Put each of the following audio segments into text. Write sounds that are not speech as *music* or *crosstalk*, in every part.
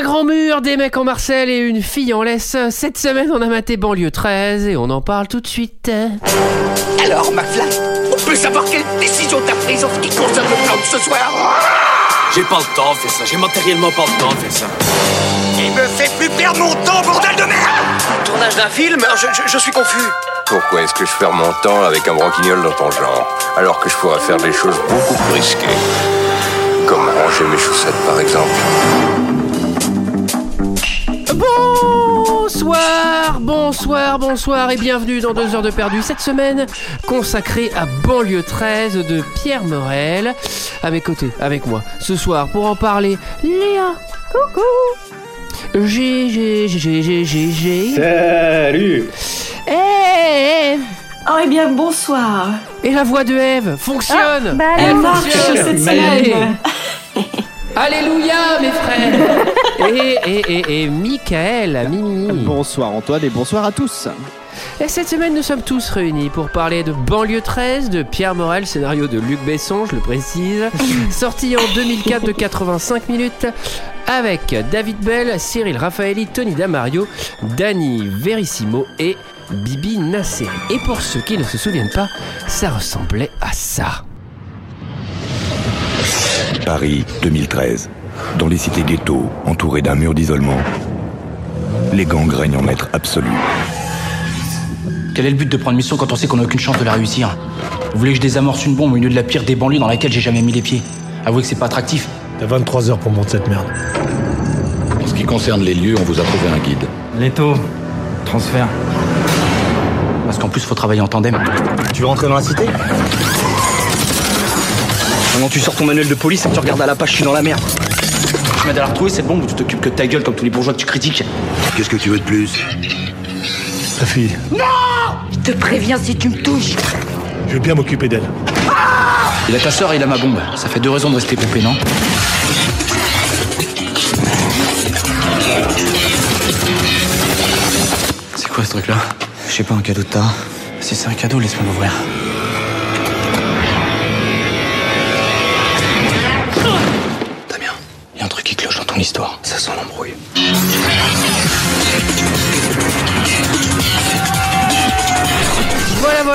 Un grand mur, des mecs en Marcel et une fille en laisse. Cette semaine, on a maté banlieue 13 et on en parle tout de suite. Alors, McFly, on peut savoir quelle décision t'as prise en ce qui concerne le plan de ce soir J'ai pas le temps de faire ça, j'ai matériellement pas le temps de faire ça. Il me fait plus perdre mon temps, bordel de merde Tournage d'un film je, je- je suis confus. Pourquoi est-ce que je perds mon temps avec un branquignol dans ton genre, alors que je pourrais faire des choses beaucoup plus risquées Comme ranger mes chaussettes, par exemple? Bonsoir, bonsoir, bonsoir et bienvenue dans 2 heures de perdu cette semaine consacrée à Banlieue 13 de Pierre Morel. À mes côtés, avec moi, ce soir pour en parler, Léa. Coucou. G, G, G, G, G, G, G. Salut Eh, Oh, eh bien, bonsoir. Et la voix de Eve fonctionne Bah, Elle elle marche fonctionne. cette semaine. Alléluia mes frères Et, et, et, et Michael, Mimi Bonsoir Antoine et bonsoir à tous. Et cette semaine, nous sommes tous réunis pour parler de Banlieue 13 de Pierre Morel, scénario de Luc Besson, je le précise, *laughs* sorti en 2004 de 85 minutes, avec David Bell, Cyril Raffaelli, Tony Damario, Danny Verissimo et Bibi Nasseri. Et pour ceux qui ne se souviennent pas, ça ressemblait à ça. Paris 2013. Dans les cités ghetto, entourées d'un mur d'isolement, les gangs règnent en maître absolu. Quel est le but de prendre mission quand on sait qu'on n'a aucune chance de la réussir? Vous voulez que je désamorce une bombe au milieu de la pire des banlieues dans laquelle j'ai jamais mis les pieds? Avouez que c'est pas attractif. T'as 23 heures pour monter cette merde. En ce qui concerne les lieux, on vous a trouvé un guide. Leto, transfert. Parce qu'en plus, faut travailler en tandem. Tu veux rentrer dans la cité? Maintenant, tu sors ton manuel de police et que tu regardes à la page, je suis dans la merde. Tu m'aides à la retrouver cette bombe ou tu t'occupes que de ta gueule comme tous les bourgeois que tu critiques Qu'est-ce que tu veux de plus? Ta fille, Je te préviens si tu me touches. je veux bien m'occuper d'elle. Il a ta sœur et il a ma bombe. Ça fait deux raisons de rester pompé, non? C'est quoi ce truc-là? Je sais pas, un cadeau de ta. Si c'est un cadeau, laisse-moi l'ouvrir. Ton histoire. Ça sent l'embrouille.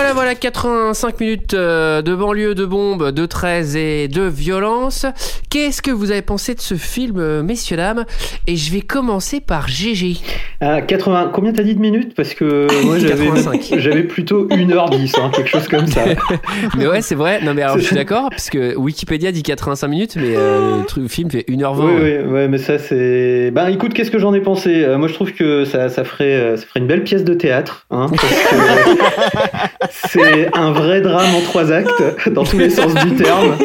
Voilà, voilà, voilà, 85 minutes euh, de banlieue, de bombes, de 13 et de violence. Qu'est-ce que vous avez pensé de ce film, euh, messieurs, dames? Et je vais commencer par GG. Ah, 80, combien t'as dit de minutes? Parce que *laughs* moi j'avais, 85. *laughs* j'avais plutôt 1h10, hein, quelque chose comme ça. *laughs* mais ouais, c'est vrai. Non, mais alors je suis d'accord, parce que Wikipédia dit 85 minutes, mais euh, le, truc, le film fait 1h20. Oui, oui, ouais, mais ça c'est. Ben écoute, qu'est-ce que j'en ai pensé? Euh, Moi je trouve que ça, ça, ferait, ça ferait une belle pièce de théâtre. Hein, parce que c'est un vrai drame en trois actes, dans tous les sens du terme.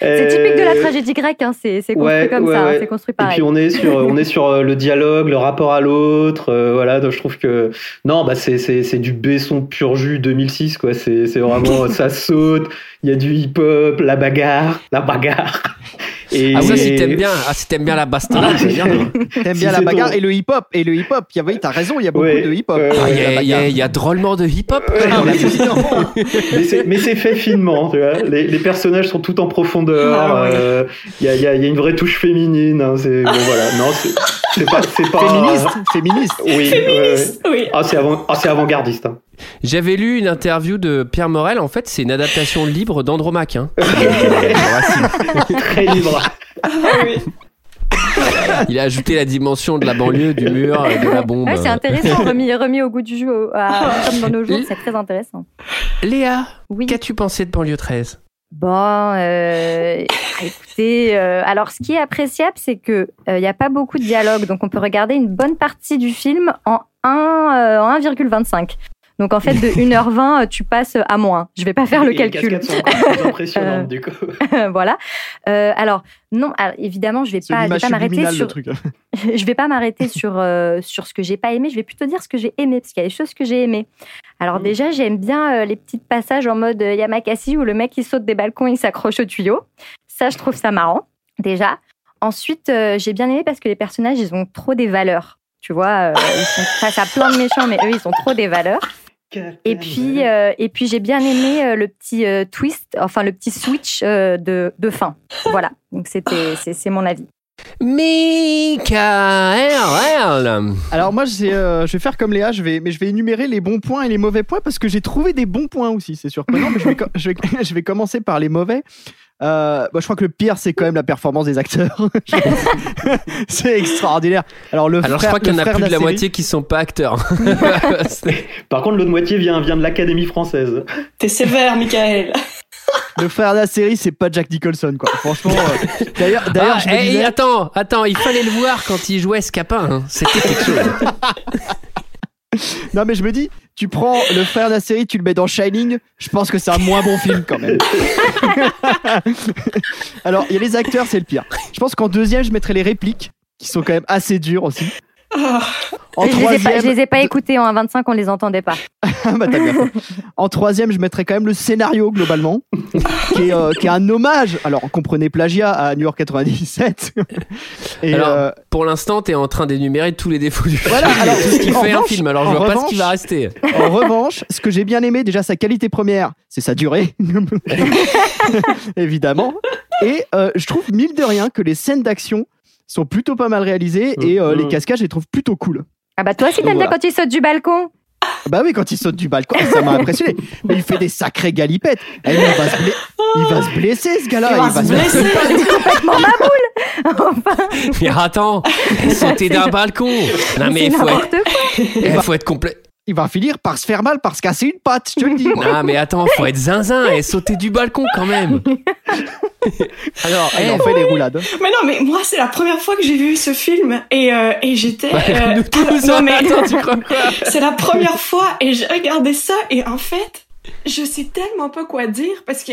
C'est typique de la tragédie grecque, hein, c'est construit Ouais, comme ouais, ça, hein, c'est construit Et puis pareil. on est sur on est sur euh, le dialogue, le rapport à l'autre, euh, voilà. Donc je trouve que non, bah c'est du Besson pur jus 2006 quoi. C'est vraiment ça saute, il y a du hip hop, la bagarre, la bagarre. Et Ah, ça, si t'aimes bien, *laughs* ah, si t'aimes bien la bastonnade, c'est *laughs* bien. non T'aimes Si bien la bagarre et le hip-hop. Et le hip-hop, il y a- oui, t'as raison, il y a beaucoup Ouais, de hip-hop. ouais, Ah, Il y, a- il il drôlement de hip-hop. Ah, *laughs* mais c'est fait finement, tu vois. Les, les personnages sont tout en profondeur. Ah, ouais. euh, Il y, a, il y a il y a une vraie touche féminine. hein, c'est bon voilà. Non, c'est c'est pas c'est pas Féministe, féministe. Oui. Féministe, oui. Ah c'est avant ah, c'est avant-gardiste. J'avais lu une interview de Pierre Morel. En fait, c'est une adaptation libre d'Andromaque. Hein. *laughs* *laughs* Très libre. Ah *laughs* oui. Il a ajouté la dimension de la banlieue, du mur, et de la bombe. Ouais, c'est intéressant, remis, remis au goût du jeu, au- à- comme dans nos jours, c'est très intéressant. Léa, Oui. qu'as-tu pensé de banlieue 13 Bon, euh, écoutez, euh, alors ce qui est appréciable, c'est que il n'y a pas beaucoup de dialogue, donc on peut regarder une bonne partie du film en 1, euh, en 1,25. Donc en fait, de *laughs* 1h20, euh, tu passes à moins. Je vais pas faire le Et les calcul. cascades sont encore plus *laughs* impressionnantes Euh, du coup. *laughs* voilà. Euh, alors non, alors, évidemment, je vais pas, je vais pas m'arrêter sur. je vais pas m'arrêter sur euh, sur ce que j'ai pas aimé. Je vais plutôt dire ce que j'ai aimé parce qu'il y a des choses que j'ai aimées. Alors déjà, j'aime bien euh, les petits passages en mode euh, Yamakasi où le mec il saute des balcons, il s'accroche au tuyau. Ça, je trouve ça marrant déjà. Ensuite, euh, j'ai bien aimé parce que les personnages, ils ont trop des valeurs. Tu vois, euh, ils sont face à plein de méchants, mais eux, ils ont trop des valeurs. Et puis, euh, et puis j'ai bien aimé euh, le petit euh, twist, enfin le petit switch euh, de, de fin. Voilà. Donc c'était, c'est, c'est mon avis. Michael Alors moi, euh, je vais faire comme Léa, je vais, mais je vais énumérer les bons points et les mauvais points parce que j'ai trouvé des bons points aussi. C'est surprenant, mais je vais, je, vais, *laughs* je vais commencer par les mauvais. Euh, bah, je crois que le pire, c'est quand même la performance des acteurs. *laughs* *laughs* c'est extraordinaire. Alors le Alors je frère- crois qu'il y en a plus de la série- moitié qui sont pas acteurs. *laughs* Par contre, l'autre moitié vient, vient de l'Académie française. T'es sévère, Michael. Le frère de la série, c'est pas Jack Nicholson, quoi. Franchement. euh, D'ailleurs, d'ailleurs, Ah, je me hey, disais- attends, attends, il fallait le voir quand il jouait Scapin. hein. C'était quelque chose. *laughs* Non, mais je me dis, tu prends le frère de la série, tu le mets dans Shining, je pense que c'est un moins bon film quand même. *laughs* Alors, il y a les acteurs, c'est le pire. Je pense qu'en deuxième, je mettrais les répliques, qui sont quand même assez dures aussi. En je, les ai pas, troisième, je les ai pas écoutés en 25, on les entendait pas. Ah, *laughs* bah, t'as bien fait. En troisième, je mettrais quand même le scénario globalement, *laughs* qui est, euh, qui est un hommage. Alors, comprenez plagiat à New York 97. *laughs* Et alors, euh, pour l'instant, t'es en train d'énumérer tous les défauts du film. Voilà, alors, tout ce qui fait un revanche- film. Alors je vois pas ce qui va rester. En revanche, ce que j'ai bien aimé, déjà sa qualité première, c'est sa durée, évidemment. Et euh, je trouve, mille de rien, que les scènes d'action sont plutôt pas mal réalisées et euh, les cascades, je les trouve plutôt cool. Ah bah toi aussi t'aimes Voilà. bien quand il saute du balcon Bah oui, quand il saute du balcon, ça m'a impressionné. Mais il fait des sacrées galipettes. Et il, va se bla- il va se blesser, ce gars-là. Il va se blesser. C'est complètement ma boule Enfin, Mais attends, *laughs* sauter d'un balcon. Non mais il faut n'importe être, quoi il *laughs* faut être complet. Il va finir par se faire mal, par se casser une patte, je te le dis. Non *laughs* mais attends, faut être zinzin et sauter du balcon quand même. *laughs* Alors, Ah, il en eh, fait des roulades. Mais non, mais moi, c'est la première fois que j'ai vu ce film et, euh, et j'étais. Ouais, euh, nous tous, non, mais attends, tu crois quoi? *laughs* c'est la première fois et j'ai regardé ça et en fait, je sais tellement pas quoi dire parce que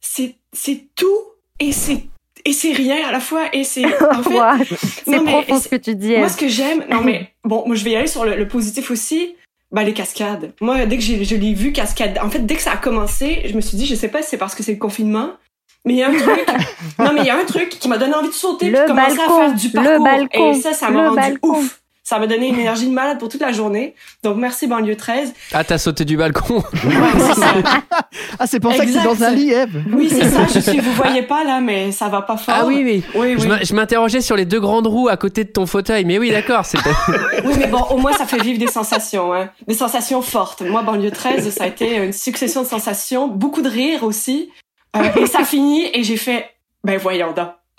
c'est c'est tout et c'est et c'est rien à la fois et c'est en fait. C'est non, mais profond ce que tu dis. Moi, ce que j'aime, non mais bon, moi je vais y aller sur le, le positif aussi. Bah les cascades. Moi, dès que j'ai, je l'ai vu cascade, en fait, dès que ça a commencé, je me suis dit, je sais pas si c'est parce que c'est le confinement, mais il y a un truc. *laughs* non mais il y a un truc qui m'a donné envie de sauter, Le puis de commencer balcon, à faire du le parcours. balcon, et ça, ça m'a rendu balcon. ouf. Ça m'a donné une énergie de malade pour toute la journée. Donc merci banlieue 13. Ah, t'as sauté du balcon. *laughs* Ah, c'est pour ça que tu es dans un lit, Eve. Oui, c'est ça. Je suis. Vous voyez pas là, mais ça va pas fort. Ah oui, oui. Oui, Je oui. Je m'interrogeais sur les deux grandes roues à côté de ton fauteuil. Mais oui, d'accord. c'est- *laughs* Oui, mais bon, au moins, ça fait vivre des sensations, hein. Des sensations fortes. Moi, banlieue 13, ça a été une succession de sensations, beaucoup de rire aussi. Euh, et ça finit, et j'ai fait, ben voyons donc. *laughs*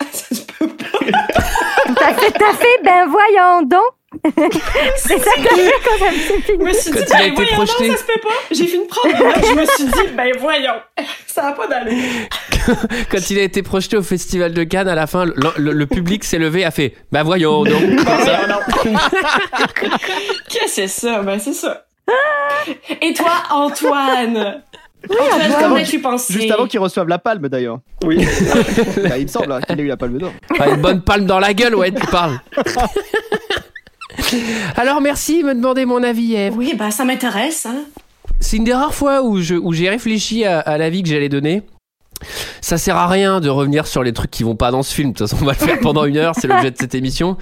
T'as fait, t'as fait, ben voyons donc C'est ça que fait quand ce film Je me suis Quand dit, il a ben été voyons projeté. donc, ça se fait pas. J'ai prendre une note, je me suis dit, ben voyons. *laughs* Ça va pas d'aller. *laughs* Quand il a été projeté au Festival de Cannes, à la fin, le, le- le public s'est levé, a fait Bah voyons donc. *laughs* Ben voyons. Qu'est-ce que c'est ça? Ben c'est ça. Et toi, Antoine? Antoine, Juste qu'en avant as-tu pensé? Juste avant qu'ils reçoivent la palme, d'ailleurs. Oui. Bah, il me semble hein, qu'il a eu la palme d'or. Ah, une bonne palme dans la gueule, ouais, tu parles. *laughs* Alors merci de me demander mon avis, Eve. Oui, ben ça m'intéresse, hein. C'est une des rares fois où je- où j'ai réfléchi à, à l'avis que j'allais donner. Ça sert à rien de revenir sur les trucs qui vont pas dans ce film. De toute façon, on va le faire pendant une heure. C'est l'objet de cette émission.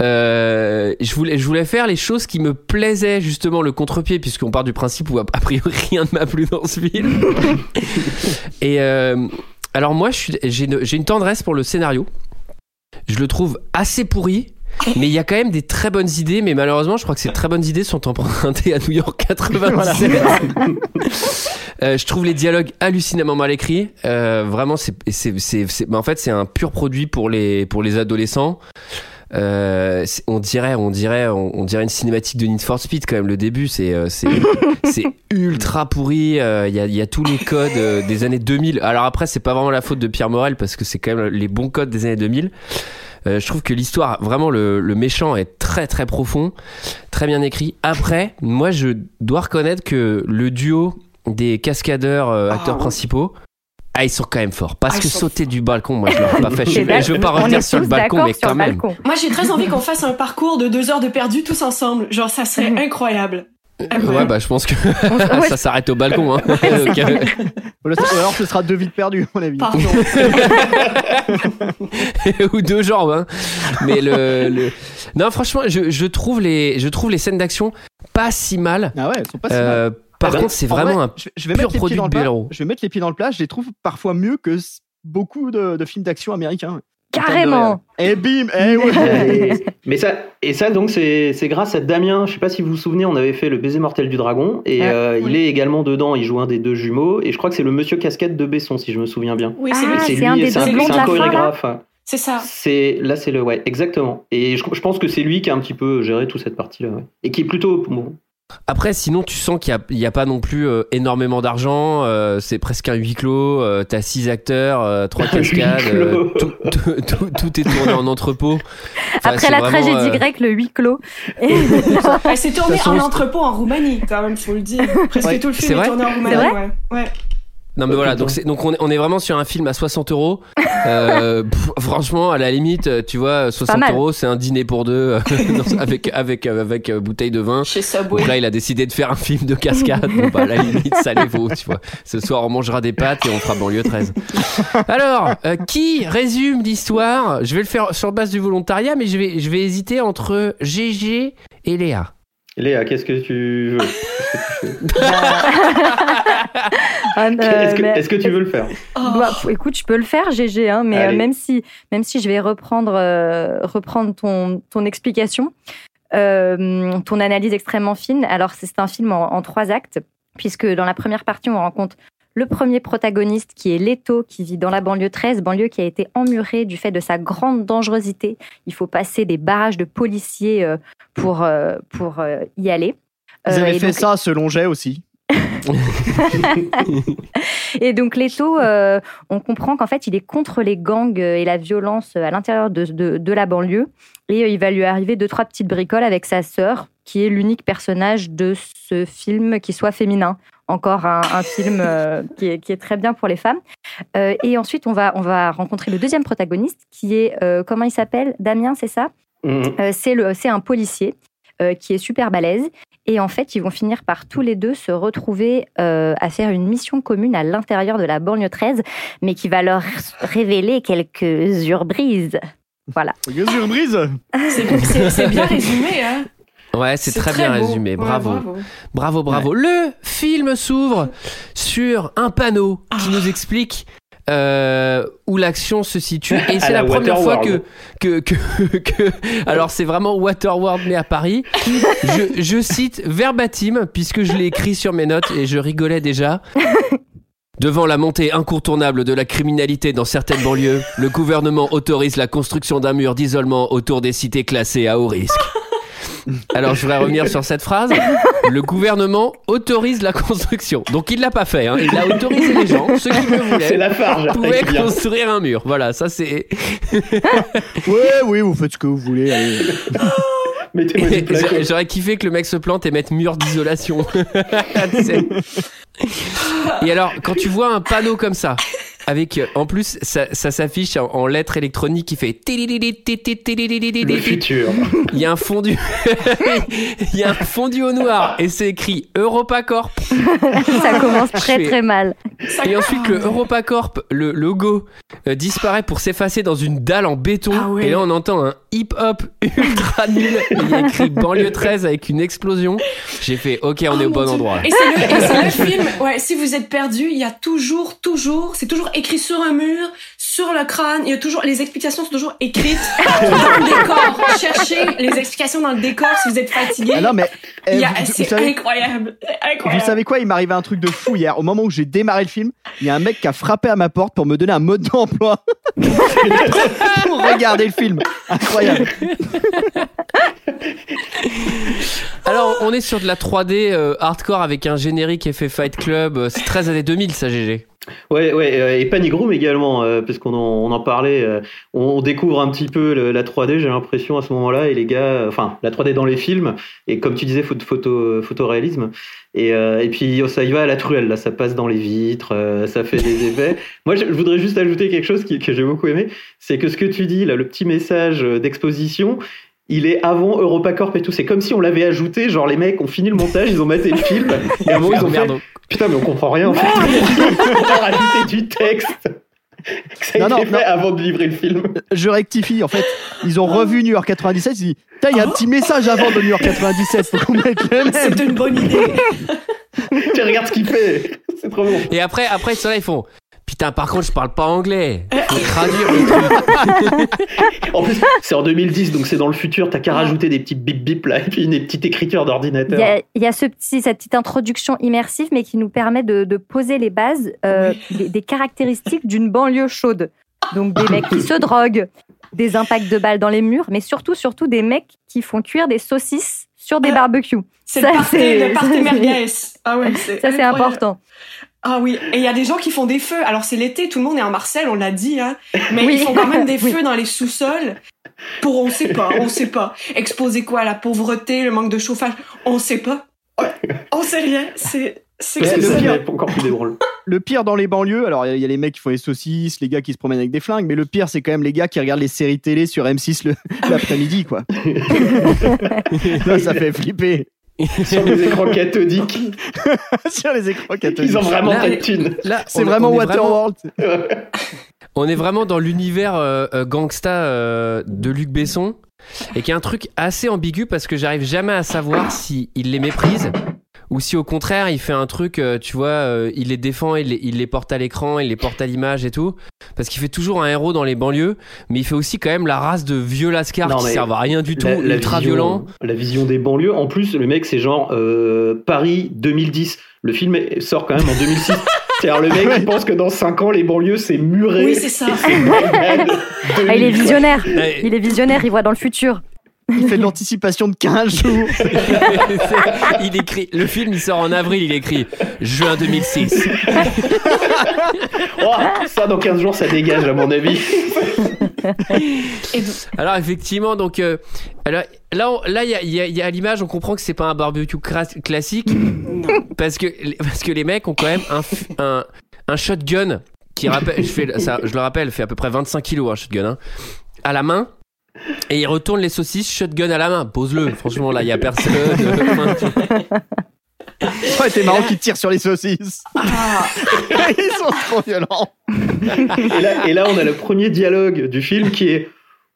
Euh, je voulais, je voulais faire les choses qui me plaisaient justement le contre-pied, puisqu'on part du principe où a priori rien ne m'a plu dans ce film. Et euh, alors moi, je suis- j'ai une, j'ai une tendresse pour le scénario. Je le trouve assez pourri. Mais il y a quand même des très bonnes idées, mais malheureusement, je crois que ces très bonnes idées sont empruntées à New York 97. Euh, je trouve les dialogues hallucinamment mal écrits. Euh, vraiment, c'est, c'est, c'est, c'est- mais en fait, c'est un pur produit pour les, pour les adolescents. Euh, on dirait, on dirait, on, on dirait une cinématique de Need for Speed quand même. Le début, c'est, euh, c'est, *laughs* c'est ultra pourri. Euh, Il y, a, il y a tous les codes des années 2000. Alors après, c'est pas vraiment la faute de Pierre Morel parce que c'est quand même les bons codes des années 2000. Euh, je trouve que l'histoire, vraiment le, le méchant est très très profond, très bien écrit. Après, moi je dois reconnaître que le duo des cascadeurs euh, acteurs Ah. principaux, ah ils sont quand même forts. Parce Ah, que sauter du balcon, moi je l'aurais pas *laughs* fait. Je, je veux pas revenir sur le balcon, mais quand même. balcon. Moi, j'ai très envie qu'on fasse un parcours de deux heures de perdu tous ensemble. Genre, ça serait *laughs* incroyable. Ouais, bah je pense que *laughs* ouais. ça s'arrête au balcon. Hein. Alors ce sera deux vides perdues, à mon avis. Pardon. *laughs* ou deux jambes. Hein. Mais le, le- non, franchement, je, je trouve les, je trouve les scènes d'action pas si mal. Ah ouais, elles sont pas si mal. Euh, par Ah bah, contre, c'est en vraiment vrai, un je, je vais pur mettre les produit pieds dans de le plat. Je vais mettre les pieds dans le plat. Je les trouve parfois mieux que beaucoup de, de films d'action américains. Carrément. Et bim, eh ouais. *laughs* Et- mais ça, et ça donc c'est c'est grâce à Damien. Je sais pas si vous vous souvenez, on avait fait le baiser mortel du dragon et Ouais. euh, il est également dedans. Il joue un des deux jumeaux et je crois que c'est le Monsieur Casquette de Besson si je me souviens bien. Oui, Ah, c'est lui. c'est un des c'est un chorégraphe. C'est ça. C'est là c'est le ouais exactement. Et je, je pense que c'est lui qui a un petit peu géré toute cette partie là et qui est plutôt bon. Après, sinon, tu sens qu'il n'y a, pas non plus euh, énormément d'argent. euh, c'est presque un huis clos. euh, T'as six acteurs, euh, trois *laughs* cascades. euh, tout, tout- tout- tout est tourné en entrepôt. Enfin, Après c'est la vraiment, tragédie euh, grecque, le huis clos. *laughs* Et- Elle s'est tournée De toute en entrepôt en Roumanie, quand même, faut le dire. Presque Ouais. tout le C'est film est, tourné en Roumanie. C'est ouais. ouais. Non mais voilà, donc, c'est- donc on, est, on est vraiment sur un film à 60 euros. *laughs* Euh, pff, franchement, à la limite, euh, tu vois, 60 mal. euros, c'est un dîner pour deux euh, *laughs* dans- avec avec euh, avec euh, bouteille de vin. Chez Subway. Donc là, il a décidé de faire un film de cascade. Bon, bah, à la limite, ça les vaut, tu vois. Ce soir, on mangera des pâtes et on fera banlieue 13. Alors, euh, qui résume l'histoire? Je vais le faire sur base du volontariat, mais je vais, je vais hésiter entre GG et Léa. Léa, qu'est-ce que tu veux? *laughs* Euh, Est-ce que, mais- est-ce que tu veux le faire? Bah, pff, écoute, je peux le faire, GG, hein, mais euh, Allez. même si, même si je vais reprendre, euh, reprendre ton, ton explication, euh, ton analyse extrêmement fine. Alors, c'est c'est un film en, en trois actes, puisque dans la première partie, on rencontre le premier protagoniste qui est Leto, qui vit dans la banlieue 13, banlieue qui a été emmurée du fait de sa grande dangerosité. Il faut passer des barrages de policiers euh, pour, euh, pour euh, y aller. Ils Euh, avaient et fait donc- ça selon Jay aussi. *laughs* Et donc Leto, euh, on comprend qu'en fait, il est contre les gangs et la violence à l'intérieur de, de, de la banlieue. Et il va lui arriver deux, trois petites bricoles avec sa sœur, qui est l'unique personnage de ce film qui soit féminin. Encore un, un film euh, qui, est, qui est très bien pour les femmes. Euh, et ensuite, on va, on va rencontrer le deuxième protagoniste, qui est, euh, comment il s'appelle? Damien, c'est ça? Euh, c'est un policier euh, qui est super balèze. Et en fait, ils vont finir par tous les deux se retrouver euh, à faire une mission commune à l'intérieur de la banlieue 13, mais qui va leur révéler quelques surprises. Voilà. Surprise C'est- C'est c'est bien résumé, hein. Ouais, c'est très, très bien beau. résumé. Ouais, bravo. bravo. bravo, bravo. Le film s'ouvre sur un panneau qui nous explique euh, où l'action se situe. Et c'est la, la première fois que, Waterworld. que, que, *laughs* que- Alors, c'est vraiment Waterworld, mais à Paris. Je, je cite verbatim, puisque je l'ai écrit sur mes notes et je rigolais déjà. Devant la montée incontournable de la criminalité dans certaines banlieues, le gouvernement autorise la construction d'un mur d'isolement autour des cités classées à haut risque. Alors, je voudrais revenir sur cette phrase. Le gouvernement autorise la construction. Donc, il l'a pas fait. hein. Il a autorisé les gens, ceux qui le voulaient, C'est la farge. pouvaient construire un mur. Voilà, ça c'est. *laughs* Ouais, oui, vous faites ce que vous voulez. allez. *laughs* *laughs* J'aurais- kiffé que le mec se plante et mette mur d'isolation. Et alors, quand tu vois un panneau comme ça, avec euh, en plus ça, ça s'affiche en, en lettres électroniques qui fait Le futur. il y a un fondu il y a un fondu au noir et c'est écrit EuropaCorp Ça commence très très mal. et ensuite le EuropaCorp le logo euh, disparaît pour s'effacer dans une dalle en béton Ah ouais. et là on entend un hip hop ultra nul il y a écrit banlieue 13 avec une explosion j'ai fait ok on Oh est au bon Dieu. endroit Et c'est le, et c'est le film. Ouais, si vous êtes perdu, il y a toujours, toujours, c'est toujours écrit sur un mur, sur le crâne. Il y a toujours les explications sont toujours écrites *laughs* dans le décor. Cherchez les explications dans le décor si vous êtes fatigué. Ah non, mais c'est savez- incroyable, Vous savez quoi? Il m'est arrivé un truc de fou hier. Au moment où j'ai démarré le film, il y a un mec qui a frappé à ma porte pour me donner un mode d'emploi *laughs* pour regarder le film. Incroyable. *laughs* alors on est sur de la 3D euh, hardcore avec un générique effet Fight Club euh, c'est 13 années 2000 ça GG Ouais, ouais, euh, et Panic Room également, euh, parce qu'on en, on en parlait. euh, on, découvre un petit peu le- la 3D, j'ai l'impression à ce moment-là, et les gars, enfin, la 3D dans les films, et comme tu disais, photo, photo, photoréalisme. Et, euh, et puis oh, ça y va à la truelle, là, ça passe dans les vitres, ça fait des effets. *laughs* Moi, je, je voudrais juste ajouter quelque chose qui- que j'ai beaucoup aimé, c'est que ce que tu dis, là, le petit message d'exposition, il est avant EuropaCorp et tout. C'est comme si on l'avait ajouté, genre les mecs ont fini le montage, ils ont maté le film, *laughs* et à un moment ils ont fait. Putain, mais on comprend rien en fait. *laughs* on a rajouté du texte. Ça a Non, été non, fait non. avant de livrer le film. Je rectifie. En fait, ils ont revu New York 97. Ils se disent Putain, il y a un petit message avant de New York 97. Faut qu'on mette le même. C'est une bonne idée. *laughs* tu regardes ce qu'il fait. C'est trop bon. Et après, après, ça là, ils font. Putain, par contre, je parle pas anglais. Faut traduire le truc. *laughs* En plus, c'est en 2010, donc c'est dans le futur. T'as qu'à rajouter des petites bip bip là, et puis une petite écriture Il d'ordinateur. y a, il y a ce petit, cette petite introduction immersive, mais qui nous permet de, de poser les bases euh, des, des caractéristiques d'une banlieue chaude. Donc des mecs qui se droguent, des impacts de balles dans les murs, mais surtout, surtout des mecs qui font cuire des saucisses sur des barbecues. C'est Ça, le party, c'est- le party *laughs* merguez. Ah ouais, c'est Ça, c'est important. Ah oui, et il y a des gens qui font des feux. Alors c'est l'été, tout le monde est en Marcel, on l'a dit, hein. Mais Oui. ils font quand même des *laughs* Oui. feux dans les sous-sols. Pour on sait pas, on sait pas. Exposer quoi La pauvreté, le manque de chauffage, on sait pas. On sait rien. C'est c'est encore plus drôle. Le pire dans les banlieues, alors il y a- les mecs qui font les saucisses, les gars qui se promènent avec des flingues, mais le pire c'est quand même les gars qui regardent les séries télé sur M6 le- *laughs* l'après-midi quoi. *laughs* ça, ça fait flipper. *laughs* Sur les écrans cathodiques, *laughs* sur les écrans catholiques. ils ont vraiment Là- pas de thunes. Là, C'est on- vraiment Waterworld. *laughs* On est vraiment dans l'univers euh, euh, gangsta euh, de Luc Besson et qui est un truc assez ambigu parce que j'arrive jamais à savoir si il les méprise ou si au contraire il fait un truc, euh, tu vois, euh, il les défend, il les, il les porte à l'écran, il les porte à l'image et tout. Parce qu'il fait toujours un héros dans les banlieues, mais il fait aussi quand même la race de vieux lascars Non, qui servent à rien du tout, La- la ultra vision- violents. La vision des banlieues. En plus, le mec, c'est genre euh, Paris 2010. Le film sort quand même en 2006. *laughs* C'est-à-dire, le mec, il pense que dans 5 ans, les banlieues, c'est muré. Oui, c'est ça. Ah, il est visionnaire. Il est visionnaire, il voit dans le futur. Il fait de l'anticipation de 15 *laughs* jours. il écrit, le film il sort en avril, il écrit juin 2006. *laughs* Oh, ça, dans 15 jours, ça dégage, à mon avis. Alors effectivement, donc euh, alors, là, on- là, il y a, il y a- il y a à l'image, on comprend que c'est pas un barbecue classique parce que parce que les mecs ont quand même un un, un shotgun qui rappelle, je fais ça, je le rappelle, fait à peu près 25 kilos un shotgun hein, à la main. Et ils retournent les saucisses, shotgun à la main. Pose-le. Franchement, là, il y a personne. *laughs* Ouais, t'es marrant qu'il tire sur les saucisses. Ah, *laughs* Ils sont trop violents. Et là, et là, on a le premier dialogue du film qui est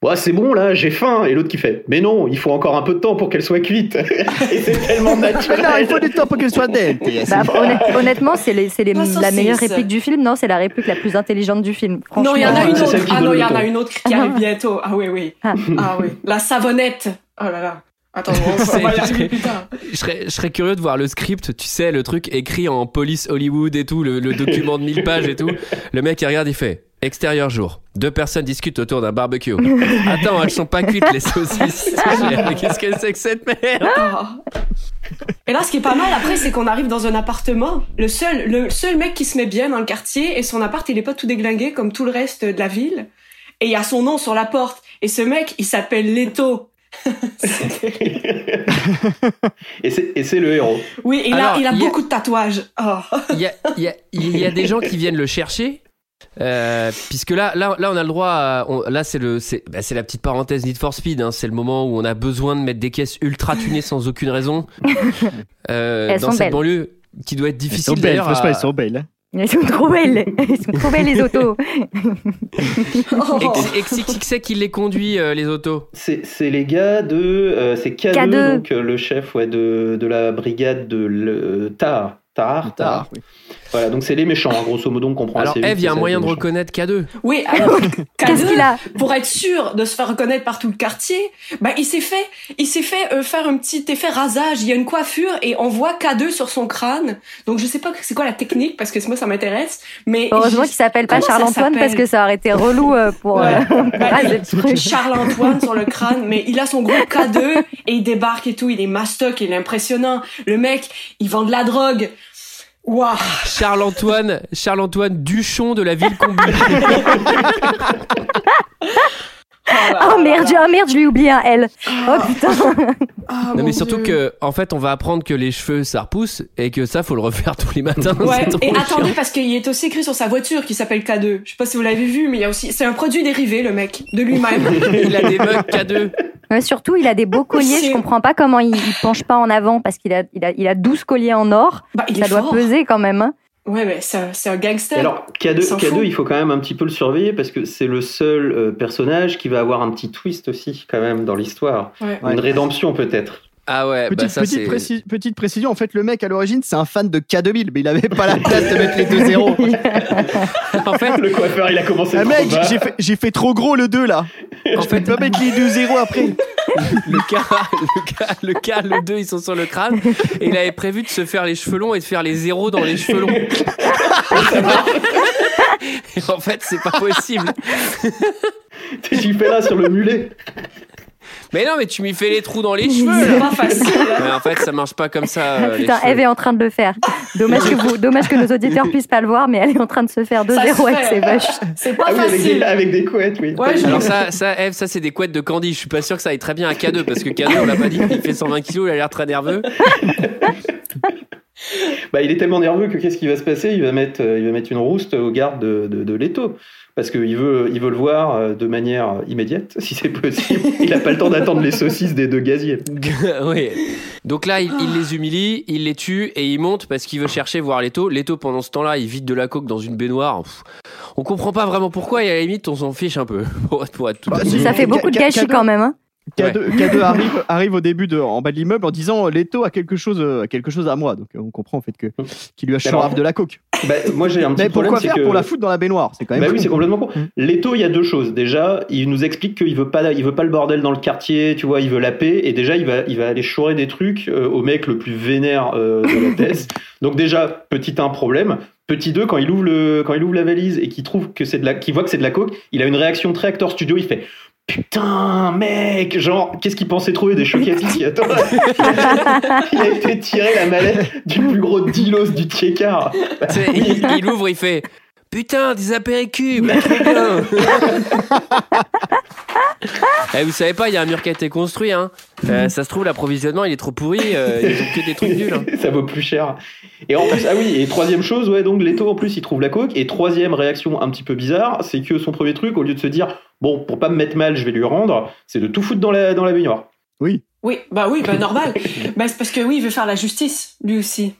Ouais, c'est bon, là, j'ai faim. Et l'autre qui fait Mais non, il faut encore un peu de temps pour qu'elle soit cuite. *laughs* Et c'est tellement *laughs* naturel. Non, il faut du temps pour qu'elle soit dead. Bah, honnêt- honnêtement, c'est les- c'est les- La meilleure réplique du film. Non, c'est la réplique la plus intelligente du film. non, il y en a une autre. Ah non, il y en a une autre qui arrive bientôt. Ah oui, oui. Ah. Ah oui. La savonnette. Oh là là. Attends, plus tard. je, serais, je serais curieux de voir le script, tu sais, le truc écrit en police Hollywood et tout, le, le document de 1000 pages et tout. Le mec, il regarde, il fait Extérieur jour. Deux personnes discutent autour d'un barbecue. *laughs* Attends, elles sont pas cuites, les saucisses. *laughs* Qu'est-ce que c'est que cette merde Ah. Et là, ce qui est pas mal après, c'est qu'on arrive dans un appartement. Le seul, le seul mec qui se met bien dans le quartier et son appart, il est pas tout déglingué comme tout le reste de la ville. Et il y a son nom sur la porte. Et ce mec, il s'appelle Leto. C'est *laughs* terrible. Et c'est et c'est le héros. oui, il Alors, a, il a il y a- beaucoup de tatouages. Oh. il y a, il y a- il y a des gens qui viennent le chercher. Euh, puisque là, là, là, on a le droit. à- on- là, c'est le, c'est, bah, c'est la petite parenthèse Need for Speed. hein, c'est le moment où on a besoin de mettre des caisses ultra tunées sans aucune raison *laughs* euh, Elles dans sont cette belles. banlieue qui doit être difficile belles, d'ailleurs. à- ils sont belles. Ils sont trop belles. Ils sont trop belles, les autos. Oh. Et, et qui- qui c'est qui les conduit euh, les autos C'est c'est les gars de. euh, c'est K2, K2. donc euh, le chef ouais, de, de la brigade de le, Tar. Tar, Tard, oui. Voilà, donc c'est les méchants, hein, grosso modo, on comprend Alors Eve, il y a un moyen de méchants. reconnaître K2. Oui, alors, *laughs* Qu'est-ce K2, qu'il a pour être sûr de se faire reconnaître par tout le quartier, bah il s'est fait, il s'est fait euh, faire un petit effet rasage. Il y a une coiffure et on voit K2 sur son crâne. Donc je sais pas c'est quoi la technique parce que moi ça m'intéresse. Mais Heureusement qu'il s'appelle pas Charles-Antoine parce que ça aurait été relou euh, pour, Ouais. euh, Bah, raser le truc. Charles Antoine sur le *laughs* crâne, mais il a son groupe K2 et il débarque et tout. Il est mastoc, il est impressionnant. Le mec, il vend de la drogue. Waouh. Charles-Antoine, Charles-Antoine Duchon de la ville Combu. *laughs* Oh merde, j'ai- oh merde, je lui ai oublié un L. Oh putain. *laughs* Ah, non mais surtout Dieu. que en fait on va apprendre que les cheveux ça repousse et que ça faut le refaire tous les matins. *laughs* Ouais, et chiant. attendez parce qu'il est aussi écrit sur sa voiture qui s'appelle K2. Je sais pas si vous l'avez vu, mais il y a aussi, c'est un produit dérivé le mec de lui-même. *laughs* il a des mugs K2. Ouais, surtout, il a des beaux colliers. Je comprends pas comment il, il penche pas en avant parce qu'il a, il a, il a 12 colliers en or. Bah, il Ça doit fort. peser quand même. hein. Ouais, mais c'est un, gangster. Et alors, Il K2, s'en K2 fout. il faut quand même un petit peu le surveiller parce que c'est le seul euh, personnage qui va avoir un petit twist aussi, quand même, dans l'histoire. Ouais. Une rédemption, peut-être. Ah ouais, Petite, bah ça petite, c'est. préci- petite précision, en fait, le mec à l'origine, c'est un fan de K2000, mais il avait pas la *laughs* place de mettre les deux zéros. *laughs* En fait, Le coiffeur, il a commencé Ah, mec, j'ai fait, fait trop gros le 2 là. en Je peux fait, pas mettre les deux zéros après. *laughs* le cas, le cas, le cas, le 2, ils sont sur le crâne. Et il avait prévu de se faire les cheveux longs et de faire les zéros dans les cheveux longs. Et en fait, c'est pas possible. J'y fais là sur le mulet. Mais non, mais tu m'y fais les trous dans les cheveux. C'est pas facile. hein. Mais en fait, ça marche pas comme ça. euh, les Putain. Eve est en train de le faire. Dommage que, vous, dommage que nos auditeurs *laughs* puissent pas le voir, mais elle est en train de se faire deux avec ses vaches. C'est pas Ah oui, avec facile. des, avec des couettes, oui. Ouais, Alors ça, ça, Eve, ça c'est des couettes de Candy. Je suis pas sûr que ça aille très bien à K2 parce que K2, on l'a pas dit, il fait 120 kilos, il a l'air très nerveux. *laughs* Bah, il est tellement nerveux que qu'est-ce qui va se passer? Il va, mettre, euh, il va mettre une rouste au garde de, de, de Leto. Parce qu'il veut, il veut le voir euh, de manière immédiate, *laughs* si c'est possible. Il n'a pas le temps d'attendre les saucisses des deux gaziers. *laughs* oui. Donc là, il, il les humilie, il les tue et il monte parce qu'il veut chercher voir Leto. Leto, pendant ce temps-là, il vide de la coke dans une baignoire. Pff, on comprend pas vraiment pourquoi et à la limite, on s'en fiche un peu. *laughs* Pour être, pour être tout à Bah, fait- si. Ça fait beaucoup de gâchis K2. quand même. Hein. K2, K2 *laughs* arrive, arrive au début de, en bas de l'immeuble en disant euh, Leto a quelque chose, euh, a quelque chose à moi. Donc euh, on comprend en fait que qu'il lui a choisi de la coke. Bah, moi, j'ai un petit Mais problème. pourquoi faire que... pour la foutre dans la baignoire? C'est quand même. Bah fou. oui, c'est complètement con. Mm. Leto, il y a deux choses. Déjà, il nous explique qu'il veut pas, il veut pas le bordel dans le quartier, tu vois, il veut la paix. Et déjà, il va, il va aller chourer des trucs euh, au mec le plus vénère euh, de la *laughs* thèse. Donc déjà, petit un problème. Petit 2, quand il ouvre le, quand il ouvre la valise et qu'il trouve que c'est de la, qu'il voit que c'est de la coke, il a une réaction très acteur studio. Il fait Putain, mec, genre, qu'est-ce qu'il pensait trouver des chocs *laughs* à Attends, *laughs* il a été tiré la mallette du plus gros dilos du Tchekar. Il, il ouvre, il fait Putain, des apéricubes trop bien. *laughs* Eh, vous savez pas, il y a un mur qui a été construit. Hein. Euh, ça se trouve, l'approvisionnement, il est trop pourri. euh, ils ont que des trucs nuls. hein. *laughs* ça vaut plus cher. Et en plus, ah oui, et troisième chose, ouais, donc Leto en plus il trouve la coke. Et troisième réaction un petit peu bizarre, c'est que son premier truc, au lieu de se dire, bon, pour pas me mettre mal, je vais lui rendre, c'est de tout foutre dans la, dans la baignoire. Oui. Oui, bah oui, bah normal. *laughs* bah c'est parce que oui, il veut faire la justice, lui aussi.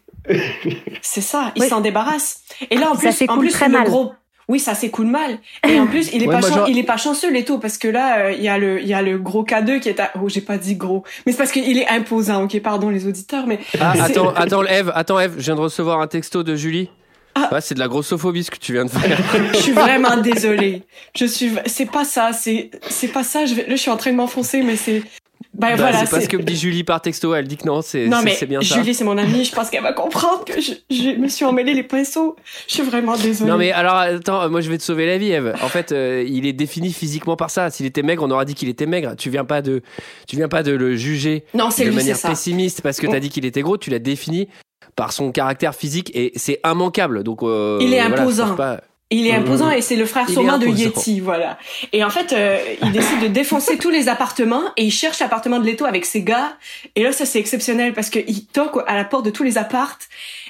C'est ça, il Oui. s'en débarrasse. Et là, en Ça plus, en s'écoule plus très le mal. gros. Oui, ça s'écoule mal. Et en plus, il est Ouais, pas moi, chan- genre- il est pas chanceux Leto parce que là, euh, il y a le il y a le gros K2 qui est à... oh, j'ai pas dit gros. Mais c'est parce qu'il est imposant. OK, pardon les auditeurs, mais Ah, attends, *laughs* attends, Eve, attends, Eve, je viens de recevoir un texto de Julie. Ah. Ouais, c'est de la grossophobie ce que tu viens de faire. *laughs* je suis vraiment désolée. Je suis c'est pas ça, c'est c'est pas ça, je vais... là je suis en train de m'enfoncer mais c'est ben Bah, voilà, c'est pas c'est- ce que me dit Julie par texto. Elle dit que non, c'est bien ça. Julie, c'est mon amie, je pense qu'elle va comprendre que je, je me suis emmêlé les pinceaux. Je suis vraiment désolée. Non mais alors attends, moi je vais te sauver la vie, Eve. En fait, euh, il est défini physiquement par ça. S'il était maigre, on aurait dit qu'il était maigre. Tu viens pas de, tu viens pas de le juger Non, de lui, manière pessimiste parce que t'as Oh. dit qu'il était gros. Tu l'as défini par son caractère physique et c'est immanquable. Donc euh, Il est voilà, imposant. pas- Il est Mhm. imposant et c'est le frère sûrement de. Yeti, voilà. Et en fait, euh, il décide de *laughs* défoncer tous les appartements et il cherche l'appartement de Leto avec ses gars. Et là, ça c'est exceptionnel parce qu'il toque à la porte de tous les appartes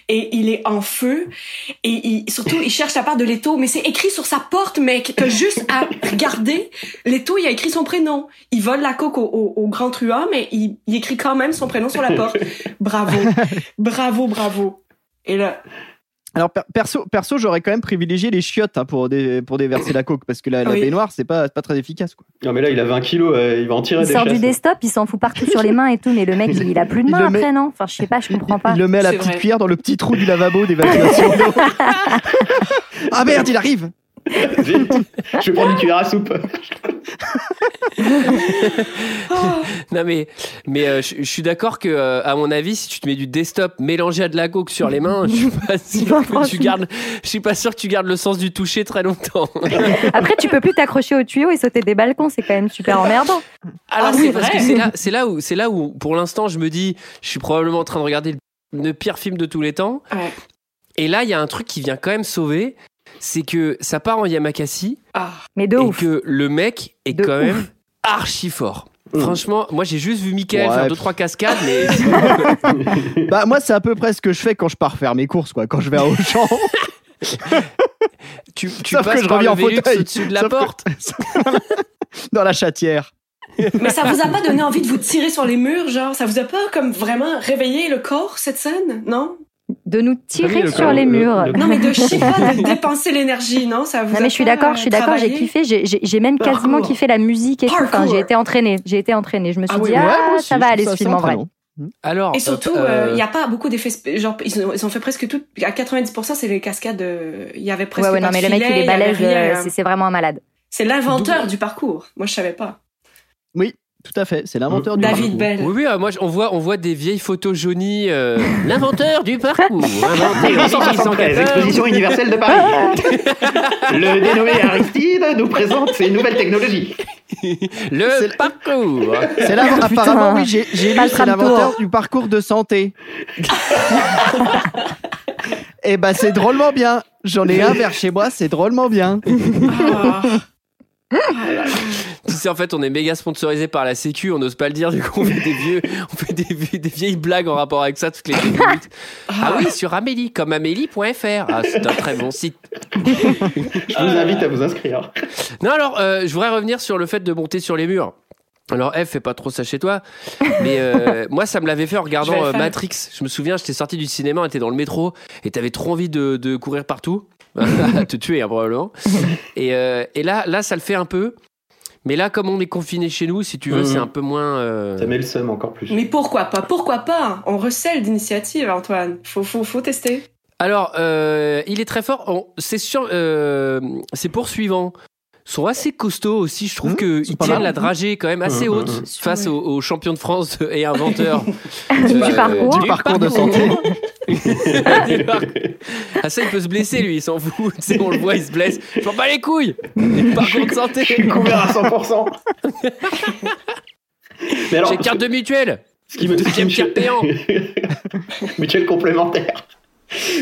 et il est en feu. Et il, surtout, il cherche l'appart de Leto, mais c'est écrit sur sa porte, mec. T'as juste à regarder. Leto, il a écrit son prénom. Il vole la coque au, au, au grand truand, mais il, il écrit quand même son prénom sur la porte. *laughs* Bravo, bravo, bravo. Et là, Alors per- perso, perso j'aurais quand même privilégié les chiottes hein, pour, dé- pour déverser la coke parce que la, la Oui. baignoire c'est pas, c'est pas très efficace. Quoi. Non mais là, il a 20 kilos, euh, il va en tirer Il des sort du desktop, il s'en fout partout sur les mains et tout, mais le mec, il, il a plus de mains met- après, non? Enfin, je sais pas, je comprends pas. Il le met à la petite vrai. cuillère dans le petit trou du lavabo d'évacuation *laughs* d'eau. ah merde, il arrive *laughs* je vais prendre une cuillère à soupe. *laughs* Non mais, mais euh, je je suis d'accord que, euh, à mon avis, si tu te mets du desktop mélangé à de la coke sur les mains, je suis pas *laughs* sûr que tu gardes, je suis pas sûr que tu gardes le sens du toucher très longtemps. Après, tu peux plus t'accrocher au tuyau et sauter des balcons, c'est quand même super emmerdant. Alors Ah, c'est c'est parce vrai. que c'est là, c'est là où, c'est là où, pour l'instant, je me dis, je suis probablement en train de regarder le, le pire film de tous les temps. ouais. Et là, il y a un truc qui vient quand même sauver, c'est que ça part en Yamakasi Ah. Mais de et ouf. que le mec est De quand ouf. même archi fort. Mm. Franchement, moi j'ai juste vu Michael Ouais, faire deux trois cascades, mais *laughs* *laughs* Bah moi c'est à peu près ce que je fais quand je pars faire mes courses quoi, quand je vais à Auchan. *laughs* tu, tu Sauf que je par reviens le en fauteuil. au-dessus de la Sauf que- porte. dans la chatière. Mais ça vous a pas donné envie de vous tirer sur les murs, genre? Ça vous a pas comme vraiment réveillé le corps cette scène, non? De nous Oui, tirer le- sur le- les le- murs. le- Non mais de je sais pas de *laughs* dépenser l'énergie, non Ça vous Non a mais je suis d'accord, je suis euh, d'accord, j'ai kiffé, j'ai- même quasiment Parcours. kiffé la musique et tout. Enfin, j'ai été entraînée, j'ai été entraînée. Je me suis Ah oui, dit ouais, ah aussi, ça va aller ce film en vrai. entraînant. Alors, Et surtout, euh, il n'y a pas beaucoup d'effets. Genre, ils ont, ils ont fait presque tout. À 90%, c'est les cascades. euh, Il y avait presque. Ouais, ouais, pas non, de mais le mec, il est balèze, euh, c'est- c'est vraiment un malade. C'est l'inventeur du parcours. Moi, je savais pas. Oui, tout à fait. C'est l'inventeur du David parcours. Bell. Oui, oui, euh, moi, je- on voit, on voit des vieilles photos jaunies. euh, *laughs* L'inventeur du parcours. *laughs* inventé en 1973, 1814. exposition universelle de Paris. Le dénommé Aristide nous présente ses nouvelles technologies. Le parcours. C'est l'invent- Putain. Apparemment, oui, j'ai j'ai lu, c'est l'inventeur du parcours de santé. Et bah, c'est drôlement bien. J'en ai un vers chez moi, c'est drôlement bien. *laughs* Ah. Sais, en fait, on est méga sponsorisé par la Sécu, on n'ose pas le dire, du coup, on fait des vieux, on fait des, vie- des vieilles blagues en rapport avec ça toutes les 10 minutes. Ah oui, sur Amélie, comme amélie.fr. Ah, c'est un très bon site. Je vous invite à vous inscrire. Non, alors, euh, je voudrais revenir sur le fait de monter sur les murs. Alors, F, fais pas trop ça chez toi. Mais euh, *laughs* moi, ça me l'avait fait en regardant euh. Matrix. Je me souviens, j'étais sorti du cinéma, on était dans le métro, et t'avais trop envie de, de courir partout. *laughs* te tuer, hein, probablement. *laughs* Et, euh, et là, là, ça le fait un peu. Mais là, comme on est confiné chez nous, si tu veux, Mhm. c'est un peu moins. euh, Ça met le seum encore plus. Mais pourquoi pas Pourquoi pas On recèle d'initiative, Antoine. Faut, faut, faut tester. Alors, euh, il est très fort. C'est sûr, euh, ses poursuivants sont assez costauds aussi. Je trouve Mmh, qu'ils tiennent la dragée quand même assez Mmh, haute mmh, face aux, aux champions de France et inventeurs *laughs* Du parcours. Du parcours de santé. *laughs* Ah ça, il peut se blesser lui, il s'en fout. Tu sais, on le voit, il se blesse. Je m'en bats les couilles. Parcours de santé. Je suis couvert à 100%. Mais alors, J'ai carte de mutuelle. ce qui me, ce qui me Deuxième tiers payant. Mutuelle complémentaire.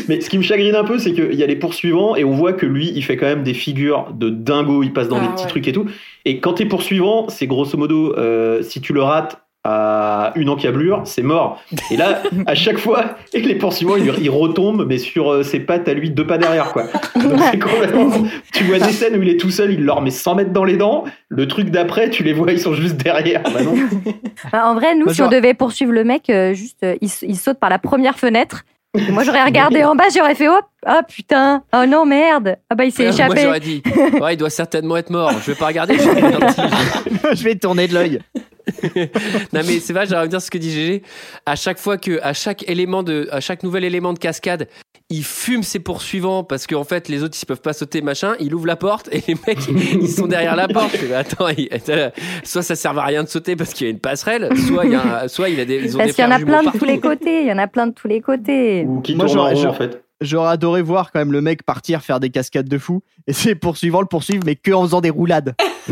Mais ce qui me chagrine un peu, c'est qu'il y a les poursuivants et on voit que lui, il fait quand même des figures de dingo, il passe dans Ah des petits ouais. trucs et tout. Et quand t'es poursuivant, c'est grosso modo, euh, si tu le rates à une encablure, c'est mort. Et là, à chaque fois, et *laughs* les poursuivants, ils, ils retombent, mais sur euh, ses pattes à lui, deux pas derrière, quoi. Donc c'est complètement... Tu vois des scènes où il est tout seul, il leur met 100 mètres dans les dents. Le truc d'après, tu les vois, ils sont juste derrière. Bah non. *laughs* Bah, en vrai, nous, Moi, si on devait poursuivre le mec, euh, juste, euh, il, il saute par la première fenêtre. Et moi, j'aurais regardé en bas, j'aurais fait hop, ah putain, oh non, merde, ah bah il s'est Moi, échappé. j'aurais dit, ouais, il doit certainement être mort. Je vais pas regarder. Je vais *laughs* regarder. Je vais tourner de l'œil. *laughs* non mais c'est vrai, j'aimerais dire ce que dit GG. À chaque fois que, à chaque élément de, à chaque nouvel élément de cascade, il fume ses poursuivants parce qu'en fait les autres ils peuvent pas sauter machin. Il ouvre la porte et les mecs ils sont derrière la porte. Je fais, attends, il- soit ça sert à rien de sauter parce qu'il y a une passerelle, soit il y a, un- soit il a des, ils ont Parce des qu'il y en a plein de tous les côtés, il y en a plein de tous les côtés. Ou qui Moi, tourne en j'aurais- rond, j'aurais- en fait. J'aurais adoré voir quand même le mec partir faire des cascades de fou et ses poursuivants le poursuivent mais que en faisant des roulades. *laughs*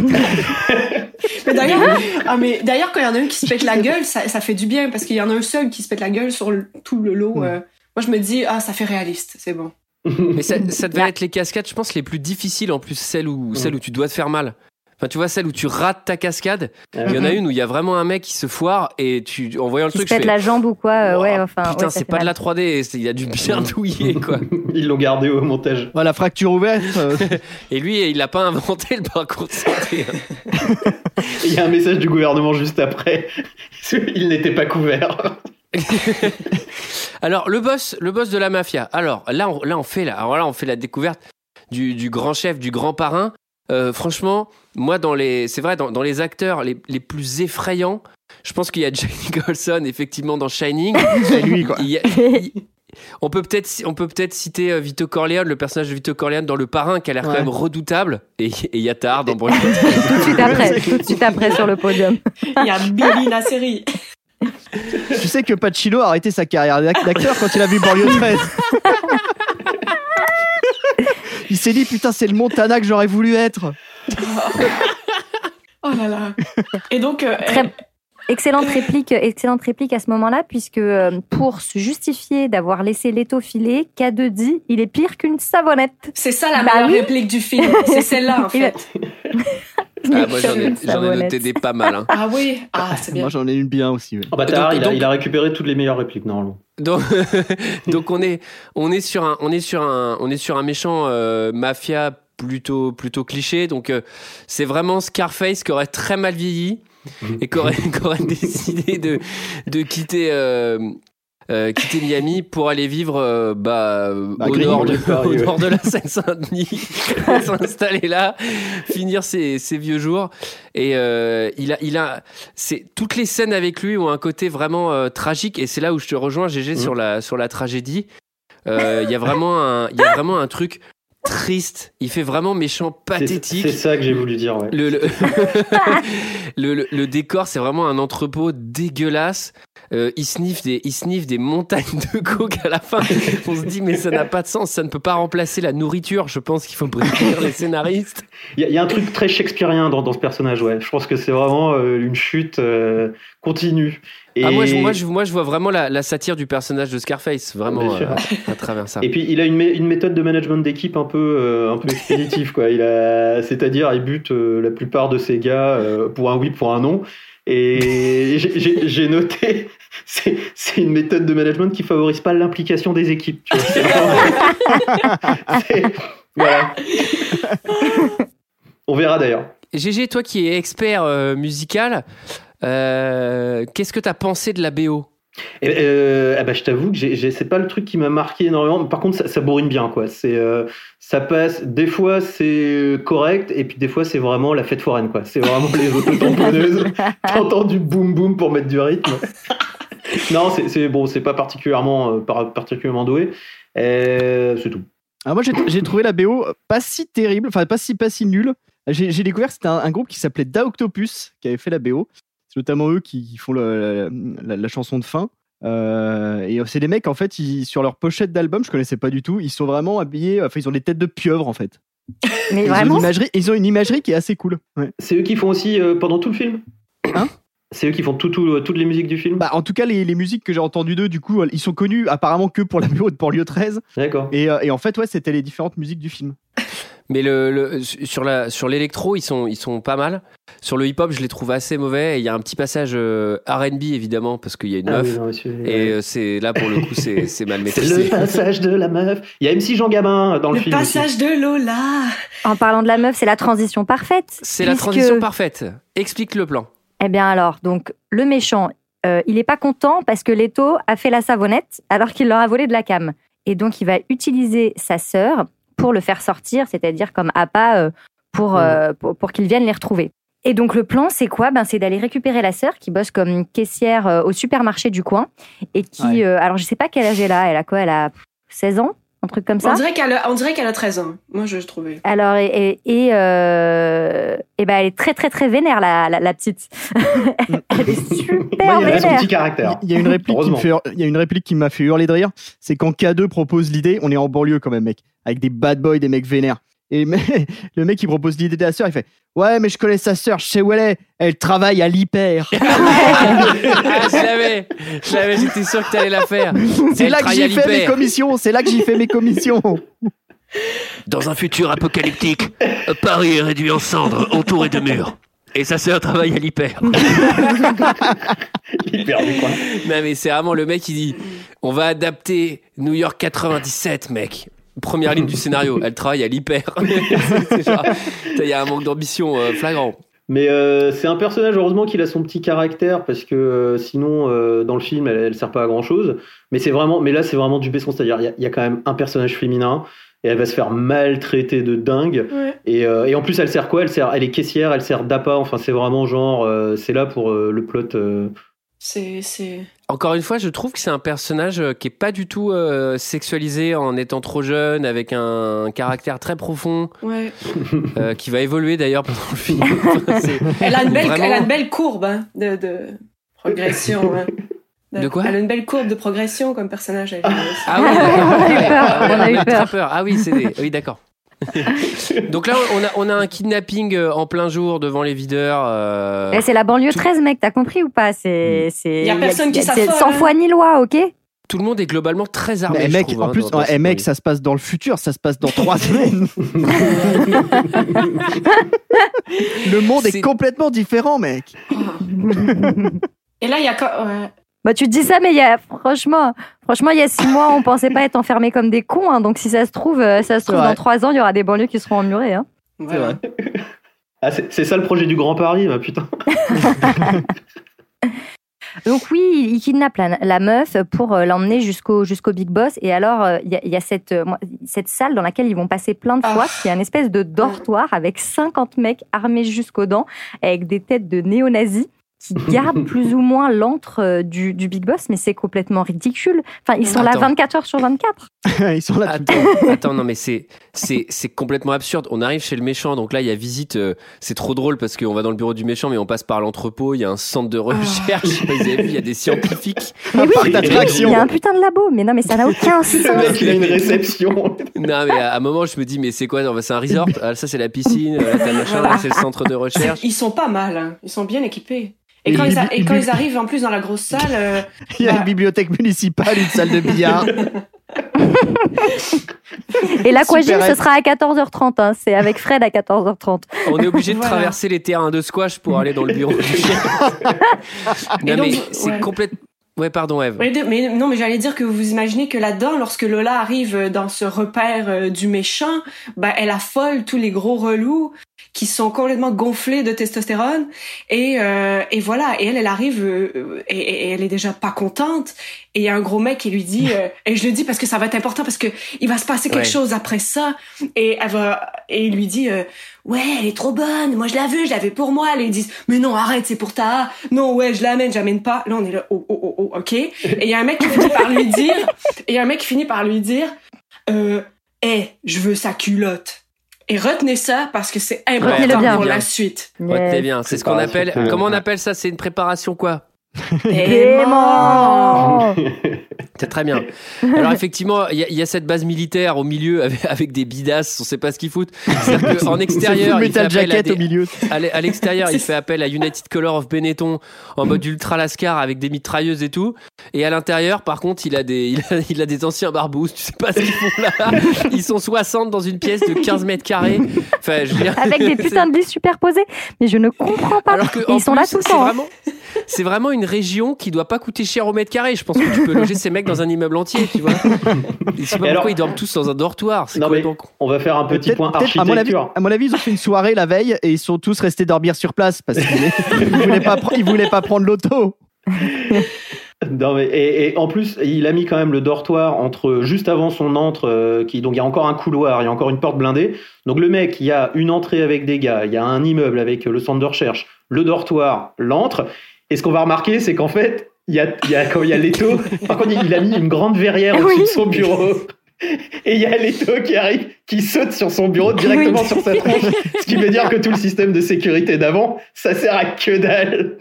D'ailleurs, ah, mais d'ailleurs, quand il y en a un qui se pète la gueule, ça, ça fait du bien parce qu'il y en a un seul qui se pète la gueule sur le- tout le lot. euh. moi, je me dis, ah, ça fait réaliste, c'est bon. Mais ça, ça *laughs* devait être les cascades, je pense, les plus difficiles en plus, celles où, celles où tu dois te faire mal. Enfin, tu vois, celle où tu rates ta cascade. Il y en a une où il y a vraiment un mec qui se foire et tu, en voyant le Qui se truc, je pète fais, la jambe ou quoi, euh, ouais, enfin. putain, ouais, c'est pas de mal. la 3D, c'est- il a dû bien *laughs* douiller, quoi. Ils l'ont gardé au montage. Voilà, fracture ouverte. euh, *laughs* Et lui, il a pas inventé le parcours de santé. hein. *laughs* Il y a un message du gouvernement juste après. Il n'était pas couvert. Alors, le boss, le boss de la mafia. Alors, là, on, là, on fait la, alors là, on fait la découverte du, du grand chef, du grand parrain. Euh, franchement, moi, dans les, c'est vrai, dans, dans les acteurs les, les plus effrayants, je pense qu'il y a *laughs* Jack Nicholson, effectivement, dans Shining. *laughs* C'est lui, quoi. Il y a- il- on peut peut-être, on peut peut-être citer euh, Vito Corleone, le personnage de Vito Corleone dans Le Parrain, qui a l'air quand même redoutable, et, Yatar dans. *laughs* Tout de suite après, tout de suite après sur le podium. Il y a Billy la série. Tu sais que Pacino a arrêté sa carrière d'ac- d'acteur quand il a vu Banlieue 13. Il s'est dit putain c'est le Montana que j'aurais voulu être. *laughs* Oh là là. Et donc, euh, Très- Excellente réplique, excellente réplique à ce moment-là, puisque euh, pour se justifier d'avoir laissé l'étau filer, K2 dit il est pire qu'une savonnette. c'est ça la Bah meilleure oui. réplique du film. C'est celle-là, en *laughs* fait. Ah, moi, j'en ai, j'en noté des pas mal. hein. Ah oui, ah, c'est bien. Moi j'en ai une bien aussi. ouais. Oh, bah, Donc- il, a, donc- il a récupéré toutes les meilleures répliques normalement. Donc, *laughs* donc on est on est sur un on est sur un on est sur un méchant euh, mafia plutôt plutôt cliché. Donc euh, c'est vraiment Scarface qui aurait très mal vieilli et qui aurait, *laughs* qui aurait décidé de de quitter euh, euh, quitter Miami pour aller vivre euh, bah, Bah, au, Grignon, nord de, *laughs* de Paris, au ouais. nord de la Seine-Saint-Denis, *laughs* s'installer là, finir ses, ses vieux jours. Et euh, il a, il a, c'est toutes les scènes avec lui ont un côté vraiment euh, tragique. Et c'est là où je te rejoins, GG, Mmh. sur la sur la tragédie. Euh, Il y a vraiment un, il y a vraiment un truc triste. Il fait vraiment méchant, pathétique. c'est ça que j'ai voulu dire, ouais. Le, le- *laughs* le décor, c'est vraiment un entrepôt dégueulasse. Euh, il, sniffe des, il sniffe des montagnes de coke à la fin. On se dit, mais ça n'a pas de sens. Ça ne peut pas remplacer la nourriture. Je pense qu'il faut prévenir les scénaristes. Il y, a- il y a un truc très shakespearien dans, dans ce personnage, ouais. Je pense que c'est vraiment euh, une chute euh, continue. Et, Ah, moi, je, moi, je, moi, je vois vraiment la, la satire du personnage de Scarface, vraiment, à travers ça. et puis il a une, mé- une méthode de management d'équipe un peu, un peu expéditive, quoi. C'est-à-dire, il bute la plupart de ses gars pour un oui, pour un non. Et j'ai- noté, *laughs* c'est une méthode de management qui favorise pas l'implication des équipes. tu vois. *laughs* Voilà. On verra d'ailleurs. GG, toi qui es expert euh, musical, euh, qu'est-ce que tu as pensé de la BO Et, euh, ah bah, je t'avoue que c'est pas le truc qui m'a marqué énormément. Par contre, ça, ça bourrine bien, quoi. C'est, euh, ça passe. Des fois, c'est correct, et puis des fois, c'est vraiment la fête foraine, quoi. C'est vraiment les autotamponneuses. *laughs* T'entends du boum boum pour mettre du rythme. non, c'est, bon, c'est pas particulièrement, euh, par- particulièrement doué. Euh, c'est tout. Alors moi j'ai trouvé la BO pas si terrible, enfin pas si pas si nulle. J'ai découvert que c'était un, un groupe qui s'appelait Da Octopus qui avait fait la BO. C'est notamment eux qui, qui font le- la, la- la chanson de fin. Euh, et c'est des mecs en fait, ils, sur leur pochette d'album, je connaissais pas du tout. Ils sont vraiment habillés, enfin ils ont des têtes de pieuvre en fait. Mais Ils ont, vraiment une imagerie, ils ont une imagerie qui est assez cool. Ouais. C'est eux qui font aussi euh, pendant tout le film? Hein? C'est eux qui font tout, tout- toutes les musiques du film? Bah, en tout cas, les, les musiques que j'ai entendues d'eux, du coup, ils sont connus apparemment que pour la *laughs* BO de Banlieue 13. D'accord. Et, euh, et en fait, ouais, c'était les différentes musiques du film. Mais le, le- sur la sur l'électro, ils sont ils sont pas mal. Sur le hip-hop, je les trouve assez mauvais. Il y a un petit passage euh, R&B évidemment parce qu'il y a une Ah meuf. oui, non, monsieur, et ouais. euh, c'est là pour le coup, c'est c'est mal *laughs* maîtrisé. le passage de la meuf. Il y a MC Jean Gabin dans le, Le film. aussi. passage de Lola. En parlant de la meuf, c'est la transition parfaite. C'est la transition parfaite. Explique le plan. Eh bien alors, donc le méchant, euh, il est pas content parce que Leto a fait la savonnette alors qu'il leur a volé de la cam. Et donc il va utiliser sa sœur pour le faire sortir, c'est-à-dire comme appât euh, pour, euh, pour, pour qu'il vienne les retrouver. Et donc le plan, c'est quoi? Ben, C'est d'aller récupérer la sœur qui bosse comme caissière euh, au supermarché du coin et qui, Ouais. euh, alors je sais pas quel âge elle a, elle a quoi? Elle a 16 ans? Un truc comme ça On dirait qu'elle a, on dirait qu'elle a 13 ans. Moi, je, je trouvais. alors, et, et, et, euh, et ben, elle est très, très, très vénère, la, la, la petite. *laughs* elle est super il y a son vénère. petit caractère. Il y a une réplique qui me fait, il y a une réplique qui m'a fait hurler de rire. C'est quand K2 propose l'idée, on est en banlieue quand même, mec, avec des bad boys, des mecs vénères. Et le mec- *laughs* le mec qui propose l'idée de la sœur, il fait Ouais, mais je connais sa sœur, je sais où elle est. Elle travaille à l'hyper. *laughs* ah, je l'avais, je l'avais, j'étais sûr que t'allais la faire. *laughs* C'est là que j'ai fait mes l'hyper. commissions. C'est là que j'ai fait mes commissions. Dans un futur apocalyptique, Paris est réduit en cendres, entouré de murs. Et sa sœur travaille à l'hyper. Hyper du coin. Non mais c'est vraiment le mec qui dit on va adapter New York 97 mec. Première ligne du *laughs* scénario, elle travaille à l'hyper. *laughs* Il y a un manque d'ambition euh, flagrant. Mais euh, c'est un personnage, heureusement qu'il a son petit caractère, parce que euh, sinon, euh, dans le film, elle, elle sert pas à grand chose. Mais c'est vraiment, mais là, c'est vraiment du Besson, c'est-à-dire, il y a- il y, a quand même un personnage féminin, et elle va se faire maltraiter de dingue. Ouais. Et, euh, et en plus, elle sert quoi? Elle sert, elle est caissière, elle sert d'appât. Enfin, c'est vraiment genre, euh, c'est là pour euh, le plot. euh, C'est, c'est. Encore une fois, je trouve que c'est un personnage euh, qui est pas du tout euh, sexualisé en étant trop jeune, avec un, caractère très profond, Ouais. euh, qui va évoluer d'ailleurs pendant le film. *laughs* Elle a une belle, Vraiment. elle a une belle courbe hein, de, de progression. hein. De quoi Elle a une belle courbe de progression comme personnage. elle. Ah oui, d'accord. Ah, on a eu très peur. peur. Ah oui, c'est des- oui, d'accord. *laughs* Donc là, on a, on a un kidnapping euh, en plein jour devant les videurs. euh, Eh, c'est la banlieue 13, mec, t'as compris ou pas? C'est, c'est. Y a personne qui c'est s'affole, Sans hein. foi ni loi, ok? Tout le monde est globalement très armé. Mais je mec, trouve, en hein, plus, dans- dans eh, mec, ça se passe dans le futur, ça se passe dans trois *laughs* semaines. *laughs* le monde est complètement différent, mec. Et là, il y a. Bah, tu te dis ça, mais il y a, franchement, franchement, il y a six mois, on pensait pas être enfermés comme des cons. hein. donc, si ça se trouve, euh, ça se trouve, dans trois ans, il y aura des banlieues qui seront emmurées. Hein. C'est vrai. *laughs* Ah, c'est ça le projet du Grand Paris, bah, putain. *laughs* Donc oui, il kidnappe la, la meuf pour euh, l'emmener jusqu'au jusqu'au Big Boss. Et alors, euh, il y a, il y a cette, euh, cette salle dans laquelle ils vont passer plein de fois, qui est une espèce de dortoir avec 50 mecs armés jusqu'aux dents, avec des têtes de néo-nazis qui gardent plus ou moins l'antre euh, du, du Big Boss, mais c'est complètement ridicule. Enfin, ils sont là Attends. 24 heures sur 24. *laughs* Ils sont là. Attends, attends, non mais c'est c'est c'est complètement absurde. On arrive chez le méchant, donc là il y a visite. euh, c'est trop drôle parce qu'on va dans le bureau du méchant, mais on passe par l'entrepôt. Il y a un centre de recherche. Je sais pas si vous avez vu, il y a des *laughs* scientifiques. Mais oui, parc il y a un putain de labo, mais non, mais ça n'a aucun *laughs* sens. Le mec, il a une réception. Non mais à un moment je me dis mais c'est quoi non, C'est un resort. Ah, ça c'est la piscine. Là machin. Là c'est le centre de recherche. Ils sont pas mal, hein. ils sont bien équipés. Et, quand, il ils, a- bibli- et quand il ils arrivent en plus dans la grosse salle, euh, *laughs* Il y a bah, une bibliothèque municipale, une salle de billard. *laughs* Et l'aquagym, ce sera à 14h30. hein. C'est avec Fred à 14h30. On est obligé de Voilà. traverser les terrains de squash pour aller dans le bureau *laughs* du chien. Et non donc, mais c'est ouais. complètement. Ouais pardon Eve. Mais non, mais j'allais dire que vous imaginez que là-dedans, lorsque Lola arrive dans ce repère euh, du méchant, bah, elle affole tous les gros relous qui sont complètement gonflés de testostérone. Et euh, et voilà. Et elle elle arrive euh, et, et elle est déjà pas contente. Et il y a un gros mec qui lui dit *laughs* euh, et je le dis parce que ça va être important parce que il va se passer quelque Ouais. chose après ça. Et elle va et il lui dit euh, ouais elle est trop bonne. Moi je l'ai vue je l'avais pour moi. Et ils disent mais non arrête c'est pour ta. Non ouais je l'amène j'amène pas. Là on est là oh oh oh, oh ok. Et il y a un mec qui finit par lui dire *laughs* et il y a un mec qui finit par lui dire euh hey, je veux sa culotte et retenez ça parce que c'est important bien. pour la suite. Retenez bien, c'est ce qu'on Préparation appelle. Comment on appelle ça? C'est une préparation quoi? Dément *laughs* C'est très bien. Alors effectivement, il y, a- il y a cette base militaire au milieu *laughs* avec, avec des bidasses, on sait pas ce qu'ils foutent. C'est-à-dire qu'en *laughs* extérieur, il fait Metal appel à Jacket des- au milieu. à l'e- à l'extérieur, il *laughs* fait appel à United Color of Benetton en mode ultra lascar avec des mitrailleuses et tout. Et à l'intérieur, par contre, il a des, il a, il a des anciens barbouzes. Tu sais pas ce qu'ils font là. Ils sont 60 dans une pièce de 15 mètres carrés. Enfin, je veux dire, Avec des putains de lits superposés. Mais je ne comprends pas. alors que, ils sont là tout le c'est temps. hein. Vraiment, c'est vraiment une région qui doit pas coûter cher au mètre carré. Je pense que tu peux loger ces mecs dans un immeuble entier, tu vois. *laughs* Je sais pas Et alors- pourquoi ils dorment tous dans un dortoir. C'est Non, mais on va faire un petit Peut-être- point peut-être, à mon avis, architecture. à mon avis, ils ont fait une soirée la veille et ils sont tous restés dormir sur place parce qu'ils voulaient, *laughs* pas, pre- ils voulaient pas prendre l'auto. *laughs* Non, mais, et, et en plus, il a mis quand même le dortoir entre juste avant son entre, euh, qui donc il y a encore un couloir, il y a encore une porte blindée. Donc le mec, il y a une entrée avec des gars, il y a un immeuble avec le centre de recherche, le dortoir, l'antre. Et ce qu'on va remarquer, c'est qu'en fait, il y a, il y a quand il y a Leto, *laughs* par contre, il a mis une grande verrière au-dessus Oui. de son bureau. Et il y a Leto qui arrive, qui saute sur son bureau directement Oui. sur sa tronche. Ce qui veut dire que tout le système de sécurité d'avant, ça sert à que dalle.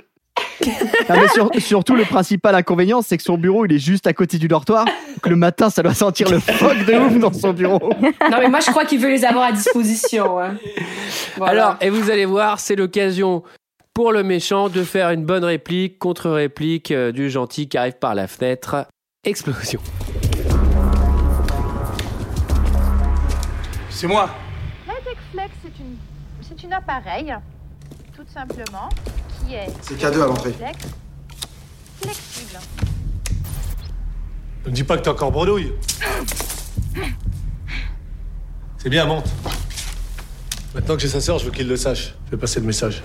Mais sur- surtout, le principal inconvénient, c'est que son bureau, il est juste à côté du dortoir. Donc le matin, ça doit sentir le fuck de ouf dans son bureau. non mais moi je crois qu'il veut les avoir à disposition hein. Voilà. Alors, et vous allez voir, c'est l'occasion pour le méchant de faire une bonne réplique, contre-réplique euh, du gentil qui arrive par la fenêtre. Explosion. C'est moi. La Flex, c'est une, c'est une appareil, tout simplement, qui est C'est cadeau à l'entrée. flex, flexible. Ne me dis pas que t'es encore bredouille. C'est bien, monte. Maintenant que j'ai sa sœur, je veux qu'il le sache. Je vais passer le message.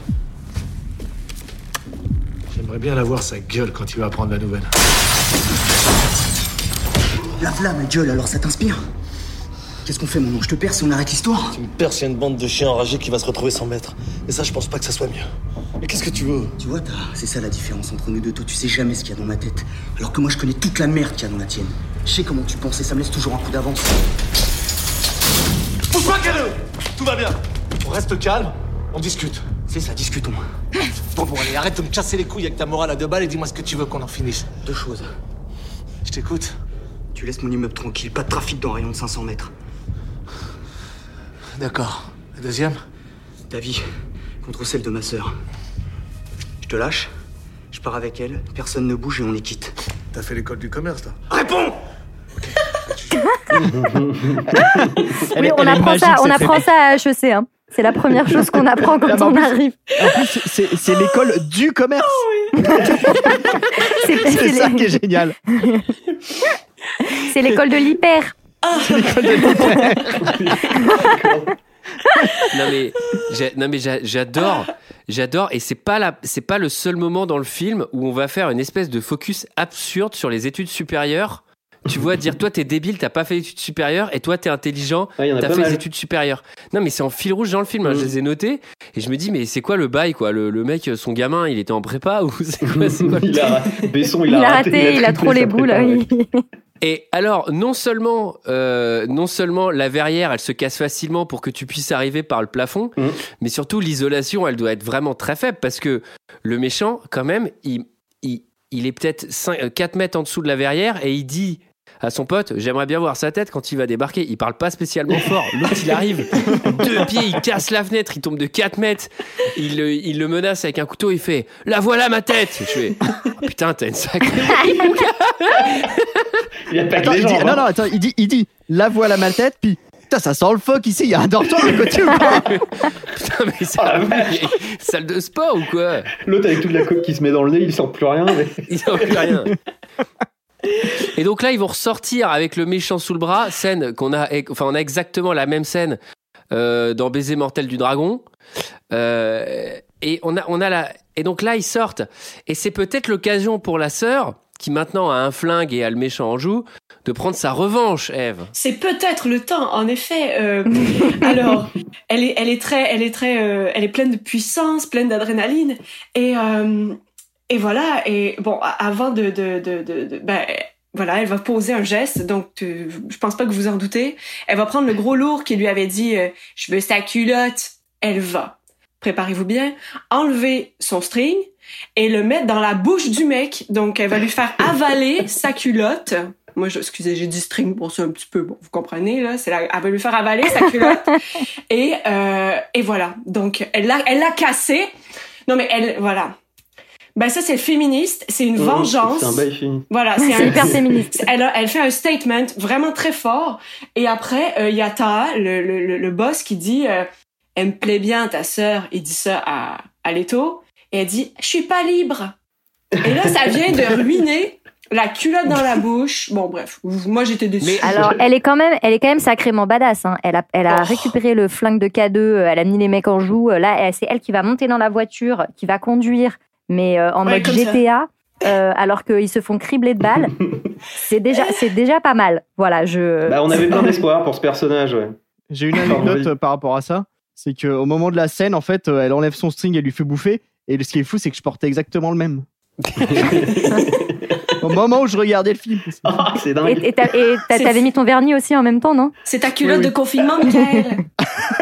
J'aimerais bien la voir sa gueule quand il va apprendre la nouvelle. Lave-la, ma gueule, alors ça t'inspire? Qu'est-ce qu'on fait, mon Je te perds si on arrête l'histoire? Tu me perds, s'il y a une bande de chiens enragés qui va se retrouver sans maître. Et ça, je pense pas que ça soit mieux. Mais qu'est-ce que tu veux? Tu vois, t'as- c'est ça la différence entre nous deux. Toi, tu sais jamais ce qu'il y a dans ma tête. Alors que moi, je connais toute la merde qu'il y a dans la tienne. Je sais comment tu penses et ça me laisse toujours un coup d'avance. Pousse pas, cadeau Tout va bien. On reste calme, on discute. C'est ça, discutons. Bon, bon, allez, arrête de me casser les couilles avec ta morale à deux balles et dis-moi ce que tu veux qu'on en finisse. Deux choses. Je t'écoute. Tu laisses mon immeuble tranquille, pas de trafic dans un rayon de 500 mètres. D'accord. La deuxième Ta vie contre celle de ma sœur. Je te lâche, je pars avec elle, personne ne bouge et on est quitte. T'as fait l'école du commerce, toi Réponds *laughs* Elle Oui, est- on apprend magique, ça, on cette apprend ça à HEC. Hein. C'est la première chose qu'on apprend Ah, quand *laughs* on arrive. En plus, c'est l'école du commerce. *laughs* C'est C'est ça les- qui est génial. c'est l'école de l'hyper. C'est l'école de l'hyper. *laughs* non mais, non mais j'a- j'adore, j'adore, et c'est pas la, c'est pas le seul moment dans le film où on va faire une espèce de focus absurde sur les études supérieures. Tu vois, dire toi t'es débile, t'as pas fait d'études supérieures, et toi t'es intelligent, Ouais, t'as fait mal. des études supérieures. Non mais c'est en fil rouge dans le film, hein, je les ai notés, et je me dis mais c'est quoi le bail quoi? Le, le mec, son gamin, il était en prépa ou *laughs* c'est quoi, quoi le Il a Besson, Il a raté, il a trop les boules. oui. *laughs* Et alors, non seulement, euh, non seulement la verrière, elle se casse facilement pour que tu puisses arriver par le plafond, Mmh. mais surtout l'isolation, elle doit être vraiment très faible parce que le méchant, quand même, il, il, il est peut-être 4 mètres en dessous de la verrière et il dit à son pote, j'aimerais bien voir sa tête quand il va débarquer. Il parle pas spécialement fort. L'autre, il arrive, deux pieds, il casse la fenêtre, il tombe de 4 mètres. Il, le- il le menace avec un couteau, il fait, la voilà ma tête. Je fais, oh, putain, t'as une sacrée. Il a pas Attends, il dit, non, hein. non, attends, il dit, il dit, la voilà ma tête, puis, putain, ça sent le phoque ici, il y a un dortoir à côté Putain, mais ça, salle de sport ou quoi? L'autre avec toute la coque qui se met dans le nez, il sent plus rien. mais- Il sent plus rien. *laughs* Et donc là, ils vont ressortir avec le méchant sous le bras, scène qu'on a, enfin, on a exactement la même scène euh, dans Baiser mortel du dragon. Euh, et on a, on a la, et donc là, ils sortent. Et c'est peut-être l'occasion pour la sœur, qui maintenant a un flingue et a le méchant en joue, de prendre sa revanche, Eve. C'est peut-être le temps, en effet. euh, *laughs* alors, elle est, elle est très, elle est très, euh, elle est pleine de puissance, pleine d'adrénaline, et euh, et voilà. Et bon, avant de, de, de, de, de- ben, voilà, elle va poser un geste. Donc, euh, je pense pas que vous en doutez. Elle va prendre le gros lourd qui lui avait dit, euh, je veux sa culotte. Elle va, préparez-vous bien, enlever son string et le mettre dans la bouche du mec. Donc, elle va lui faire *laughs* avaler sa culotte. Moi, je, excusez, j'ai dit string pour ça un petit peu. Bon, vous comprenez, là. C'est la, elle va lui faire avaler sa culotte. *laughs* et, euh, et voilà. Donc, elle l'a, elle l'a cassé. Non, mais elle, voilà. Ben, ça, c'est féministe. C'est une Mmh, vengeance. C'est un bail fini. Voilà, C'est un- hyper *laughs* féministe. Elle, a- elle fait un statement vraiment très fort. Et après, euh, il y a Taha, le, le, le, boss, qui dit euh, Elle me plaît bien, ta sœur. Il dit ça à, à Leto. Et elle dit Je suis pas libre. Et là, ça vient de ruiner la culotte dans la bouche. Bon, bref, moi j'étais déçue. Alors, elle est quand même, elle est quand même sacrément badass. Hein. Elle a, elle a Oh. récupéré le flingue de K2. euh, Elle a mis les mecs en joue. Là, c'est elle qui va monter dans la voiture, qui va conduire, mais euh, en Ouais, mode. GTA, euh, alors qu'ils se font cribler de balles. *laughs* c'est déjà, c'est déjà pas mal. Voilà, je. Bah, on avait plein d'espoir pour ce personnage, ouais. J'ai une anecdote euh, par rapport à ça. C'est qu'au moment de la scène, en fait, elle enlève son string et lui fait bouffer. Et ce qui est fou, c'est que je portais exactement le même. *laughs* Au moment où je regardais le film. Ah, c'est Et et t'avais mis ton vernis aussi en même temps, non? C'est ta culotte Oui, oui. de confinement, *laughs* Michael.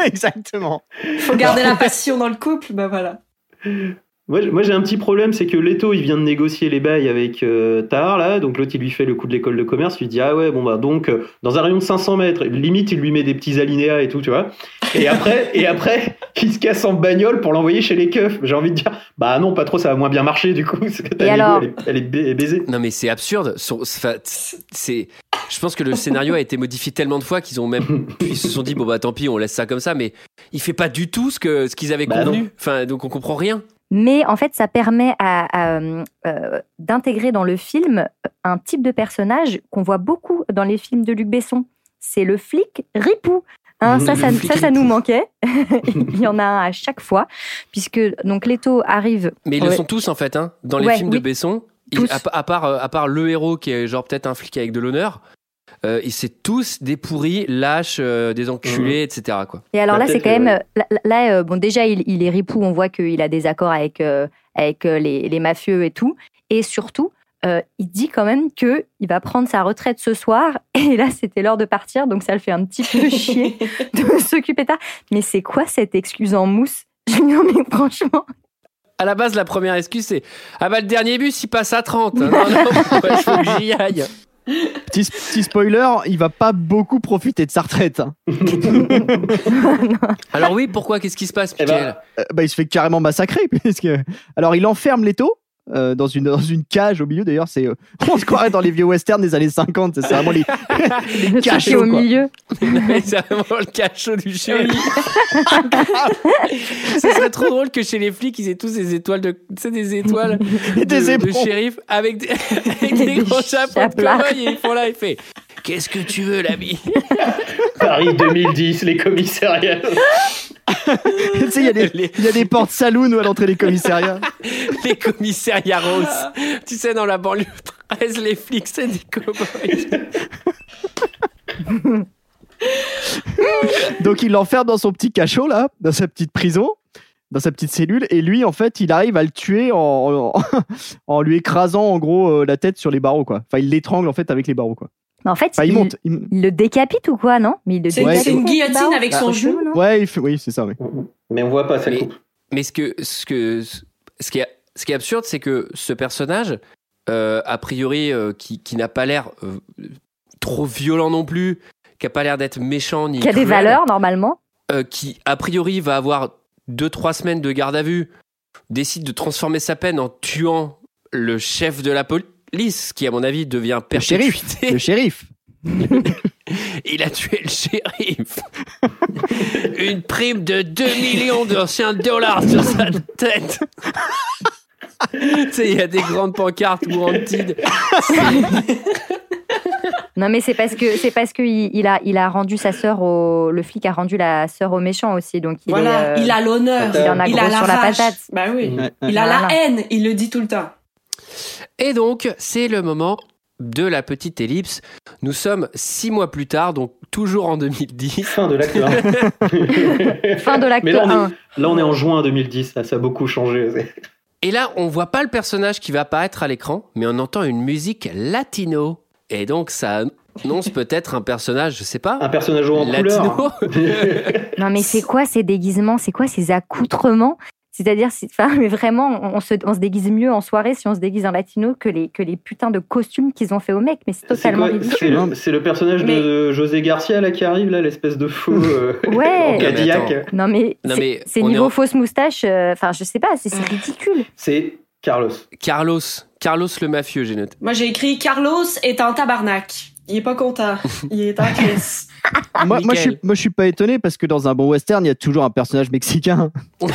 Exactement. Faut garder la passion dans le couple. Ben voilà. Moi, j'ai- un petit problème, c'est que Leto, il vient de négocier les bails avec euh, Tar, là, donc l'autre, il lui fait le coup de l'école de commerce, il lui dit, ah ouais, bon, bah, donc, euh, dans un rayon de 500 mètres, limite, il lui met des petits alinéas et tout, tu vois. Et après, *laughs* et après, il se casse en bagnole pour l'envoyer chez les keufs. J'ai envie de dire, bah non, pas trop, ça va moins bien marcher, du coup, *laughs* parce que ta Et alors elle est, elle est ba- baisée. Non mais c'est absurde. C'est, je pense que le scénario a été modifié tellement de fois qu'ils ont même, *laughs* ils se sont dit bon bah tant pis, on laisse ça comme ça. Mais il fait pas du tout ce que ce qu'ils avaient Bah convenu. non. Enfin donc on comprend rien. Mais en fait, ça permet à, à, euh, d'intégrer dans le film un type de personnage qu'on voit beaucoup dans les films de Luc Besson. C'est le flic ripou. Hein, ça, ça, ça, nous manquait. *laughs* *laughs* Il y en a un à chaque fois, puisque donc Leto arrive. Mais ils le sont tous en fait. Hein. Dans les Ouais, films de. Besson, à, à part euh, à part le héros qui est genre peut-être un flic avec de l'honneur. Euh, et c'est tous des pourris, lâches, euh, des enculés, etc. Quoi. Et alors là, c'est quand même. Là, là, euh, bon, déjà, il, il est ripou. On voit qu'il a des accords avec, euh, avec euh, les, les mafieux et tout. Et surtout, euh, il dit quand même que il va prendre sa retraite ce soir. *laughs* Et là, c'était l'heure de partir. Donc, ça le fait un petit peu *laughs* chier de *laughs* s'occuper tard. Mais c'est quoi cette excuse en mousse Julien, mais franchement? À la base, la première excuse c'est ah bah le dernier bus il passe à 30. hein. Non, non, ouais, faut que j'y aille. Petit, petit spoiler, il va pas beaucoup profiter de sa retraite. hein. *laughs* Alors oui, pourquoi? Qu'est-ce qui se passe, Eh ben, Euh, bah, il se fait carrément massacrer. *laughs* Puisque... Alors, il enferme Leto euh, dans, une, dans une cage au milieu. D'ailleurs, c'est, euh, *laughs* on se croirait dans les vieux westerns des années 50. C'est vraiment les, *laughs* les cachots, au quoi. milieu. Mais c'est vraiment le cachot du shérif. *laughs* Ce serait trop drôle que chez les flics, ils aient tous des étoiles de, tu sais, des étoiles Et des de, de shérif avec des, avec des Des gros chapeaux de et ils font là, il fait Qu'est-ce que tu veux, l'ami? Paris 2010, les commissariats. tu sais, il y, a des- il y a des portes saloon à l'entrée des commissariats. les commissariats roses. tu sais, dans la banlieue 13, les flics, c'est des cowboys. Donc il l'enferme dans son petit cachot là, dans sa petite prison, dans sa petite cellule, et lui en fait il arrive à le tuer en, en, *laughs* en lui écrasant en gros euh, la tête sur les barreaux quoi. Enfin il l'étrangle en fait avec les barreaux quoi. Mais en fait, Enfin, il il, monte, il- il le décapite ou quoi, non? Mais il le C'est Ouais, décapite c'est une guillotine avec Bah, son au genou. non? Ouais, il fait- oui c'est ça. Oui. Mais on voit pas, ça Mais- coupe. Mais ce, que, ce, que, ce, qui, est, ce qui est absurde, c'est que ce personnage, euh, a priori, euh, qui, qui n'a pas l'air euh, trop violent non plus, qui a pas l'air d'être méchant ni Qui a des valeurs normalement. euh, qui a priori va avoir 2-3 semaines de garde à vue, décide de transformer sa peine en tuant le chef de la police, qui à mon avis devient Le shérif. perpétuité. Le shérif. *laughs* Il a tué le shérif. *laughs* Une prime de 2 millions d'anciens dollars sur sa tête. *laughs* tu sais, il y a des grandes pancartes Wanted. Non, mais c'est parce que c'est parce que il, il a il a rendu sa sœur au le flic a rendu la sœur au méchant aussi, donc il Voilà, est, euh, il a l'honneur, il en a il gros a la sur la patate. Bah oui, il a Voilà. la haine, il le dit tout le temps. Et donc, c'est le moment de la petite ellipse. Nous sommes six mois plus tard, donc toujours en 2010. Fin de l'acte 1. *laughs* Fin de l'acte Mais là, on 1. est, là, on est en juin 2010, là, ça a beaucoup changé. Et là, on voit pas le personnage qui va apparaître à l'écran, mais on entend une musique latino. Et donc, ça annonce *laughs* peut-être un personnage, je sais pas. Un personnage en latino. couleur. *laughs* Non, mais c'est quoi ces déguisements? C'est quoi ces accoutrements? C'est-à-dire, c'est- enfin, mais vraiment, on se, on se déguise mieux en soirée si on se déguise en latino que les, que les putains de costumes qu'ils ont fait aux mecs. Mais c'est totalement ridicule. le, c'est le personnage Mais- de José Garcia là qui arrive là, l'espèce de faux *laughs* euh, Ouais. en Cadillac. Non, mais Non, c'est- mais niveau en- fausse moustache. euh, Enfin, je sais pas, c'est ridicule. C'est Carlos. Carlos. Carlos le mafieux, j'ai noté. Moi, j'ai écrit Carlos est en tabarnak. Il est pas content. Il est en *laughs* crise. Moi, moi, je suis, Nickel. moi je suis pas étonné parce que dans un bon western il y a toujours un personnage mexicain. *laughs*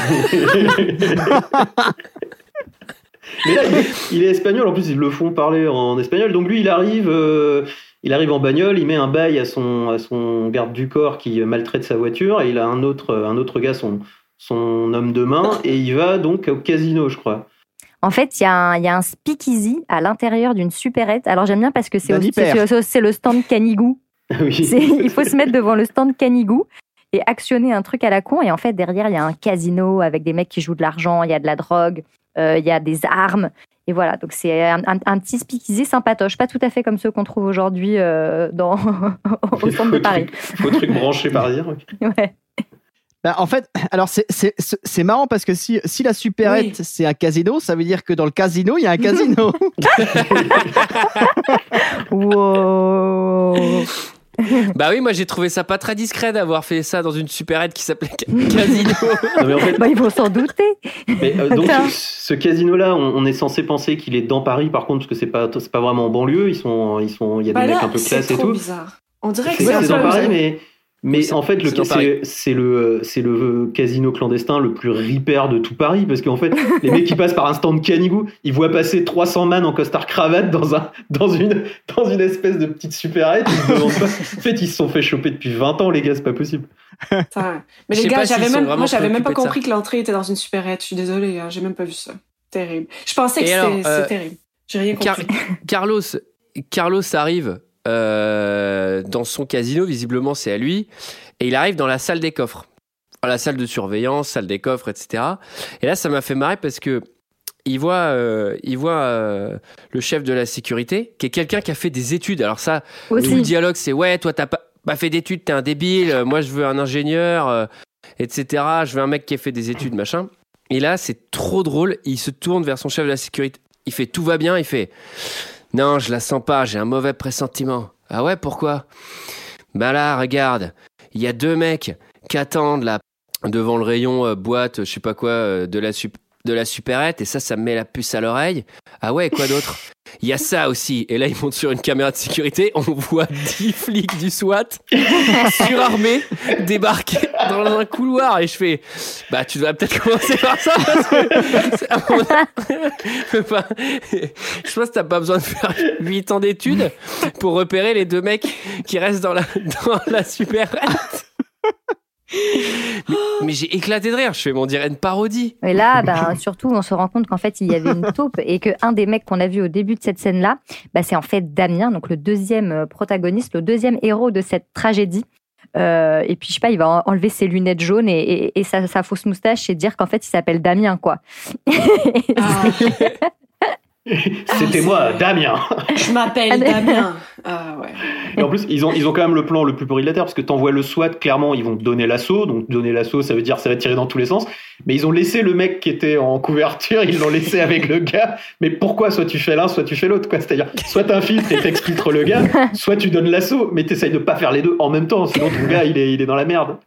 Mais là, il est, il est espagnol. En plus, ils le font parler en espagnol. Donc lui, il arrive, euh, il arrive en bagnole, il met un bail à son, à son garde du corps qui maltraite sa voiture, et il a un autre, un autre gars, son, son homme de main, et il va donc au casino, je crois. En fait, il y, a un- y a un speakeasy à l'intérieur d'une supérette. Alors j'aime bien parce que c'est le stand Canigou. oui. C'est- Il faut *laughs* se mettre devant le stand Canigou et actionner un truc à la con. Et en fait, derrière, il y a un casino avec des mecs qui jouent de l'argent, il y a de la drogue, euh, il y a des armes. Et voilà, donc c'est un, un- un petit speakeasy sympatoche, pas tout à fait comme ceux qu'on trouve aujourd'hui euh, dans *laughs* au centre de Paris. Faux truc branché par dire. *laughs* Ouais. Bah, en fait, alors c'est- c'est c'est- c'est marrant parce que si, si la supérette Oui. c'est un casino, ça veut dire que dans le casino il y a un casino. *laughs* Wow. Bah oui, moi j'ai trouvé ça pas très discret d'avoir fait ça dans une supérette qui s'appelait Ca- Casino. *laughs* Non, mais en fait, Bah, ils vont s'en douter. mais, euh, donc ce, ce casino-là, on, on est censé penser qu'il est dans Paris, par contre, parce que c'est pas, c'est pas vraiment en banlieue. Ils sont, ils sont, il y a des Bah mecs là, un peu c'est classe et trop tout. bizarre. On dirait que C'est c'est c'est dans Paris, mais, mais en fait, le c'est le, c'est le, casino clandestin le plus ripper de tout Paris, parce qu'en fait, *laughs* les mecs qui passent par un stand Canigou, ils voient passer 300 man en costard cravate dans, un, dans, une, dans une espèce de petite supérette. Ils se demandent pas- En fait, ils se sont fait choper depuis 20 ans, les gars, c'est pas possible. Mais les gars, j'avais même, moi, j'avais même pas compris que l'entrée était dans une supérette. Je suis désolée, hein, j'ai même pas vu ça. Terrible. Je pensais que c'était euh, terrible. J'ai rien Car- compris. *laughs* Carlos, Carlos arrive euh, dans son casino, visiblement c'est à lui, et il arrive dans la salle des coffres. Enfin, La salle de surveillance, salle des coffres, etc. Et là, ça m'a fait marrer parce que il voit, euh, il voit euh, le chef de la sécurité, qui est quelqu'un qui a fait des études. Alors ça, tout le Aussi. dialogue, c'est ouais, toi t'as pas, pas fait d'études, t'es un débile. Moi, je veux un ingénieur, etc. Je veux un mec qui a fait des études, machin. Et là, c'est trop drôle. Il se tourne vers son chef de la sécurité. Il fait tout va bien. Il fait non, je la sens pas. J'ai un mauvais pressentiment. Ah ouais, pourquoi? Bah là, regarde, il y a deux mecs qui attendent là devant le rayon euh, boîte, je sais pas quoi, euh, de la sup- de la supérette et ça, ça me met la puce à l'oreille. Ah ouais, quoi d'autre? Il y a ça aussi. Et là, ils montent sur une caméra de sécurité. On voit 10 flics du SWAT *laughs* surarmés débarquer dans un couloir. Et je fais, bah, tu devrais peut-être commencer par ça. Parce que, Enfin, je pense que t'as pas besoin de faire 8 ans d'études pour repérer les deux mecs qui restent dans la, dans la supérette. Mais, mais j'ai éclaté de rire. Je fais, mais on dirait une parodie. Et là, ben, *laughs* surtout, on se rend compte qu'en fait, il y avait une taupe et que un des mecs qu'on a vu au début de cette scène-là, bah, c'est en fait Damien, donc le deuxième euh, protagoniste, le deuxième héros de cette tragédie. Euh, et puis, je sais pas, il va en- enlever ses lunettes jaunes et, et- et sa, sa fausse moustache et dire qu'en fait, il s'appelle Damien, quoi. *laughs* *laughs* C'était moi, Damien. Je m'appelle Damien. *laughs* Ah ouais. Et en plus, ils ont, ils ont quand même le plan le plus pourri de la Terre, parce que t'envoies le SWAT, clairement, ils vont te donner l'assaut. Donc, donner l'assaut, ça veut dire ça va tirer dans tous les sens. Mais ils ont laissé le mec qui était en couverture, ils l'ont laissé avec le gars. Mais pourquoi Soit tu fais l'un, soit tu fais l'autre, quoi? C'est-à-dire, soit t'infiltres et t'exfiltres le gars, soit tu donnes l'assaut, mais t'essayes de pas faire les deux en même temps, sinon ton gars, il est, il est dans la merde.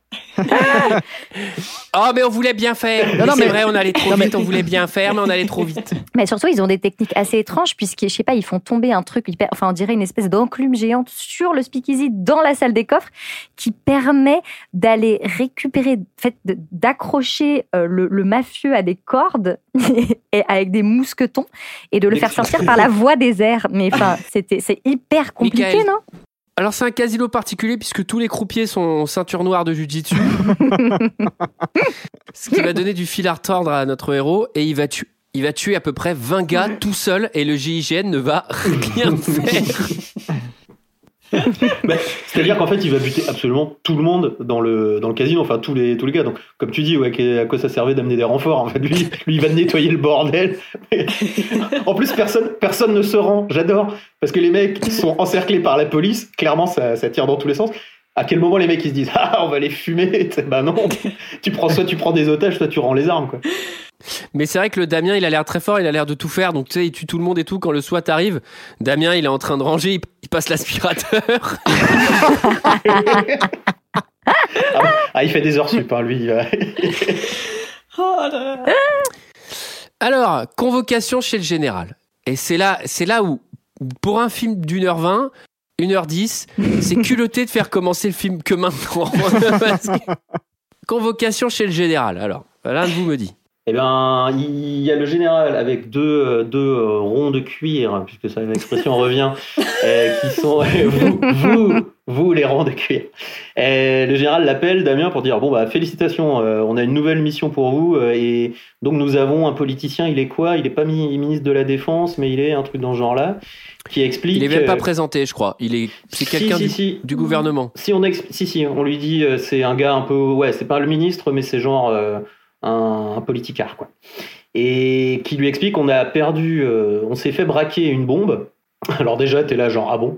Oh, mais on voulait bien faire. Non, non, c'est mais- vrai, on allait trop Non, mais- vite, on voulait bien faire, mais on allait trop vite. *laughs* Mais surtout, ils ont des techniques assez étranges, puisque, je sais pas, ils font tomber un truc, hyper- enfin, on dirait une espèce d'enclume géante sur le speakeasy dans la salle des coffres, qui permet d'aller récupérer, fait, d'accrocher euh, le, le mafieux à des cordes, *laughs* et avec des mousquetons, et de le faire sortir par la voie des airs. Mais enfin, c'était, c'est hyper compliqué, Michael. non? Alors, c'est un casino particulier puisque tous les croupiers sont ceinture noire de jujitsu. *laughs* Ce qui va donner du fil à retordre à notre héros et il va tuer. Il va tuer à peu près 20 gars tout seul et le GIGN ne va rien *laughs* faire. *laughs* C'est-à-dire qu'en fait, il va buter absolument tout le monde dans le, dans le casino, enfin tous les, tous les gars. Donc, comme tu dis, à quoi ça servait d'amener des renforts En fait, lui, lui, il va nettoyer le bordel. en plus, personne, personne ne se rend. J'adore. Parce que les mecs sont encerclés par la police. Clairement, ça, ça tire dans tous les sens. À quel moment les mecs ils se disent Ah, on va les fumer? *laughs* Bah non. Tu prends, soit tu prends des otages, soit tu rends les armes. Mais c'est vrai que le Damien, il a l'air très fort, il a l'air de tout faire. Donc, tu sais, il tue tout le monde et tout. Quand le SWAT arrive, Damien, il est en train de ranger, il, passe l'aspirateur. *laughs* Ah, il fait des heures sup, hein, lui. *laughs* Oh. Alors, convocation chez le général. Et c'est là, c'est là où, pour un film d'une heure vingt, une heure dix, c'est culotté de faire commencer le film que maintenant. *laughs* Convocation chez le général. Alors, l'un de vous me dit. Eh bien, il y a le général avec deux, euh, deux euh, ronds de cuir, puisque ça, l'expression *laughs* revient, euh, qui sont vous, vous, vous, les ronds de cuir. Et le général l'appelle, Damien, pour dire bon bah félicitations, euh, on a une nouvelle mission pour vous, euh, et donc nous avons un politicien. Il est quoi? Il est pas mi- ministre de la défense, mais il est un truc dans ce genre-là, qui explique. Il est même pas euh, présenté, je crois. Il est, c'est quelqu'un si, du, si. du gouvernement. Si on exp- si si, on lui dit euh, c'est un gars un peu ouais, c'est pas le ministre mais c'est genre euh, un, un politicard quoi. Et qui lui explique on a perdu euh, on s'est fait braquer une bombe. *laughs* Alors déjà t'es là genre ah bon.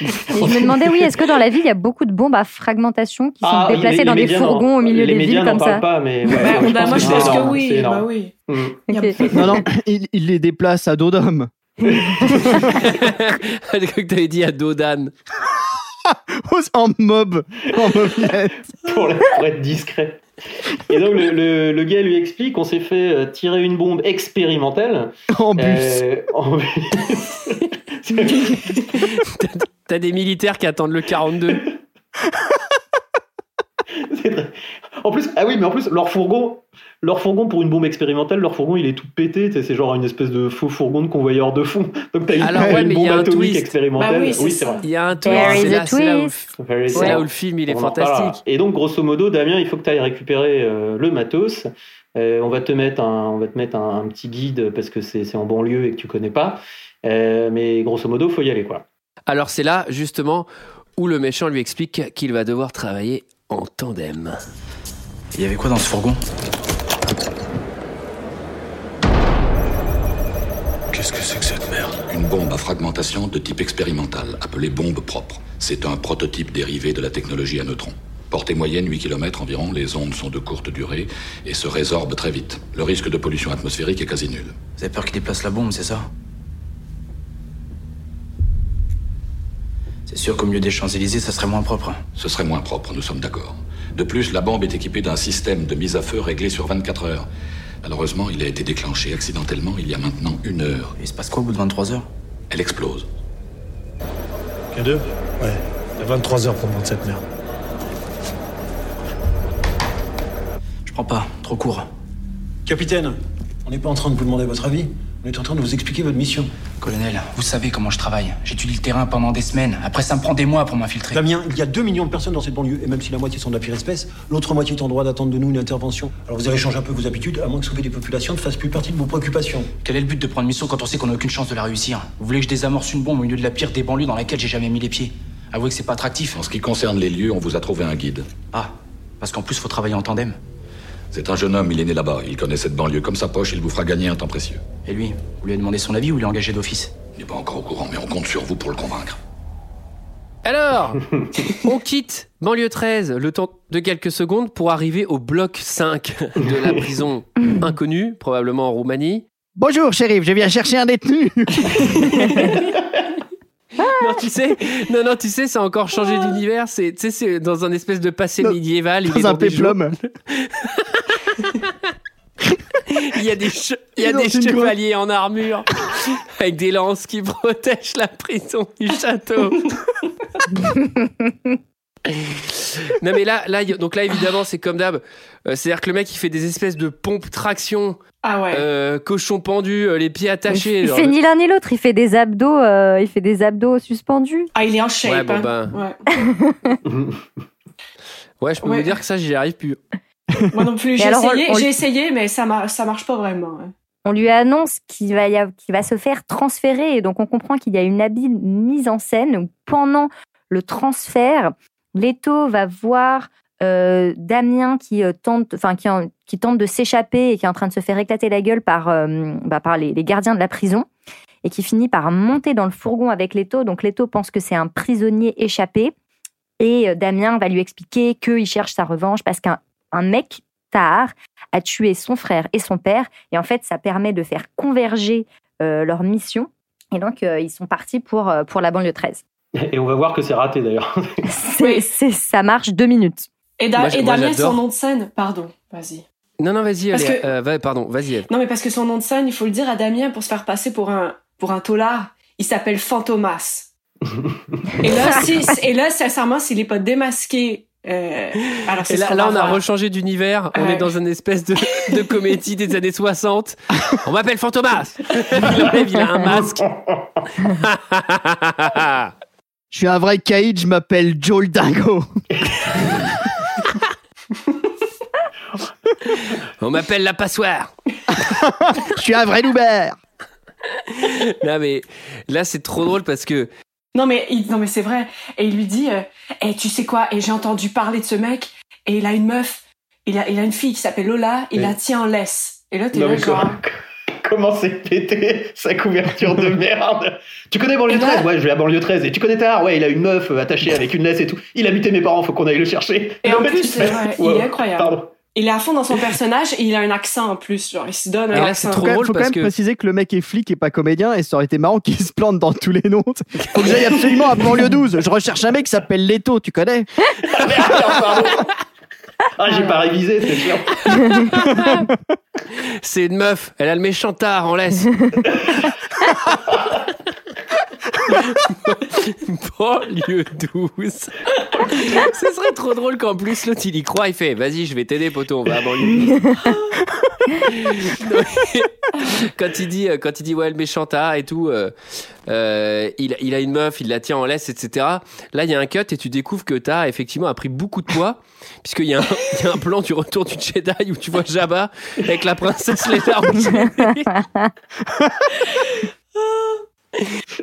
Je me demandais, oui, est-ce que dans la ville, il y a beaucoup de bombes à fragmentation qui sont Ah, déplacées les- dans les des fourgons au milieu les des médias villes n'en comme parlent ça pas, mais ouais, Bah, bah, moi, je pense que oui, bah oui. Mm. *laughs* Non, non, il, il les déplace à dos d'homme. *laughs* J'ai cru que t'avais dit à Dodan. en mob, en mobilette. pour être discret. Et donc le, le- le gars lui explique on s'est fait euh, tirer une bombe expérimentale. En bus. Euh, *laughs* en bus. *laughs* T'as des militaires qui attendent le 42. C'est très- En plus, ah oui, mais en plus, leur fourgon, leur fourgon pour une bombe expérimentale, leur fourgon il est tout pété, c'est genre une espèce de faux fourgon de convoyeur de fond. *laughs* Donc t'as une, Alors, ouais, une mais il y bombe a un atomique twist. expérimentale. Bah oui, c'est vrai. Il y a un twist. C'est là, c'est là où, là le film il est On fantastique. Et donc, grosso modo, Damien, il faut que tu ailles récupérer euh, le matos. Euh, on va te mettre un, on va te mettre un, un petit guide parce que c'est c'est en banlieue et que tu connais pas. Euh, mais grosso modo, faut y aller quoi. Alors c'est là justement où le méchant lui explique qu'il va devoir travailler en tandem. Il y avait quoi dans ce fourgon? Qu'est-ce que c'est que cette merde Une bombe à fragmentation de type expérimental, appelée bombe propre. C'est un prototype dérivé de la technologie à neutrons. Portée moyenne 8 km environ, les ondes sont de courte durée et se résorbent très vite. Le risque de pollution atmosphérique est quasi nul. Vous avez peur qu'il déplace la bombe, c'est ça C'est sûr qu'au milieu des Champs-Élysées, ça serait moins propre. Ce serait moins propre, nous sommes d'accord. De plus, la bombe est équipée d'un système de mise à feu réglé sur 24 heures. Malheureusement, il a été déclenché accidentellement il y a maintenant une heure. Il se passe quoi au bout de 23 heures? Elle explose. K2 Ouais. Il y a 23 heures pour prendre cette merde. Je prends pas, trop court. Capitaine, on n'est pas en train de vous demander votre avis. On est en train de vous expliquer votre mission. Colonel, vous savez comment je travaille. J'étudie le terrain pendant des semaines. Après, ça me prend des mois pour m'infiltrer. Damien, il y a 2 millions de personnes dans cette banlieue, et même si la moitié sont de la pire espèce, l'autre moitié est en droit d'attendre de nous une intervention. Alors vous allez changer un peu vos habitudes, à moins que sauver des populations ne fasse plus partie de vos préoccupations. Quel est le but de prendre mission quand on sait qu'on n'a aucune chance de la réussir? Vous voulez que je désamorce une bombe au milieu de la pire des banlieues dans laquelle j'ai jamais mis les pieds? Avouez que c'est pas attractif. En ce qui concerne les lieux, on vous a trouvé un guide. Ah, parce qu'en plus, faut travailler en tandem. C'est un jeune homme, il est né là-bas. Il connaît cette banlieue comme sa poche, il vous fera gagner un temps précieux. Et lui, vous lui avez demandé son avis ou il est engagé d'office? Il n'est pas encore au courant, mais on compte sur vous pour le convaincre. Alors, *laughs* on quitte banlieue 13 le temps de quelques secondes pour arriver au bloc 5 de la prison inconnue, probablement en Roumanie. Bonjour, shérif, je viens chercher un détenu. *laughs* Non, tu sais, non, non, tu sais, ça a encore changé d'univers. C'est, tu sais, c'est dans un espèce de passé médiéval. il est Dans un dans des péplum. *laughs* *laughs* Il y a des, che- il y a Il est dans des une grotte. chevaliers en armure avec des lances qui *laughs* protègent la prison du château. *laughs* non mais là, donc là évidemment c'est comme d'hab. Euh, C'est-à-dire que le mec il fait des espèces de pompes traction, Ah ouais. euh, cochon pendu, euh, les pieds attachés. Il genre fait le- ni l'un ni l'autre. Il fait des abdos. euh, il fait des abdos suspendus. Ah, il est en shape. Ouais, bon, hein. ben. Ouais. Ouais, je peux Ouais. vous dire que ça j'y arrive plus. *laughs* Moi non plus, j'ai essayé, on- essayé, mais ça, mar- ça marche pas vraiment. hein. On lui annonce qu'il va, se faire transférer. Et donc, on comprend qu'il y a une habile mise en scène où, pendant le transfert, Leto va voir euh, Damien qui, euh, tente, enfin, qui, en- qui tente de s'échapper et qui est en train de se faire éclater la gueule par, euh, bah, par les, les gardiens de la prison et qui finit par monter dans le fourgon avec Leto. Donc, Leto pense que c'est un prisonnier échappé. Et Damien va lui expliquer qu'il cherche sa revanche parce qu'un un mec tard a tué son frère et son père. Et en fait, ça permet de faire converger euh, leur mission. Et donc, euh, ils sont partis pour, euh, pour la banlieue 13. Et on va voir que c'est raté d'ailleurs. *laughs* C'est, c'est- ça marche deux minutes. Et, Da- Moi, j- et moi, Damien, son nom de scène, pardon, vas-y. Non, non, vas-y, Parce allez, que- euh, va- pardon, vas-y. Non, mais parce que son nom de scène, il faut le dire à Damien pour se faire passer pour un, pour un taulard. Il s'appelle Fantomas. *laughs* et là, *laughs* si, et là, sincèrement, s'il est pas démasqué, euh, alors Et là, là, on a rechangé d'univers. On est dans une espèce de, *laughs* de comédie des années 60. *laughs* On m'appelle Fantomas. il enlève, il a un masque. Je suis un vrai caïd, je m'appelle Joel Dingo. On m'appelle la passoire. Je suis un vrai loubert. Non, mais là, c'est trop drôle parce que Non mais il, non mais c'est vrai. Et il lui dit, euh, Eh, tu sais quoi? Et j'ai entendu parler de ce mec. Et il a une meuf. Il a, il a une fille qui s'appelle Lola. Il Mais- la tient en laisse. Et là t'es là genre. *laughs* comment, c'est pété sa couverture de *laughs* merde? Tu connais banlieue là- 13 Ouais, je vais à banlieue 13. Et tu connais Tard Ouais, il a une meuf attachée avec une laisse et tout. Il a buté mes parents, faut qu'on aille le chercher. Et Non, en plus, c'est fais- vrai, Ouais, il est incroyable. Pardon. Il est à fond dans son personnage et il a un accent en plus. Genre il se donne un Et là, accent. trop drôle faut quand parce même que- préciser que le mec est flic et pas comédien et ça aurait été marrant qu'il se plante dans tous les noms. Faut que j'aille absolument à banlieue 12. Je recherche un mec qui s'appelle Leto, tu connais? Ah, j'ai pas révisé, c'est sûr. c'est une meuf. Elle a le méchant tard en laisse. *laughs* *laughs* Banlieue 12. Ce serait trop drôle qu'en plus l'autre il y croit, il fait Vas-y, je vais t'aider, poteau, on va à banlieue 12. *laughs* Non, mais quand il dit, quand il dit ouais, le méchant et tout, euh, euh, il, il a une meuf, il la tient en laisse, etc. Là, il y a un cut et tu découvres que t'as effectivement a pris beaucoup de poids, puisqu'il y, a un- il y a un plan du retour du Jedi où tu vois Jabba avec la princesse Leia enchaînée. *laughs*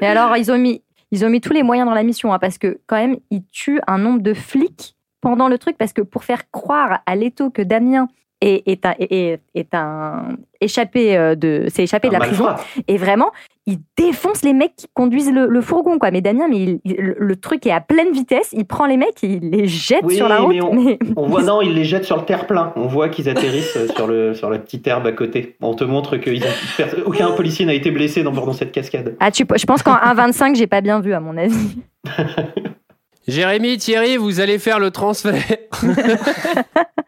Et alors, ils ont mis, ils ont mis tous les moyens dans la mission, hein, parce que quand même, ils tuent un nombre de flics pendant le truc, parce que pour faire croire à Leto que Damien est, est un, est, est un échappé euh, de, s'est échappé de la prison, et vraiment, il défonce les mecs qui conduisent le, le fourgon, quoi. Mais Damien, mais il- il- le, truc est à pleine vitesse, il prend les mecs et il les jette Oui, sur la route. mais on, mais- on voit, *laughs* non, il les jette sur le terre-plein. On voit qu'ils atterrissent euh, sur, le, sur la petite herbe à côté. On te montre qu'aucun policier n'a été blessé dans, dans cette cascade. Ah, tu, je pense qu'en 1,25, j'ai pas bien vu, à mon avis. *laughs* Jérémy, Thierry, vous allez faire le transfert. *laughs*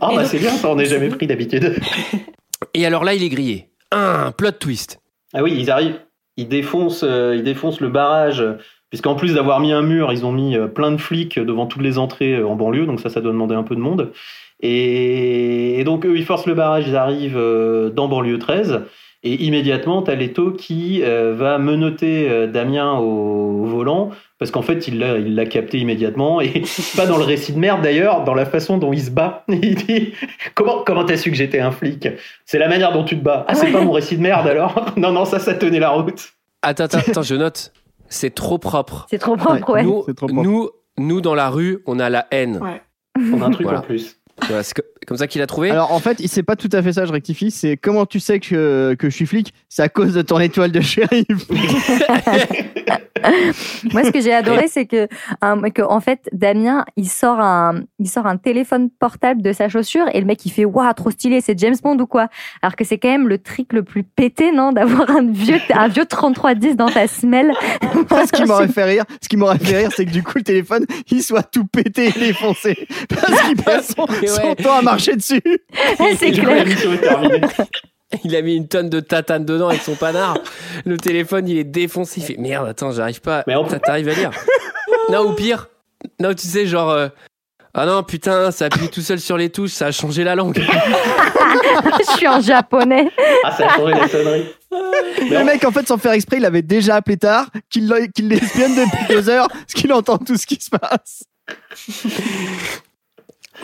Ah, bah c'est bien, ça, on n'est jamais pris d'habitude. *laughs* Et alors là, il est grillé. Un plot twist. Ah oui, ils arrivent, ils défoncent, euh, ils défoncent le barrage, puisqu'en plus d'avoir mis un mur, ils ont mis euh, plein de flics devant toutes les entrées euh, en banlieue, donc ça, ça doit demander un peu de monde. Et, et donc eux, ils forcent le barrage, ils arrivent euh, dans banlieue 13, et immédiatement, t'as Leto qui euh, va menotter euh, Damien au, au volant, parce qu'en fait, il l'a, il l'a capté immédiatement, et *laughs* pas dans le récit de merde d'ailleurs, dans la façon dont il se bat. *laughs* Il dit Comment comment t'as su que j'étais un flic? C'est la manière dont tu te bats. Ah, c'est pas mon récit de merde alors *laughs* Non, non, ça, ça tenait la route. Attends, attends, attends, je note. C'est trop propre. C'est trop propre, ouais. Nous, nous, nous, dans la rue, on a la haine. On a un truc Voilà. en plus. Voilà, c'est co- comme ça qu'il a trouvé. Alors en fait, il sait pas tout à fait ça, je rectifie. C'est comment tu sais que, que je suis flic? C'est à cause de ton étoile de shérif. *laughs* Moi, ce que j'ai adoré, c'est que, euh, que, en fait, Damien, il sort un, il sort un téléphone portable de sa chaussure et le mec, il fait waouh, trop stylé, c'est James Bond ou quoi? Alors que c'est quand même le trick le plus pété, non, d'avoir un vieux, un vieux 3310 dans ta semelle. *laughs* ce qui m'aurait fait rire, ce qui m'aurait fait rire, c'est que du coup le téléphone, il soit tout pété et défoncé parce qu'il passe son ouais. temps à marcher dessus. *laughs* c'est clair. *laughs* Il a mis une tonne de tatane dedans avec son panard. Le téléphone, il est défoncé. Il fait merde, attends, j'arrive pas. Mais T'arrives à lire Non, ou pire. Non, tu sais, genre. euh, Ah non, putain, ça appuie tout seul sur les touches, ça a changé la langue. Je suis en japonais. Ah, ça a changé la sonnerie. Le mec, en fait, sans faire exprès, il avait déjà appelé tard, qu'il qu'il l'espionne depuis deux heures, parce qu'il entend tout ce qui se passe.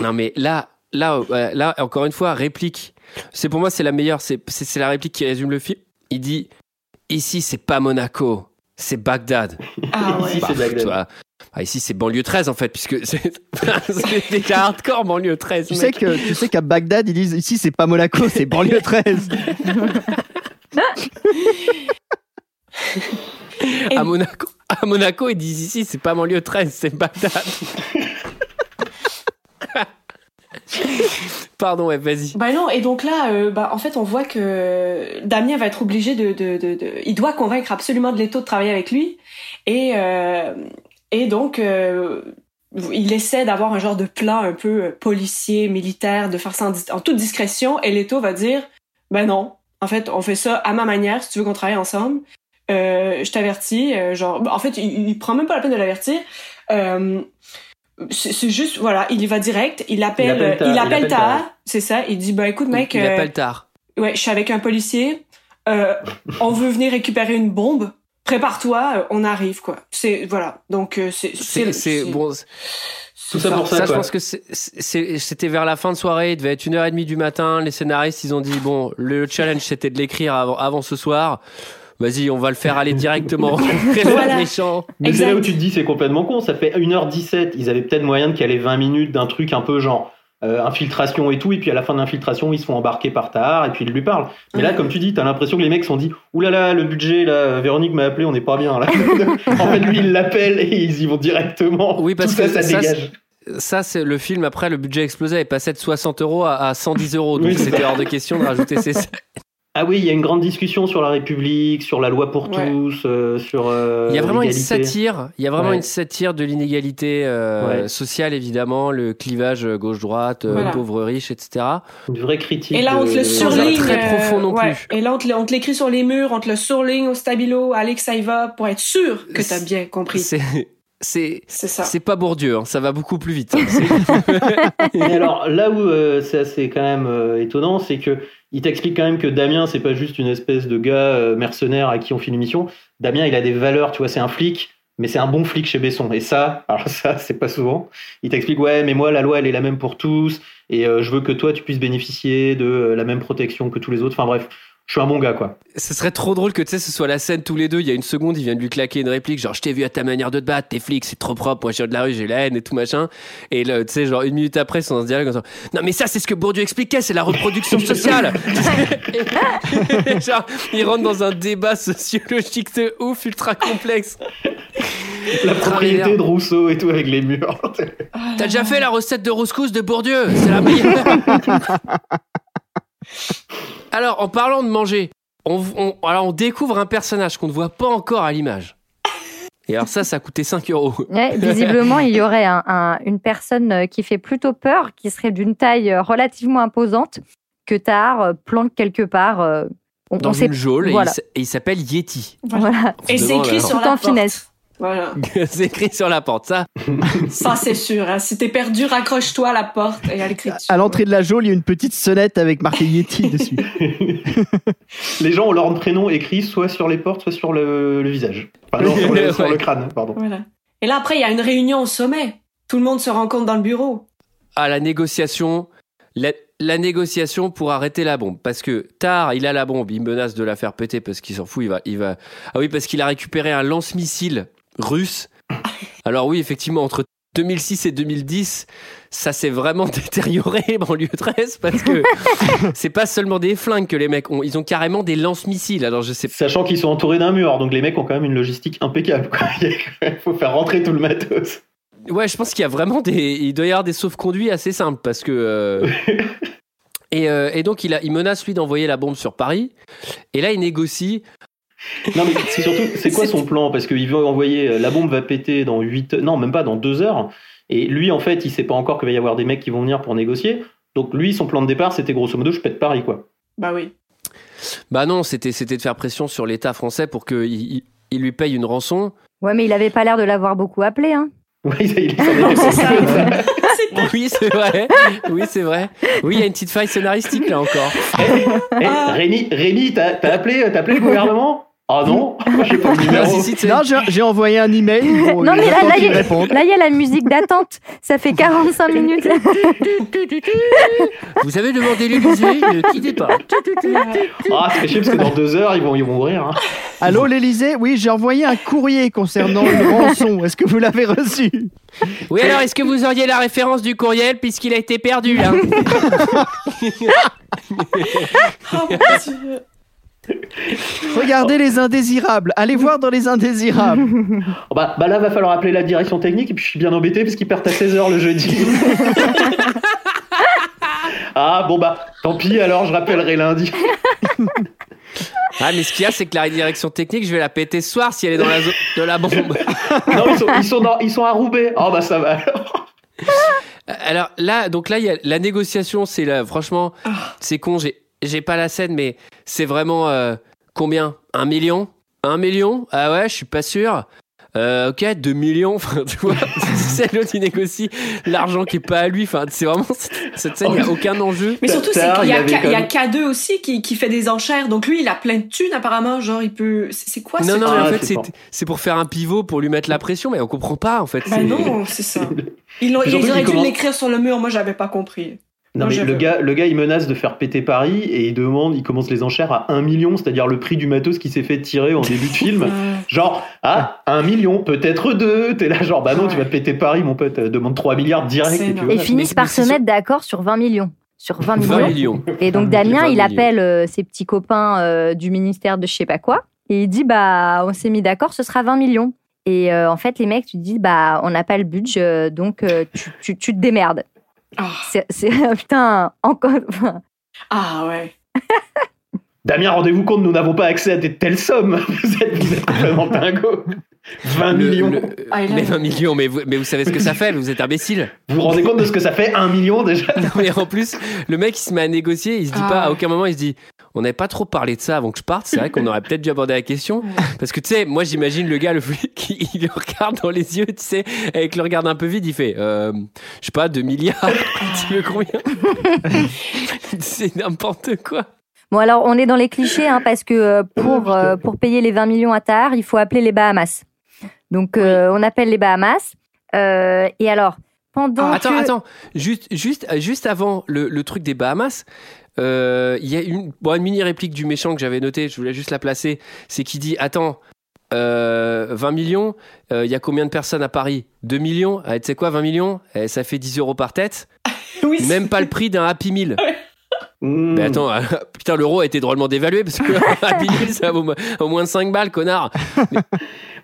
Non, mais là, là, euh, là, encore une fois, réplique. C'est pour moi, c'est la meilleure. C'est la réplique qui résume le film. Il dit Ici, c'est pas Monaco, c'est Bagdad. Ah ouais. Ici, c'est Bagdad. Ah, ici, c'est banlieue 13, en fait, puisque c'est *laughs* c'est déjà hardcore, banlieue 13. Tu mec. sais que, tu sais qu'à Bagdad, ils disent ici, c'est pas Monaco, c'est banlieue 13. *laughs* à, Monaco, à Monaco, ils disent ici, c'est pas banlieue 13, c'est Bagdad. *laughs* *laughs* Pardon, ouais, vas-y. Bah non, et donc là, euh, bah, en fait, on voit que Damien va être obligé de, il doit convaincre absolument de Leto de travailler avec lui, et euh, et donc euh, il essaie d'avoir un genre de plan un peu policier, militaire, de faire ça en, toute discrétion, et Leto va dire, ben non, en fait, on fait ça à ma manière, si tu veux qu'on travaille ensemble. Je t'avertis, genre, en fait, il, il prend même pas la peine de l'avertir. Euh, c'est c'est juste, voilà, il y va direct, il appelle, Il appelle il Tahar. c'est ça, il dit, bah écoute mec, Il euh, appelle tard. ouais, je suis avec un policier, euh, on veut venir récupérer une bombe, prépare-toi, euh, on arrive, quoi. C'est, voilà, donc euh, c'est... C'est c'est- bon. Tout ça pour ça, Ça, je pense que c'est- c'est- c'était vers la fin de soirée, il devait être une heure et demie du matin. Les scénaristes, ils ont dit bon, le challenge c'était de l'écrire avant, avant ce soir. Vas-y, on va le faire aller directement *laughs* rencontrer le Voilà. méchant. Mais c'est là où tu te dis c'est complètement con. Ça fait 1h17. Ils avaient peut-être moyen de caler 20 minutes d'un truc un peu genre euh, infiltration et tout. Et puis à la fin de l'infiltration, ils se font embarquer par Tahar et puis ils lui parlent. Mais là, Ouais. comme tu dis, t'as l'impression que les mecs se sont dit là là, le budget, là, Véronique m'a appelé, on n'est pas bien là. *laughs* en fait, lui, il l'appelle et ils y vont directement. Oui, parce tout que ça, ça, ça, dégage. Ça, c'est le film. Après, le budget explosait et passait de 60 euros à, à 110 euros. Donc, Oui, c'était ça. hors de question de rajouter ces scènes. *laughs* Ah oui, il y a une grande discussion sur la République, sur la loi pour Ouais. tous, euh, sur. euh, Il y a vraiment une satire. Il y a vraiment Ouais. une satire de l'inégalité euh, Ouais. sociale, évidemment, le clivage gauche-droite, euh, Voilà. pauvre-riche, etc. Une vraie critique. Et là, on te le surligne. très euh, profond non ouais. plus. Et là, on te, le- on te l'écrit sur les murs, on te le surligne au stabilo, Alex, ça y va, pour être sûr que t'as bien compris. C'est c'est C'est ça. c'est pas Bourdieu. hein. Ça va beaucoup plus vite. hein. *laughs* Alors là où euh, c'est assez quand même euh, étonnant, c'est que il t'explique quand même que Damien, c'est pas juste une espèce de gars euh, mercenaire à qui on file une mission. Damien, il a des valeurs, tu vois, c'est un flic, mais c'est un bon flic chez Besson. Et ça, *laughs* alors ça, c'est pas souvent. Il t'explique, ouais, mais moi, la loi, elle est la même pour tous, et euh, je veux que toi, tu puisses bénéficier de euh, la même protection que tous les autres. Enfin bref, je suis un bon gars, quoi. Ce serait trop drôle que tu sais, ce soit la scène tous les deux. Il y a une seconde, il vient de lui claquer une réplique, genre je t'ai vu à ta manière de te battre, t'es flic, c'est trop propre. Moi, je viens de la rue, j'ai la haine et tout machin. Et là, tu sais, genre une minute après, ils sont dans ce dialogue. en disant, Non, mais ça, c'est ce que Bourdieu expliquait, c'est la reproduction sociale. Et *laughs* genre, il rentre dans un débat sociologique de ouf, ultra complexe. La propriété de Rousseau et tout avec les murs. *laughs* T'as déjà fait la recette de rouscous de Bourdieu C'est la meilleure. *laughs* Alors, en parlant de manger, on, on- alors on découvre un personnage qu'on ne voit pas encore à l'image. Et alors ça, ça a coûté 5 euros. *laughs* Ouais, visiblement, il y aurait un- un- une personne euh, qui fait plutôt peur, qui serait d'une taille euh, relativement imposante, que Tahar euh, planque quelque part. euh, on, Dans on sait- une geôle, et voilà. et il s'appelle Yeti. Voilà. Et c'est écrit sur la en porte. finesse. Voilà. *laughs* c'est écrit sur la porte, ça. *laughs* Ça, c'est sûr. hein. Si t'es perdu, raccroche-toi à la porte et à l'écriture. À l'entrée de la geôle, il y a une petite sonnette avec marqué Yeti *laughs* dessus. Les gens ont leur prénom écrit soit sur les portes, soit sur le, le visage. Enfin, non, sur, le, sur Ouais. le crâne, pardon. Voilà. Et là, après, il y a une réunion au sommet. Tout le monde se rencontre dans le bureau. à la négociation, la, la négociation pour arrêter la bombe. Parce que tard, il a la bombe, il menace de la faire péter parce qu'il s'en fout. Il va, il va. Ah oui, parce qu'il a récupéré un lance-missile russe. Alors oui, effectivement, entre 2006 et 2010, ça s'est vraiment *laughs* détérioré, banlieue 13, parce que *laughs* c'est pas seulement des flingues que les mecs ont, ils ont carrément des lance-missiles. Alors je sais Sachant qu'ils sont entourés d'un mur, donc les mecs ont quand même une logistique impeccable. *laughs* Il faut faire rentrer tout le matos. Ouais, je pense qu'il y a vraiment des. Il doit y avoir des sauf-conduits assez simples parce que. euh, Et, euh, et donc, il, a, il menace lui d'envoyer la bombe sur Paris. Et là, il négocie. Non, mais c'est surtout, c'est quoi son plan? Parce qu'il veut envoyer, euh, la bombe va péter dans 8 non, même pas dans 2 heures. Et lui, en fait, il sait pas encore qu'il va y avoir des mecs qui vont venir pour négocier. Donc lui, son plan de départ, c'était grosso modo, je pète Paris, quoi. Bah oui. Bah non, c'était c'était de faire pression sur l'État français pour qu'il il, il lui paye une rançon. Ouais, mais il avait pas l'air de l'avoir beaucoup appelé. Hein. *laughs* Oui, il *laughs* C'est *laughs* Oui, vrai. Oui, c'est vrai. Oui, il y a une petite faille scénaristique là encore. Eh, Rémi, Rémi, t'as t'as appelé, t'as appelé le gouvernement? Ah non, *laughs* j'ai pas le *laughs* numéro. Si, si, tu sais- Non, j'ai j'ai envoyé un email. Bon, non, mais là, il y, a- y la musique d'attente. Ça fait 45 minutes. *laughs* Vous avez demandé l'Élysée, ne quittez pas. Ah, c'est chier parce que dans 2 heures, ils vont, ils vont mourir. hein. Allô, l'Elysée Oui, j'ai envoyé un courrier concernant une rançon. Est-ce que vous l'avez reçu? Oui, alors, est-ce que vous auriez la référence du courriel puisqu'il a été perdu là Oh, mon Dieu. Regardez les indésirables. Allez voir dans les indésirables. Oh, Bah, bah là, va falloir appeler la direction technique et puis je suis bien embêté parce qu'ils partent à 16h le jeudi. *laughs* ah bon bah tant pis alors je rappellerai lundi. *laughs* Ah, mais ce qu'il y a, c'est que la direction technique, je vais la péter ce soir si elle est dans la zone de la bombe. *laughs* non ils sont, ils sont, dans- ils sont à Roubaix. Oh bah ça va alors. Alors là, donc là, il y a la négociation, c'est là, franchement, c'est con, j'ai, j'ai pas la scène, mais c'est vraiment euh, combien? Un million? Un million? Ah ouais, je suis pas sûr. Euh, ok, 2 millions, *laughs* enfin, tu vois, *laughs* c'est l'autre qui négocie l'argent qui est pas à lui, enfin, c'est vraiment, cette, scène, il n'y a aucun enjeu. Mais surtout, c'est qu'il y, il a avait K- il y a quand K2 aussi qui, qui fait des enchères. Donc lui, il a plein de thunes apparemment. Genre, il peut. C'est quoi Non, ce non, mais en Ah, fait, c'est pour faire un pivot, pour lui mettre la pression, mais on comprend pas, en fait. Bah non, c'est ça. *laughs* Ils, ils auraient qu'il dû l'écrire sur le mur. Moi, j'avais pas compris. Non, Non, mais le gars, le gars il menace de faire péter Paris et il demande, il commence les enchères à 1 million, c'est-à-dire le prix du matos qui s'est fait tirer en début de *laughs* film. Genre, ah, 1 million, peut-être 2. T'es là, genre, bah non, tu vas te péter Paris, mon pote, euh, demande 3 milliards direct. Et. Et finissent par se mettre d'accord sur 20 millions. Sur 20 millions. 20 millions. Et donc 20 Damien, il appelle euh, ses petits copains euh, du ministère de je sais pas quoi. Et il dit, bah, on s'est mis d'accord, ce sera 20 millions. Et euh, en fait, les mecs, tu te dis, bah, on n'a pas le budget, donc euh, tu, tu, tu te démerdes. Ah. C'est, *laughs* putain, encore. Ah ouais. Damien, rendez-vous compte, nous n'avons pas accès à de telles sommes. *laughs* Vous êtes, vous êtes complètement dingo. 20 Le- millions. le- Ah, mais 20 millions, mais vous, mais vous savez ce que ça fait, vous êtes imbécile. Vous vous rendez compte de ce que ça fait 1 million déjà Non, mais en plus, le mec, il se met à négocier, il se dit Ah. pas, à aucun moment, il se dit, on n'avait pas trop parlé de ça avant que je parte, c'est vrai qu'on aurait peut-être dû aborder la question. Parce que tu sais, moi, j'imagine le gars, le flic, *laughs* il le regarde dans les yeux, tu sais, avec le regard un peu vide, il fait, euh, je sais pas, 2 milliards, *laughs* tu veux combien? *laughs* C'est n'importe quoi. Bon, alors, on est dans les clichés, hein, parce que euh, pour, euh, pour payer les 20 millions à Tahar, il faut appeler les Bahamas. Donc, euh, on appelle les Bahamas. Et alors, pendant Ah, attends, que... attends, juste, juste, juste avant le, le truc des Bahamas, euh, il y a une, bon, une mini réplique du méchant que j'avais noté, je voulais juste la placer, c'est qui dit Attends, euh, 20 millions, euh, il y a combien de personnes à Paris? 2 millions? Ah, Tu sais quoi, 20 millions? Eh, Ça fait 10 euros par tête. *laughs* Oui, Même pas le prix d'un Happy Meal. Mmh. Mais attends, euh, *laughs* putain, l'euro a été drôlement dévalué parce que *laughs* Happy Meal, ça vaut au moins 5 balles, connard.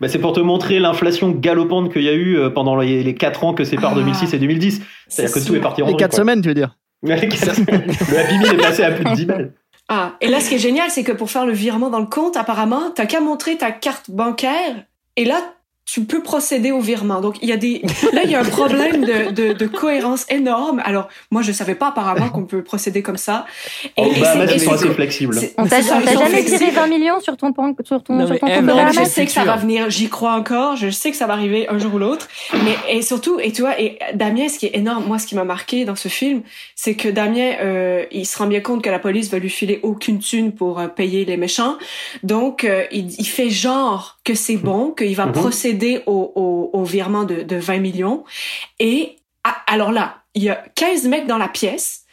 Bah, c'est pour te montrer l'inflation galopante qu'il y a eu euh, pendant les, les 4 ans que séparent Ah. 2006 et 2010. C'est-à-dire que tout est parti en Les vrille, 4 quoi. semaines, tu veux dire Le Happy Meal est passé à plus de 10 balles. Ah, et là, ce qui est génial, c'est que pour faire le virement dans le compte, apparemment, t'as qu'à montrer ta carte bancaire et là, tu peux procéder au virement. Donc il y a des là il y a un problème de, de, de cohérence énorme. Alors moi je savais pas apparemment qu'on peut procéder comme ça. Oh, et Bahamas, c'est- ils sont et assez flexibles. On t'a jamais tiré flexibles. 20 millions sur ton, pan- sur ton, Non, sur ton compte dans Donc, je Bahamas sais que ça va venir, j'y crois encore, je sais que ça va arriver un jour ou l'autre, mais et surtout, et tu vois, et Damien, ce qui est énorme, moi, ce qui m'a marqué dans ce film, c'est que Damien, euh, il se rend bien compte que la police va lui filer aucune thune pour euh, payer les méchants, donc euh, il, il fait genre que c'est bon, qu'il va Mhm. procéder au, au, au virement de, de 20 millions, et ah, alors là, il y a 15 mecs dans la pièce,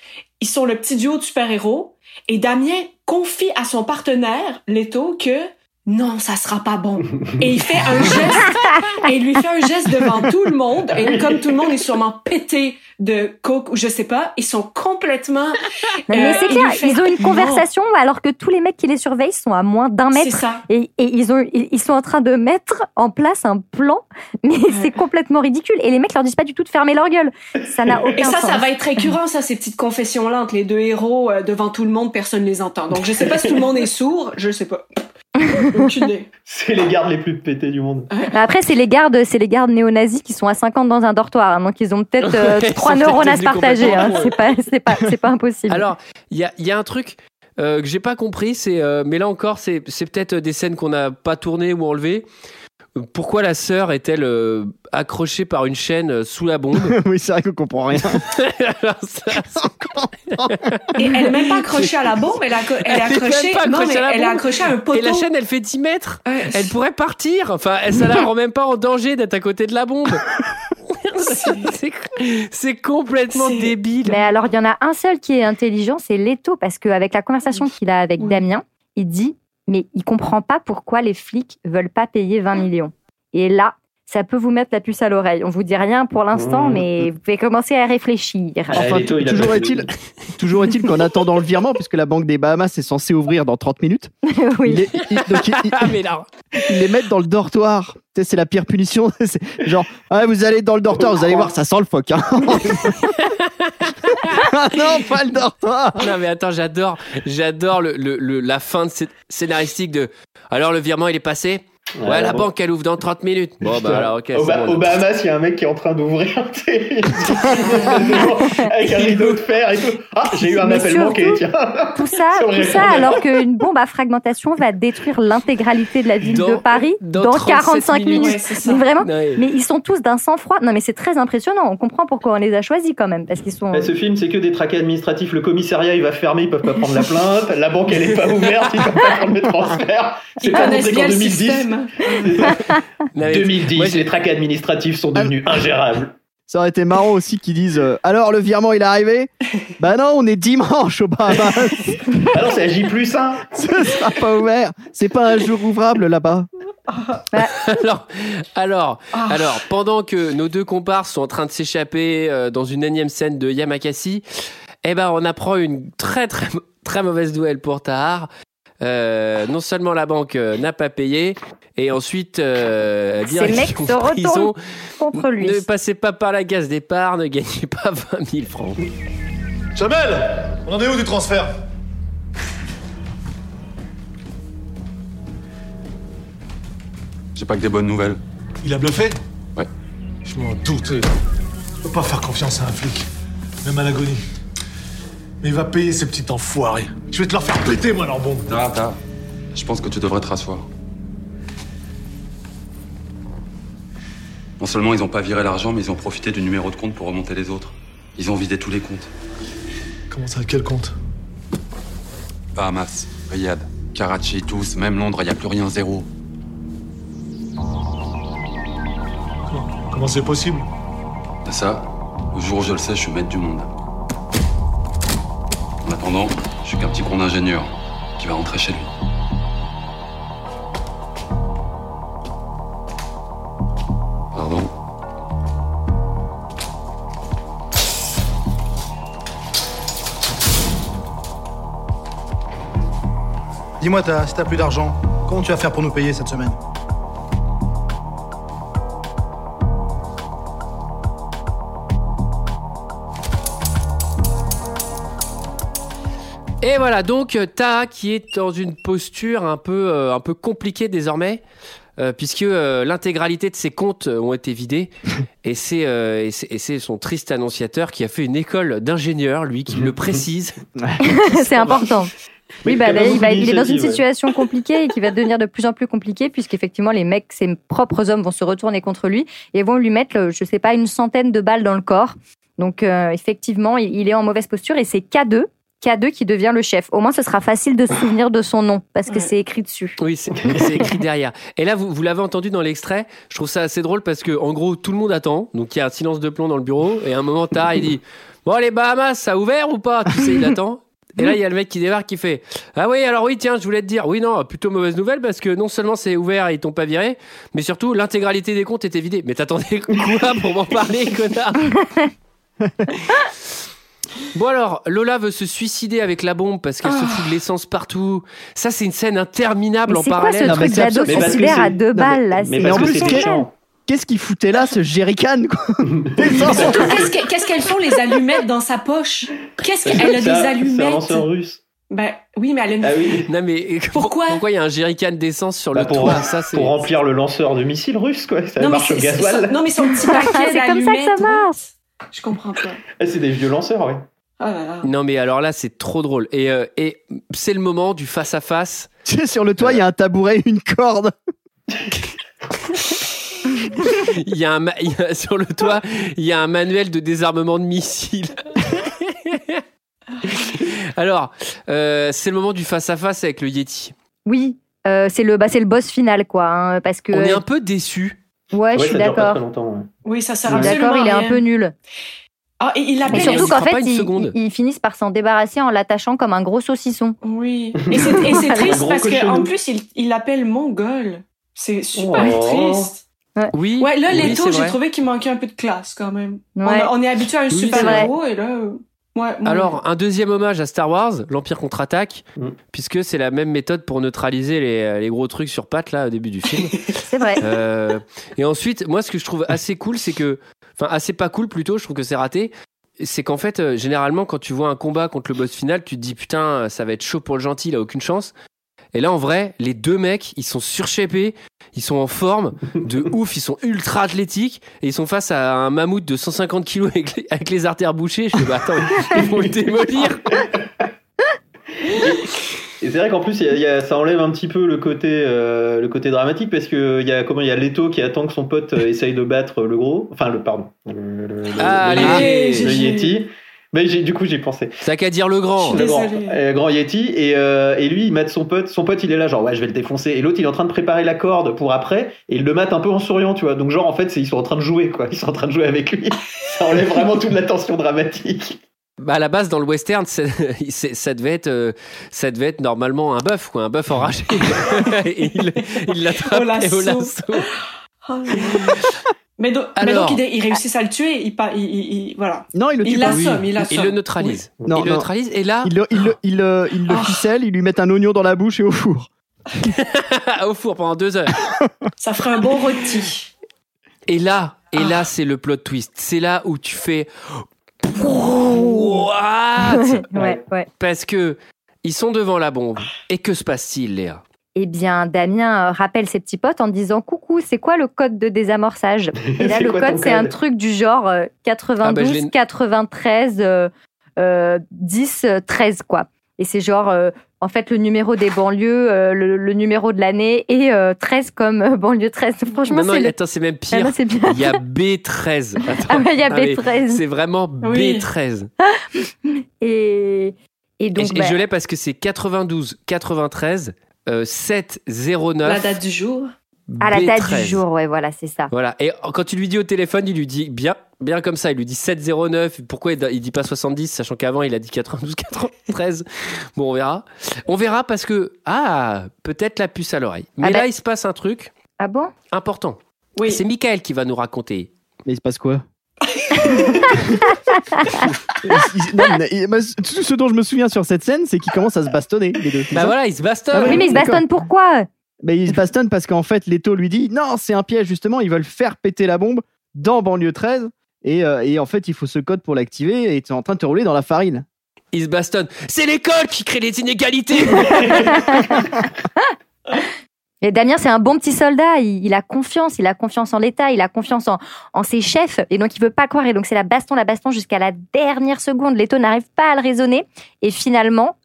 ils sont le petit duo de super-héros, et Damien confie à son partenaire, Leto, que non, ça sera pas bon. Et il fait un geste, et il lui fait un geste devant tout le monde, et comme tout le monde est sûrement pété de coke ou je sais pas, ils sont complètement. Mais, mais euh, c'est clair, fait- ils ont une Non. conversation alors que tous les mecs qui les surveillent sont à moins d'un C'est mètre. ça. Et, et ils, ont, ils sont en train de mettre en place un plan, *laughs* mais c'est complètement ridicule. Et les mecs leur disent pas du tout de fermer leur gueule. Ça n'a aucun Et ça, sens. ça va être récurrent, ça, ces petites confessions-là entre les deux héros euh, devant tout le monde, personne les entend. Donc, je sais pas si tout le monde est sourd, je sais pas. *laughs* C'est les gardes les plus pétés du monde. Après, c'est les gardes, c'est les gardes néo-nazis qui sont à 50 dans un dortoir, hein, donc ils ont peut-être euh, *laughs* trois neurones à se partager. hein. C'est pas, c'est pas, c'est pas impossible. Alors, il y a, il y a un truc euh, que j'ai pas compris, c'est, euh, mais là encore, c'est, c'est peut-être des scènes qu'on n'a pas tournées ou enlevées. Pourquoi la sœur est-elle euh, accrochée par une chaîne euh, sous la bombe *laughs* oui, c'est vrai qu'on comprend rien. *laughs* Alors, ça- *laughs* Et elle est même pas accrochée à la bombe, elle, a, elle est Elle est même accrochée, non, mais à la elle est bombe. accrochée à un poteau. Et la chaîne, elle fait 10 mètres. Ouais. Elle pourrait partir. Enfin, elle- ça la rend même pas en danger d'être à côté de la bombe. C'est- C'est complètement débile. Mais alors, il y en a un seul qui est intelligent, c'est Leto, parce qu'avec la conversation qu'il a avec Damien, il dit, mais il comprend pas pourquoi les flics veulent pas payer 20 millions. Et là, ça peut vous mettre la puce à l'oreille. On vous dit rien pour l'instant, Mmh. mais vous pouvez commencer à réfléchir. Enfin, toujours est-il *laughs* toujours est-il qu'en attendant le virement, puisque la banque des Bahamas est censée ouvrir dans 30 minutes, *laughs* oui. il est- il- donc il- il- Ah, mais là. ils les mettent dans le dortoir. C'est la pire punition. *laughs* C'est genre, ah, vous allez dans le dortoir, vous allez voir, ça sent le phoque. hein. ah non, pas le dortoir. Non mais attends, j'adore, j'adore le, le- le- la fin de cette scénaristique de. Alors le virement il est passé? Ouais, Ouais, la bon. banque elle ouvre dans 30 minutes. Bon bah alors ok. Au, Ba- bon, au Bahamas, il y a un mec qui est en train d'ouvrir tu sais, avec un *laughs* rideau de fer et tout. Ah, j'ai eu un Mais appel surtout, manqué, tiens. Tout ça, *laughs* tout ça alors qu'une bombe à fragmentation va détruire l'intégralité de la ville Dans- de Paris dans dans, 37 45 minutes. minutes. Ouais, mais vraiment, Ouais. mais ils sont tous d'un sang-froid. Non, mais c'est très impressionnant. On comprend pourquoi on les a choisis quand même, parce qu'ils sont. Bah, ce film, c'est que des traquets administratifs. Le commissariat, il va fermer, ils peuvent pas prendre la plainte. La banque, elle est pas ouverte, ils peuvent pas prendre le transfert. C'est pas montré qu'en le 2010. système. Non, mais 2010, moi, j'ai- les traquets administratifs sont devenus ingérables. Ça aurait été marrant aussi qu'ils disent euh, Alors, le virement, il est arrivé? Bah non, on est dimanche au Bahamas. *laughs* Alors, c'est à J plus 1. *laughs* Ce sera pas ouvert. C'est pas un jour ouvrable là-bas. *laughs* alors, alors, Ah. alors, pendant que nos deux comparses sont en train de s'échapper euh, dans une énième scène de Yamakasi, eh ben, on apprend une très très très mauvaise nouvelle pour Tahar. Euh, non seulement la banque euh, n'a pas payé, et ensuite euh, Ces mecs se prison. contre lui. Ne passez pas par la case départ, ne gagnez pas *laughs* 20 000 francs. Jamel On en est où du transfert? J'ai pas que des bonnes nouvelles. Il a bluffé? Ouais. Je m'en doute. Je peux pas faire confiance à un flic, même à l'agonie. Mais il va payer ces petits enfoirés. Je vais te leur faire péter, moi, leur bombe. Tara, je pense que tu devrais te rasseoir. Non seulement ils ont pas viré l'argent, mais ils ont profité du numéro de compte pour remonter les autres. Ils ont vidé tous les comptes. Comment ça, quel compte? Bahamas, Riyad, Karachi, tous, même Londres, y a plus rien, zéro. Comment c'est possible? Ça, le jour où je le sais, je suis maître du monde. En attendant, je suis qu'un petit con d'ingénieur qui va rentrer chez lui. Pardon Dis-moi, t'as- si t'as plus d'argent, comment tu vas faire pour nous payer cette semaine? Et voilà, donc euh, Ta qui est dans une posture un peu, euh, un peu compliquée désormais. euh, puisque euh, l'intégralité de ses comptes ont été vidés. *laughs* et c'est euh, et c'est- et c'est son triste annonciateur qui a fait une école d'ingénieur, lui, qui le *laughs* précise. *laughs* c'est important. Oui, bah, là, il, va- il est dans une ouais. situation compliquée et qui va devenir de plus en plus compliquée puisqu'effectivement les mecs, ses propres hommes vont se retourner contre lui et vont lui mettre, je sais pas, une centaine de balles dans le corps. Donc euh, effectivement, il, il est en mauvaise posture et c'est K2, K2 qui devient le chef. Au moins, ce sera facile de se *coughs* souvenir de son nom parce que c'est écrit dessus. Oui, c'est c'est écrit derrière. Et là, vous, vous l'avez entendu dans l'extrait. Je trouve ça assez drôle parce que, en gros, tout le monde attend. Donc, il y a un silence de plomb dans le bureau. Et à un moment tard, il dit Bon, les Bahamas, ça a ouvert ou pas? Tu sais, il attend. Et là, il y a le mec qui débarque qui fait Ah oui, alors oui, tiens, je voulais te dire. Oui, non, plutôt mauvaise nouvelle parce que non seulement c'est ouvert et ils t'ont pas viré, mais surtout l'intégralité des comptes était vidée. Mais t'attendais quoi pour m'en parler, connard? *laughs* Bon alors, Lola veut se suicider avec la bombe parce qu'elle se fout de l'essence partout. Ça, c'est une scène interminable Mais en c'est quoi parallèle. ce truc c'est d'ado suicidaire à c'est- deux non, mais- balles là mais c'est parce en que plus c'est c'est méchant. Qu'est-ce qu'il foutait là, ce jerrycan *laughs* qu'est-ce que- qu'est-ce qu'elles font les allumettes dans sa poche? Qu'est-ce qu'elle a des C'est C'est allumettes lanceur russe. Ben oui, mais elle a une... Ah oui. Non mais Pourquoi? Pourquoi il y a un jerrycan d'essence sur Bah, le pour, toit? Ça c'est pour remplir le lanceur de missiles russe, quoi. Ça Non, mais marche au c'est- c'est- gasoil. non, mais son petit *laughs* paquet C'est comme ça que ça marche. Je comprends pas. Ah, c'est des vieux lanceurs. Oh là là. Non mais alors là c'est trop drôle et, euh, et c'est le moment du face à face. Tu sais, sur le toit, il y a un tabouret et une corde. Il y a un il y a- sur le toit il y a un manuel de désarmement de missiles. alors euh, c'est le moment du face à face avec le Yeti. Oui, euh, c'est le bah, c'est le boss final quoi hein, parce que On est un peu déçus. Ouais, je suis d'accord. Oui, ça Je sert d'accord, il est un peu nul. Ah, et il Et l'appelle... surtout qu'en fait, ils, finissent par s'en débarrasser en l'attachant comme un gros saucisson. Oui. *laughs* Et c'est et triste parce qu'en plus, il il l'appelle mongol. C'est super Oh. triste. Oui. Ouais, là, oui, Leto, c'est j'ai trouvé qu'il manquait un peu de classe quand même. On, Ouais. a- on est habitué à un Oui, c'est super-héros et là... Ouais, moi- Alors, un deuxième hommage à Star Wars, l'Empire contre-attaque, Mm. puisque c'est la même méthode pour neutraliser les, les gros trucs sur pattes là au début du film. *laughs* C'est vrai. Euh, et ensuite, moi, ce que je trouve assez cool, c'est que, enfin, assez pas cool plutôt, je trouve que c'est raté. C'est qu'en fait, euh, généralement, quand tu vois un combat contre le boss final, tu te dis putain, ça va être chaud pour le gentil, il a aucune chance. Et là, en vrai, les deux mecs, ils sont surshapés, ils sont en forme, de *laughs* ouf, ils sont ultra athlétiques, et ils sont face à un mammouth de 150 kilos avec les, avec les artères bouchées. Je fais, bah attends, *laughs* ils vont le démolir. Et c'est vrai qu'en plus, il y a- il y a- ça enlève un petit peu le côté, euh, le côté dramatique parce que il y a comment il y a Leto qui attend que son pote euh, essaye de battre le gros, enfin le pardon, le, le- le- Ah, le allez. Yeti. Mais j'ai du coup j'ai pensé. T'as qu'à dire le grand. Le grand, euh, grand Yeti et, euh, et lui il mate son pote son pote il est là genre ouais je vais le défoncer et l'autre il est en train de préparer la corde pour après et il le mate un peu en souriant tu vois donc genre en fait c'est- ils sont en train de jouer quoi ils sont en train de jouer avec lui *laughs* ça enlève vraiment toute la tension dramatique Bah à la base dans le western, c'est- *laughs* c'est- ça devait être, euh, ça devait être normalement un bœuf quoi, un bœuf enragé. *laughs* et il, il l'attrape Au lasso. et au lasso. Oh. Mais donc, mais donc il, il réussit à le tuer, il, pa- il, il- il- voilà. Non, il le tue il pas. l'assomme, il Il l'assomme. le neutralise. Oui. Non, il le neutralise et là, Il le, il le, il le, il le Ah. ficelle, il lui met un oignon dans la bouche et au four. *laughs* au four pendant deux heures. *laughs* Ça ferait un bon rôti. Et là, et Ah. là c'est le plot twist. C'est là où tu fais *laughs* what? Ouais, ouais. Parce que ils sont devant la bombe. Et que se passe-t-il, Léa? Eh bien, Damien euh, rappelle ses petits potes en disant Coucou, c'est quoi le code de désamorçage *laughs* Et là, le code, c'est un truc du genre euh, 92, Ah bah, je l'ai- 93, euh, euh, 10, euh, 13, quoi. Et c'est genre, euh, en fait, le numéro des banlieues, euh, le, le numéro de l'année et euh, 13 comme banlieue 13. *laughs* Franchement, il- le- attends, c'est même Ah pire. non. Il y a B13. *laughs* Attends. Ah il y a mais B13. C'est vraiment Oui. B13. Et, et Et, donc, et bah, je l'ai parce que c'est 92, 93, euh, 7, 09. La date du jour. à la date B13. du jour, ouais, voilà, c'est ça. Voilà. Et quand tu lui dis au téléphone, il lui dit bien, bien comme ça. Il lui dit 709. Pourquoi il, dit pas 70, sachant qu'avant il a dit 92, 93. *laughs* Bon, on verra. On verra parce que ah, peut-être la puce à l'oreille. Mais Ah là, bah- il se passe un truc Ah bon? important. Oui. C'est Michael qui va nous raconter. Mais il se passe quoi? *laughs* non, mais Tout ce dont je me souviens sur cette scène, c'est qu'ils commencent à se bastonner, les deux. Bah voilà, il se bastonne. Ah ouais, Oui, mais ils se bastonnent pourquoi Mais ils se bastonnent parce qu'en fait, Leto lui dit non, c'est un piège, justement, ils veulent faire péter la bombe dans banlieue 13. Et, euh, et en fait, il faut ce code pour l'activer et tu es en train de te rouler dans la farine. Il se bastonne. C'est l'école qui crée les inégalités. *laughs* *laughs* Et Damien, c'est un bon petit soldat. Il, il a confiance. Il a confiance en l'État. Il a confiance en, en ses chefs. Et donc, il veut pas croire. Et donc, c'est la baston, la baston jusqu'à la dernière seconde. Leto n'arrive pas à le raisonner. Et finalement,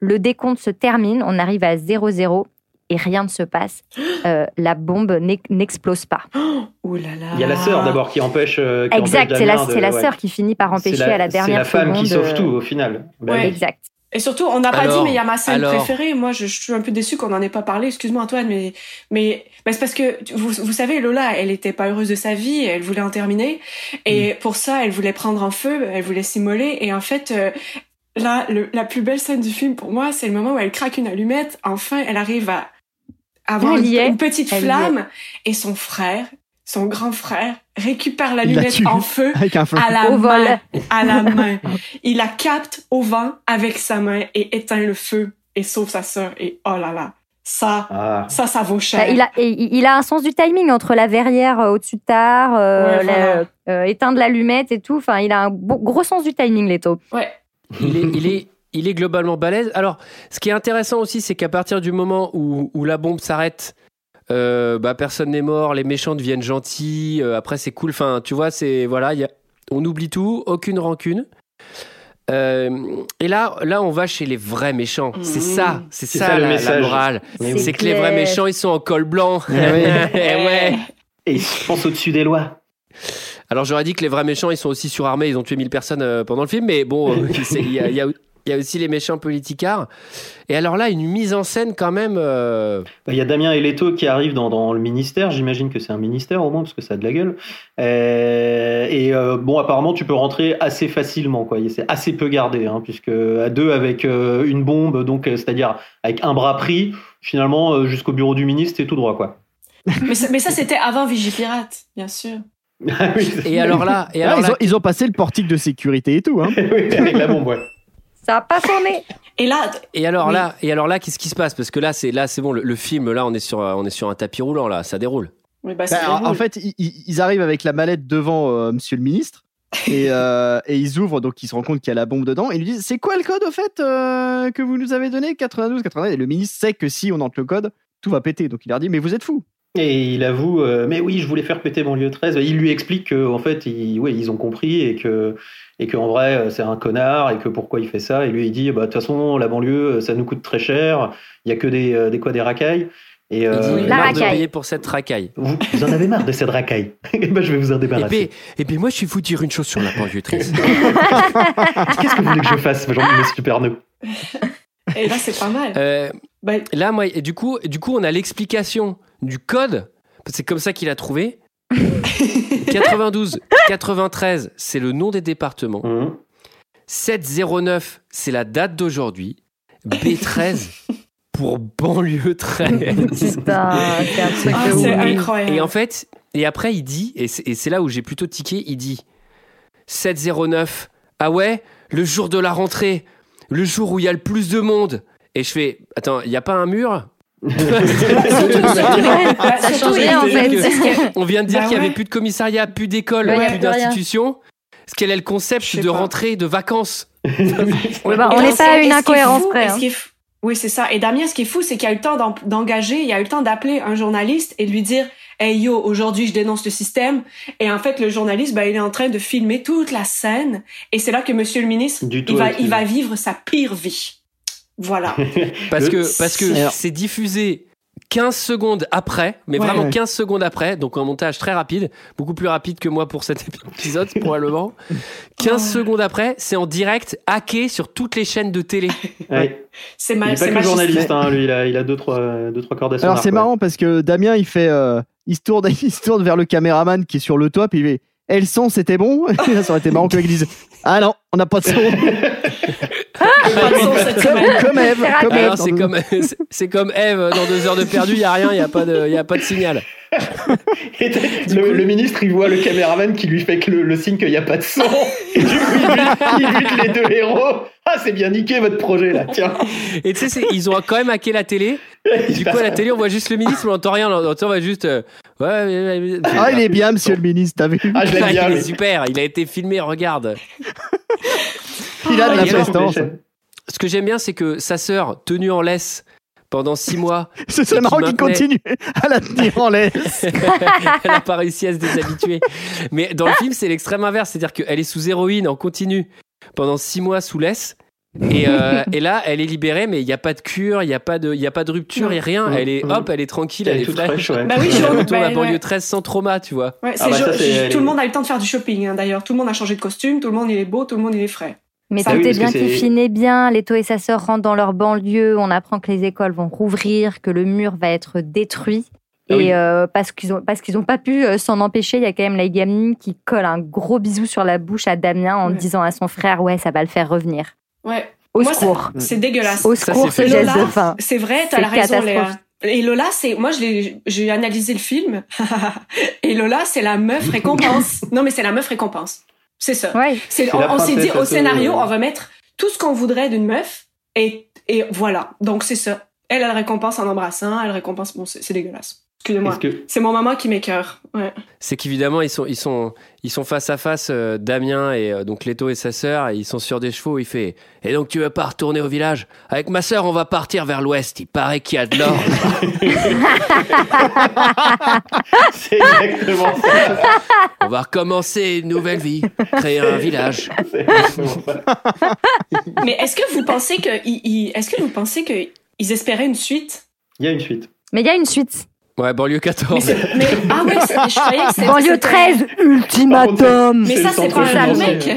le décompte se termine. On arrive à 0-0 et rien ne se passe. Euh, la bombe n'ex- n'explose pas. Oh là là. Il y a la sœur d'abord qui empêche. euh, qui Exact, c'est la, Damien de- c'est la ouais. sœur qui finit par empêcher la- à la dernière C'est la femme qui seconde, sauve euh, tout au final. Ben Ouais. oui. Exact. Et surtout, on n'a pas dit, mais il y a ma scène alors. préférée. Moi, je, je suis un peu déçue qu'on n'en ait pas parlé. Excuse-moi, Antoine, mais, mais, mais c'est parce que, vous, vous savez, Lola, elle était pas heureuse de sa vie, elle voulait en terminer. Et pour ça, elle voulait prendre en feu, elle voulait s'immoler. Et en fait, euh, là, le- la plus belle scène du film, pour moi, c'est le moment où elle craque une allumette. Enfin, elle arrive à avoir une, petite Elle flamme. Et son frère, son grand frère, récupère Il la tue en feu *laughs* avec un feu. à la Au main, vol. à la *laughs* main. Il la capte au vent avec sa main et éteint le feu et sauve sa sœur. Et oh là là, ça, Ah. ça, ça vaut cher. Bah, il, a, il un sens du timing entre la verrière euh, au-dessus de tard, euh, Ouais, la- voilà. euh, éteindre l'allumette et tout. Enfin, il a un beau- gros sens du timing, Leto. Ouais. il est, il est, il est globalement balèze. Alors, ce qui est intéressant aussi, c'est qu'à partir du moment où, où la bombe s'arrête, euh, bah, personne n'est mort, les méchants deviennent gentils. euh, après, c'est cool. Enfin, tu vois, c'est voilà, il y a- on oublie tout, aucune rancune. Euh, et là, là, on va chez les vrais méchants. C'est ça, c'est C'est ça, ça, le la, la message. morale. C'est que les vrais méchants, ils sont en col blanc. Eh oui. *laughs* Eh ouais. Et ils se pensent au-dessus des lois. Alors j'aurais dit que les vrais méchants ils sont aussi surarmés, ils ont tué 1000 personnes pendant le film, mais bon, *laughs* c'est- il y, a, il y a- il y a aussi les méchants politicards. Et alors là, une mise en scène quand même. euh, Bah, Il y a Damien et Leto qui arrivent dans, dans le ministère. J'imagine que c'est un ministère au moins parce que ça a de la gueule. Euh, et euh, bon, apparemment, tu peux rentrer assez facilement. quoi. C'est assez peu gardé, hein, puisque à deux avec euh, une bombe, donc c'est-à-dire avec un bras pris, finalement jusqu'au bureau du ministre, c'est tout droit, quoi. *laughs* Mais ça, mais ça, c'était avant Vigipirate, bien sûr. *laughs* Et alors là, et Ah, alors ils, là, ont, ils ont passé le portique de sécurité et tout. Hein. *laughs* Oui, avec la bombe, ouais. Ça a pas tourné. Et là, et alors Oui. là, et alors là, qu'est-ce qui se passe? Parce que là, c'est là, c'est bon. Le, le film, là, on est sur, on est sur un tapis roulant. Là, ça déroule. oui, bah, Bah, en fait, ils, arrivent avec la mallette devant euh, Monsieur le ministre et, *laughs* euh, et ils ouvrent, donc ils se rendent compte qu'il y a la bombe dedans. Et ils lui disent C'est quoi le code au fait euh, que vous nous avez donné? 92, 80 Et le ministre sait que si on entre le code, tout va péter. Donc il leur dit Mais vous êtes fous. Et il avoue, euh, mais oui, je voulais faire péter mon lieu 13. Il lui explique qu'en fait, ils, ouais, ils ont compris et que et qu'en vrai, euh, c'est un connard et que pourquoi il fait ça. Et lui, il dit, bah de toute façon, la banlieue, ça nous coûte très cher. Il y a que des, euh, des quoi, des racailles. Et Il euh, dit, il La a marre de racaille. payer pour cette racaille. vous, vous en avez marre de cette racaille. *laughs* Eh ben, je vais vous en bien, débarrasser. et bien, moi, je vais vous dire une chose sur la banlieue-trice. *laughs* Qu'est-ce que vous voulez que je fasse, Jean-Monsieur Pernod Et là, c'est pas mal. Euh, Bah, là, moi, et du coup, du coup, on a l'explication du code. C'est comme ça qu'il a trouvé. *laughs* 92, 93, c'est le nom des départements. Hum. 709, c'est la date d'aujourd'hui. B13 *laughs* pour banlieue 13. Putain, c'est ah, incroyable. Et en fait, et après, il dit, et c'est là où j'ai plutôt tiqué, il dit 709, ah ouais, le jour de la rentrée, le jour où il y a le plus de monde. Et je fais, attends, il n'y a pas un mur? *laughs* Ça en fait. On vient de dire Bah qu'il n'y avait ouais. plus de commissariat, plus d'école, Ouais, plus d'institution. Ce quel est le Je concept de pas. rentrée de vacances? *laughs* Ouais, bah, on n'est pas à une incohérence près. hein. Oui, c'est ça. Et Damien, ce qui est fou, c'est qu'il a eu le temps d'en- d'engager, il a eu le temps d'appeler un journaliste et de lui dire Hey yo, aujourd'hui je dénonce le système. Et en fait, le journaliste, bah, il est en train de filmer toute la scène. Et c'est là que monsieur le ministre, il va vivre sa pire vie. Voilà. *laughs* Parce que parce que c'est diffusé 15 secondes après, mais Ouais. vraiment Ouais. 15 secondes après, donc un montage très rapide, beaucoup plus rapide que moi pour cet *laughs* épisode probablement. 15 Oh. secondes après, c'est en direct, hacké sur toutes les chaînes de télé. Ouais. C'est Il ma, n'est pas c'est que journaliste, hein, lui, il a, il a deux, trois, deux, trois cordes à son Alors c'est marrant parce que Damien il fait. euh, il, se tourne, *laughs* il se tourne vers le caméraman qui est sur le top il fait Et le son c'était bon Ça aurait été marrant que le mec dise Ah non, on n'a pas de son. Comme, Eve. C'est Comme c'est dans- comme c'est- c'est comme Eve dans deux heures de perdu, il y a rien, il y a pas de y a pas de signal. *laughs* Et le, le ministre, il voit le caméraman qui lui fait que le, le signe qu'il n'y a pas de son. Et du coup, il bute, les deux héros. Ah, c'est bien niqué votre projet là, tiens. Et tu sais, ils ont quand même hacké la télé. Du coup, à la télé, on voit juste le ministre, on n'entend rien. On entend on voit juste. euh, ouais. Ah, il est bien, monsieur le ministre, t'as vu Ah, je l'aime bien. il est super. Il a été filmé. Regarde. Il a de prestance. Ce que j'aime bien, c'est que sa sœur, tenue en laisse pendant six mois. *laughs* Ce serait et qui marrant qu'il maintenait- continue à la tenir en laisse. *laughs* elle n'a pas réussi à se déshabituer. Mais dans le film, c'est l'extrême inverse. C'est-à-dire qu'elle est sous héroïne en continu pendant six mois sous laisse. Et, euh, et là, elle est libérée, mais il n'y a pas de cure, il n'y a, pas de- il y a pas de rupture, il n'y a rien. Mm. Elle est, hop, elle est tranquille, Elle elle, est toute fraîche. fraîche, ouais. Bah oui, elle je- retourne bah, à banlieue ouais. 13 sans trauma, tu vois. Ouais, c'est Ah bah ça, c'est- tout le monde a eu le temps de faire du shopping, hein, d'ailleurs. Tout le monde a changé de costume, tout le monde il est beau, tout le monde il est frais. Mais Ça, tout oui, est bien qui finit bien. Leto et sa sœur rentrent dans leur banlieue. On apprend que les écoles vont rouvrir, que le mur va être détruit. Ah Et oui. euh, parce qu'ils ont parce qu'ils ont pas pu euh, s'en empêcher, il y a quand même la gamine qui colle un gros bisou sur la bouche à Damien en Ouais. disant à son frère ouais ça va le faire revenir. Ouais. Au Moi, secours. c'est- dégueulasse. Au secours ce geste de fin. C'est vrai, t'as la raison, Léa. Et Lola, c'est moi, je l'ai- j'ai analysé le film. *laughs* et Lola, c'est la meuf récompense. non, mais c'est la meuf récompense. C'est ça. Ouais. C'est, on s'est dit au scénario, sauver. on va mettre tout ce qu'on voudrait d'une meuf et, et voilà. Donc c'est ça. Elle, elle récompense en embrassant, elle récompense. Bon, c'est, c'est dégueulasse. Excusez-moi. Que- C'est mon maman qui m'écœure. Ouais. C'est qu'évidemment, ils sont, ils, sont, ils sont face à face, euh, Damien et euh, donc Leto et sa sœur, et ils sont sur des chevaux. Il fait Et donc, tu veux pas retourner au village? Avec ma sœur, on va partir vers l'ouest. Il paraît qu'il y a de l'or. *laughs* C'est exactement ça. on va recommencer une nouvelle vie, créer un village. *laughs* C'est exactement ça. mais est-ce que vous pensez que, est-ce que vous pensez que ils espéraient une suite? Il y a une suite. Mais il y a une suite. Ouais, banlieue mais, 14. c'est- mais- ah ouais, c'est- je croyais que c'était Banlieue c'était- 13 ultimatum. Mais ça, le c'est pas un remake.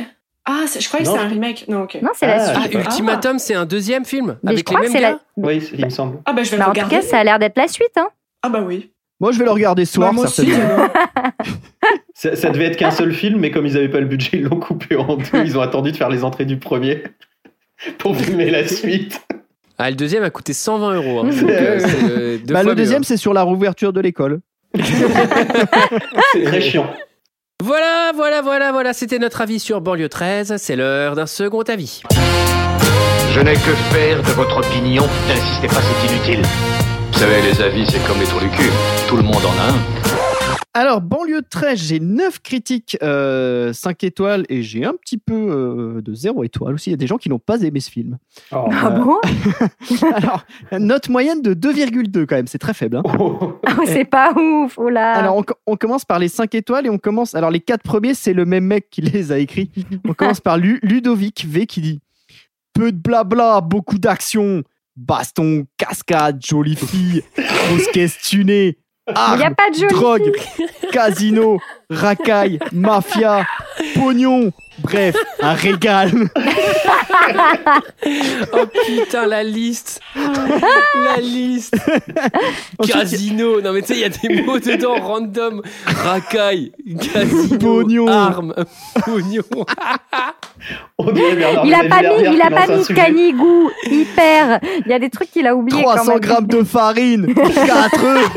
Ah, je croyais que c'était un je- remake. Non, ok. Non, c'est la Ah, suite. je pas. Ultimatum, c'est un deuxième film Mais je avec les crois que mêmes c'est la- gars. Oui, il me semble. Ah bah je vais Bah, le en tout regarder. cas, ça a l'air d'être la suite. Hein. Ah bah oui. Moi, je vais le regarder ce soir, Bah, moi aussi. *laughs* Ça, ça devait être qu'un seul film, mais comme ils n'avaient pas le budget, ils l'ont coupé en deux. Ils ont attendu de faire les entrées du premier *laughs* pour filmer la suite. Ah, le deuxième a coûté 120 euros. hein. *laughs* Donc, euh, euh, deux Bah, fois le deuxième, mieux, c'est sur la rouverture de l'école. C'est très chiant. hein. Voilà, voilà, voilà, voilà. C'était notre avis sur Banlieue 13. C'est l'heure d'un second avis. Je n'ai que faire de votre opinion. N'insistez pas, c'est inutile. Vous savez, les avis, c'est comme les trous du cul. Tout le monde en a un. Alors, banlieue 13, j'ai 9 critiques, euh, 5 étoiles, et j'ai un petit peu euh, de 0 étoile aussi. Il y a des gens qui n'ont pas aimé ce film. Oh, Ah bon *laughs* Alors, note moyenne de 2,2 quand même, c'est très faible. hein. Ah, C'est pas ouf. Oh là. Alors, on, co- on commence par les 5 étoiles et on commence. Alors, les 4 premiers, c'est le même mec qui les a écrits. On *laughs* commence par Lu- Ludovic V qui dit Peu de blabla, beaucoup d'action, baston, cascade, jolie fille, grosse caisse tunée, Il n'y a pas de jolie drogue, casino, *laughs* racaille, mafia, pognon. Bref, un régal. *laughs* Oh putain, la liste La liste *laughs* Casino Non mais tu sais, il y a des mots dedans, random. Racaille, casino, Pognon. armes, *laughs* pognon. On Il a pas mis, il a pas mis canigou, hyper. Il y a des trucs qu'il a oubliés. quand 300 même. grammes de farine, 4 œufs,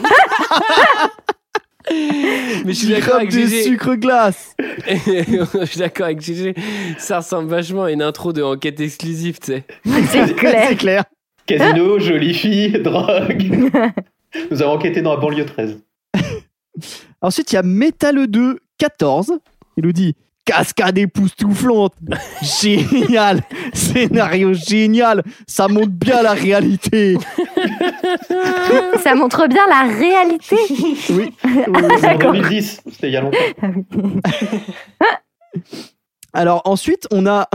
*laughs* Mais je suis 10 d'accord avec de GG. sucre glace. *laughs* je suis d'accord avec GG. Ça ressemble vachement à une intro de enquête exclusive, tu sais. *laughs* C'est clair. C'est clair. Casino, jolie fille, drogue. Nous avons enquêté dans la banlieue 13. Ensuite, il y a Métal 2 14. Il nous dit Cascade époustouflante. Génial. Scénario génial. Ça montre bien la réalité. Ça montre bien la réalité. Oui. C'est en 2010, c'était il y a longtemps. *laughs* Alors ensuite, on a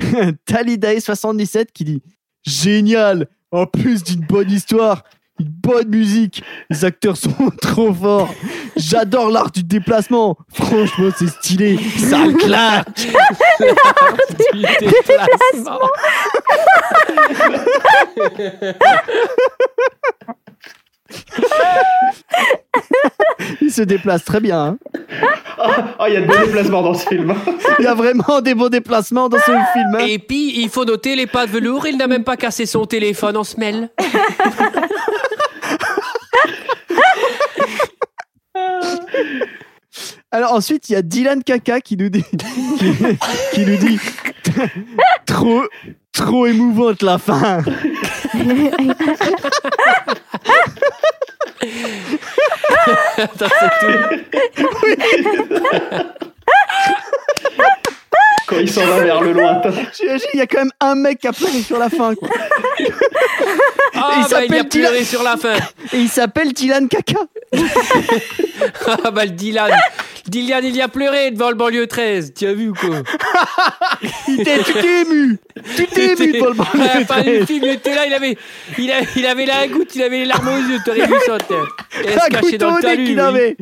*laughs* Talidae77 qui dit Génial. En plus d'une bonne histoire, une bonne musique. Les acteurs sont *laughs* trop forts. J'adore l'art du déplacement. Franchement, c'est stylé. Ça *laughs* claque. Du déplacement. *laughs* Il se déplace très bien. hein. Ah, il y a de bons déplacements dans ce film. Il y a vraiment des bons déplacements dans son film. hein. Et puis, il faut noter les pas de velours. Il n'a même pas cassé son téléphone en semelle. Alors ensuite, il y a Dylan Kaka qui nous dit, qui, qui nous dit trop, trop émouvante la fin. *laughs* Attends, c'est tout. Quand il s'en va vers le lointain. *laughs* J'imagine, il y a quand même un mec qui a pleuré sur la fin. quoi. Oh Ah, il bah, il a pleuré Dylan- sur la fin. Et il s'appelle Dylan Caca. *laughs* Ah bah le Dylan. Dylan, il y a pleuré devant le banlieue 13. Tu as vu ou quoi *laughs* Il était tout ému. Tout ému devant le banlieue À la fin du 13. film, il était là, il avait, il, a- il avait la goutte, il avait les larmes aux yeux. T'aurais vu ça, t'es- elle se cachait dans le talus. avait.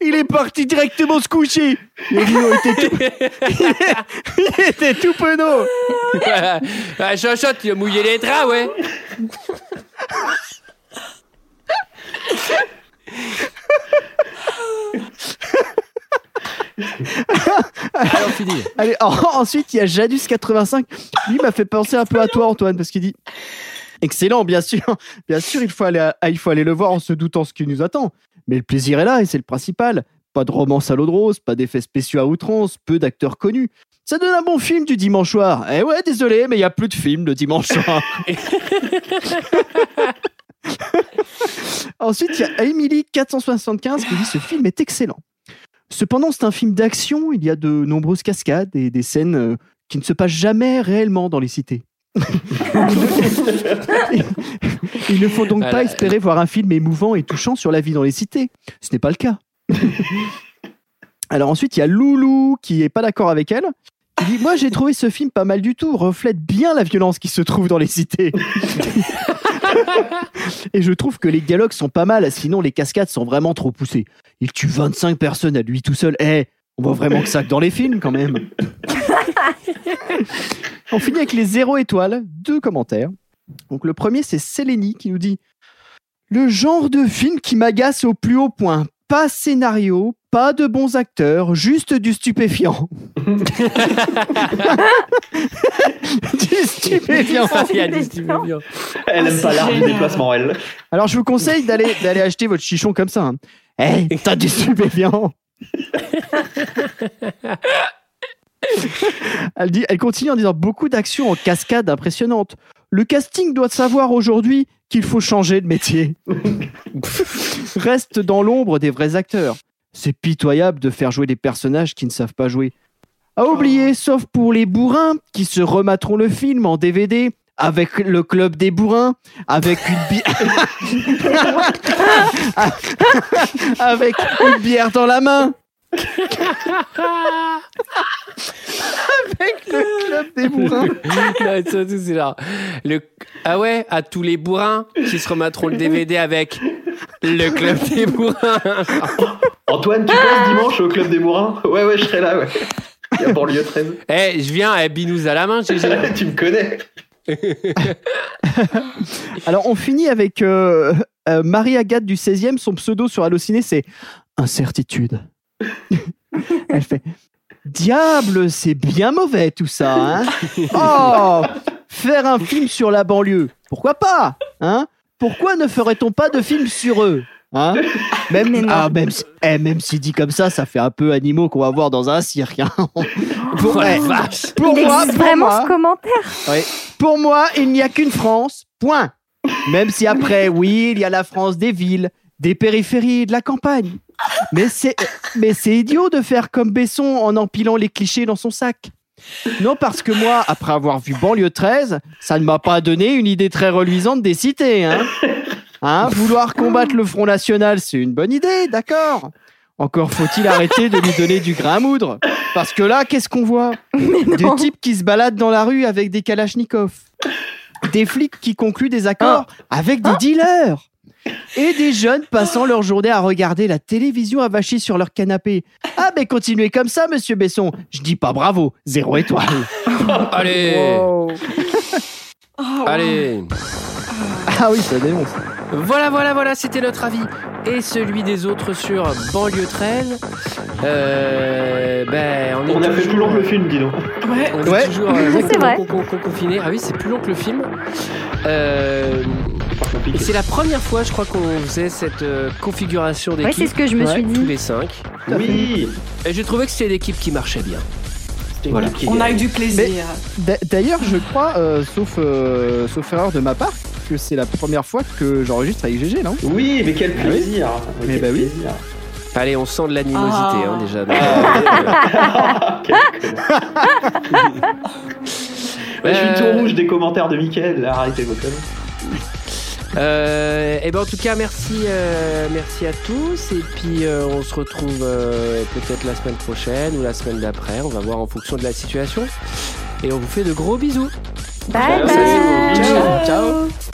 Il est parti directement se coucher. Les étaient tout... *laughs* *laughs* il était tout penaud. ah, Chochotte, il a mouillé les draps, ouais. Alors, fini. Allez, en- ensuite, il y a Janus85. Lui m'a fait penser un peu à toi, Antoine, parce qu'il dit Excellent, bien sûr. Bien sûr, il faut, aller à- il faut aller le voir en se doutant ce qui nous attend. Mais le plaisir est là et c'est le principal. Pas de romance à l'eau de rose, pas d'effets spéciaux à outrance, peu d'acteurs connus. Ça donne un bon film du dimanche soir. Eh ouais, désolé, mais il y a plus de films le dimanche soir. *laughs* *laughs* Ensuite, il y a Emily 475 qui dit ce film est excellent. Cependant, c'est un film d'action, il y a de nombreuses cascades et des scènes euh, qui ne se passent jamais réellement dans les cités. *laughs* Il ne faut donc Voilà. pas espérer voir un film émouvant et touchant sur la vie dans les cités. Ce n'est pas le cas. Alors ensuite, il y a Loulou qui est pas d'accord avec elle. Il dit Moi, j'ai trouvé ce film pas mal du tout, reflète bien la violence qui se trouve dans les cités. Et je trouve que les dialogues sont pas mal, sinon les cascades sont vraiment trop poussées. Il tue 25 personnes à lui tout seul. Eh, on voit vraiment que ça que dans les films quand même. *laughs* on finit avec les 0 étoiles, deux commentaires. Donc le premier, c'est Sélénie qui nous dit Le genre de film qui m'agace au plus haut point. Pas scénario, pas de bons acteurs, juste du stupéfiant. *laughs* du stupéfiant. Il y a du stupéfiant. Elle aime pas l'art du déplacement, elle. Alors je vous conseille d'aller d'aller acheter votre chichon comme ça. hein. Eh, t'as du stupéfiant. *laughs* Elle, dit, elle continue en disant beaucoup d'actions en cascade impressionnantes. Le casting doit savoir aujourd'hui qu'il faut changer de métier. *laughs* Reste dans l'ombre des vrais acteurs. C'est pitoyable de faire jouer des personnages qui ne savent pas jouer. À oublier, sauf pour les bourrins qui se remateront le film en DVD avec le club des bourrins, avec une bière, *laughs* *laughs* avec une bière dans la main. Avec le club des bourrins. *laughs* Non, surtout, c'est genre, le... Ah ouais, à tous les bourrins qui se remettront le DVD avec le club des bourrins. Antoine, tu passes dimanche au club des bourrins? Ouais, ouais, je serai là, ouais. Il y a banlieue 13. Eh, je viens, eh, binous à la main, GG. *laughs* tu me connais. *laughs* Alors, on finit avec euh, euh, Marie-Agathe du 16e. Son pseudo sur Allociné, c'est Incertitude. *laughs* Elle fait Diable, c'est bien mauvais tout ça. Hein oh, faire un film sur la banlieue, pourquoi pas hein Pourquoi ne ferait-on pas de film sur eux hein même, ah, même, si, eh, même si dit comme ça, ça fait un peu animaux qu'on va voir dans un cirque. hein. *laughs* Pour, Oh eh, pour Il moi, existe pour vraiment moi- ce commentaire. oui. Pour moi, il n'y a qu'une France, point. Même si après, oui, il y a la France des villes, des périphéries, de la campagne. Mais c'est, mais c'est idiot de faire comme Besson en empilant les clichés dans son sac. Non, parce que moi, après avoir vu Banlieue 13, ça ne m'a pas donné une idée très reluisante des cités. Hein Hein, vouloir combattre le Front National, c'est une bonne idée, d'accord. Encore faut-il arrêter de lui donner du grain à moudre. Parce que là, qu'est-ce qu'on voit? Des types qui se baladent dans la rue avec des kalachnikovs. Des flics qui concluent des accords avec des dealers. Et des jeunes passant leur journée à regarder la télévision avachie sur leur canapé. Ah, mais continuez comme ça, monsieur Besson. Je dis pas bravo, zéro étoile. *laughs* Allez. Allez. Ah oui, ça dénonce. Voilà, voilà, voilà, c'était notre avis et celui des autres sur Banlieue 13. Euh, ben, on, est On a fait plus long que le film, dis donc. Ouais. On est Ouais. toujours euh, *laughs* C'est vrai. con- con- con- confiné. Ah oui, c'est plus long que le film. Euh, c'est la première fois, je crois, qu'on faisait cette euh, configuration d'équipe. c'est ce que je me suis dit. Tous les cinq. Oui. Et j'ai trouvé que c'était l'équipe qui marchait bien. C'était une Voilà. équipe qui On a eu du plaisir. D'a- D'ailleurs, je crois, euh, sauf, euh, sauf erreur de ma part, que c'est la première fois que j'enregistre avec GG, non? Oui, mais quel Ah plaisir. Mais Quel bah oui. plaisir. Allez, on sent de l'animosité Ah. hein, déjà. Ah. *laughs* *laughs* Ouais, je suis tout rouge des commentaires de Mickaël. là, Arrêtez vos conneries. Euh, et ben en tout cas merci euh, merci à tous et puis euh, on se retrouve euh, peut-être la semaine prochaine ou la semaine d'après on va voir en fonction de la situation et on vous fait de gros bisous Bye Ciao. bye. Ciao. Ciao.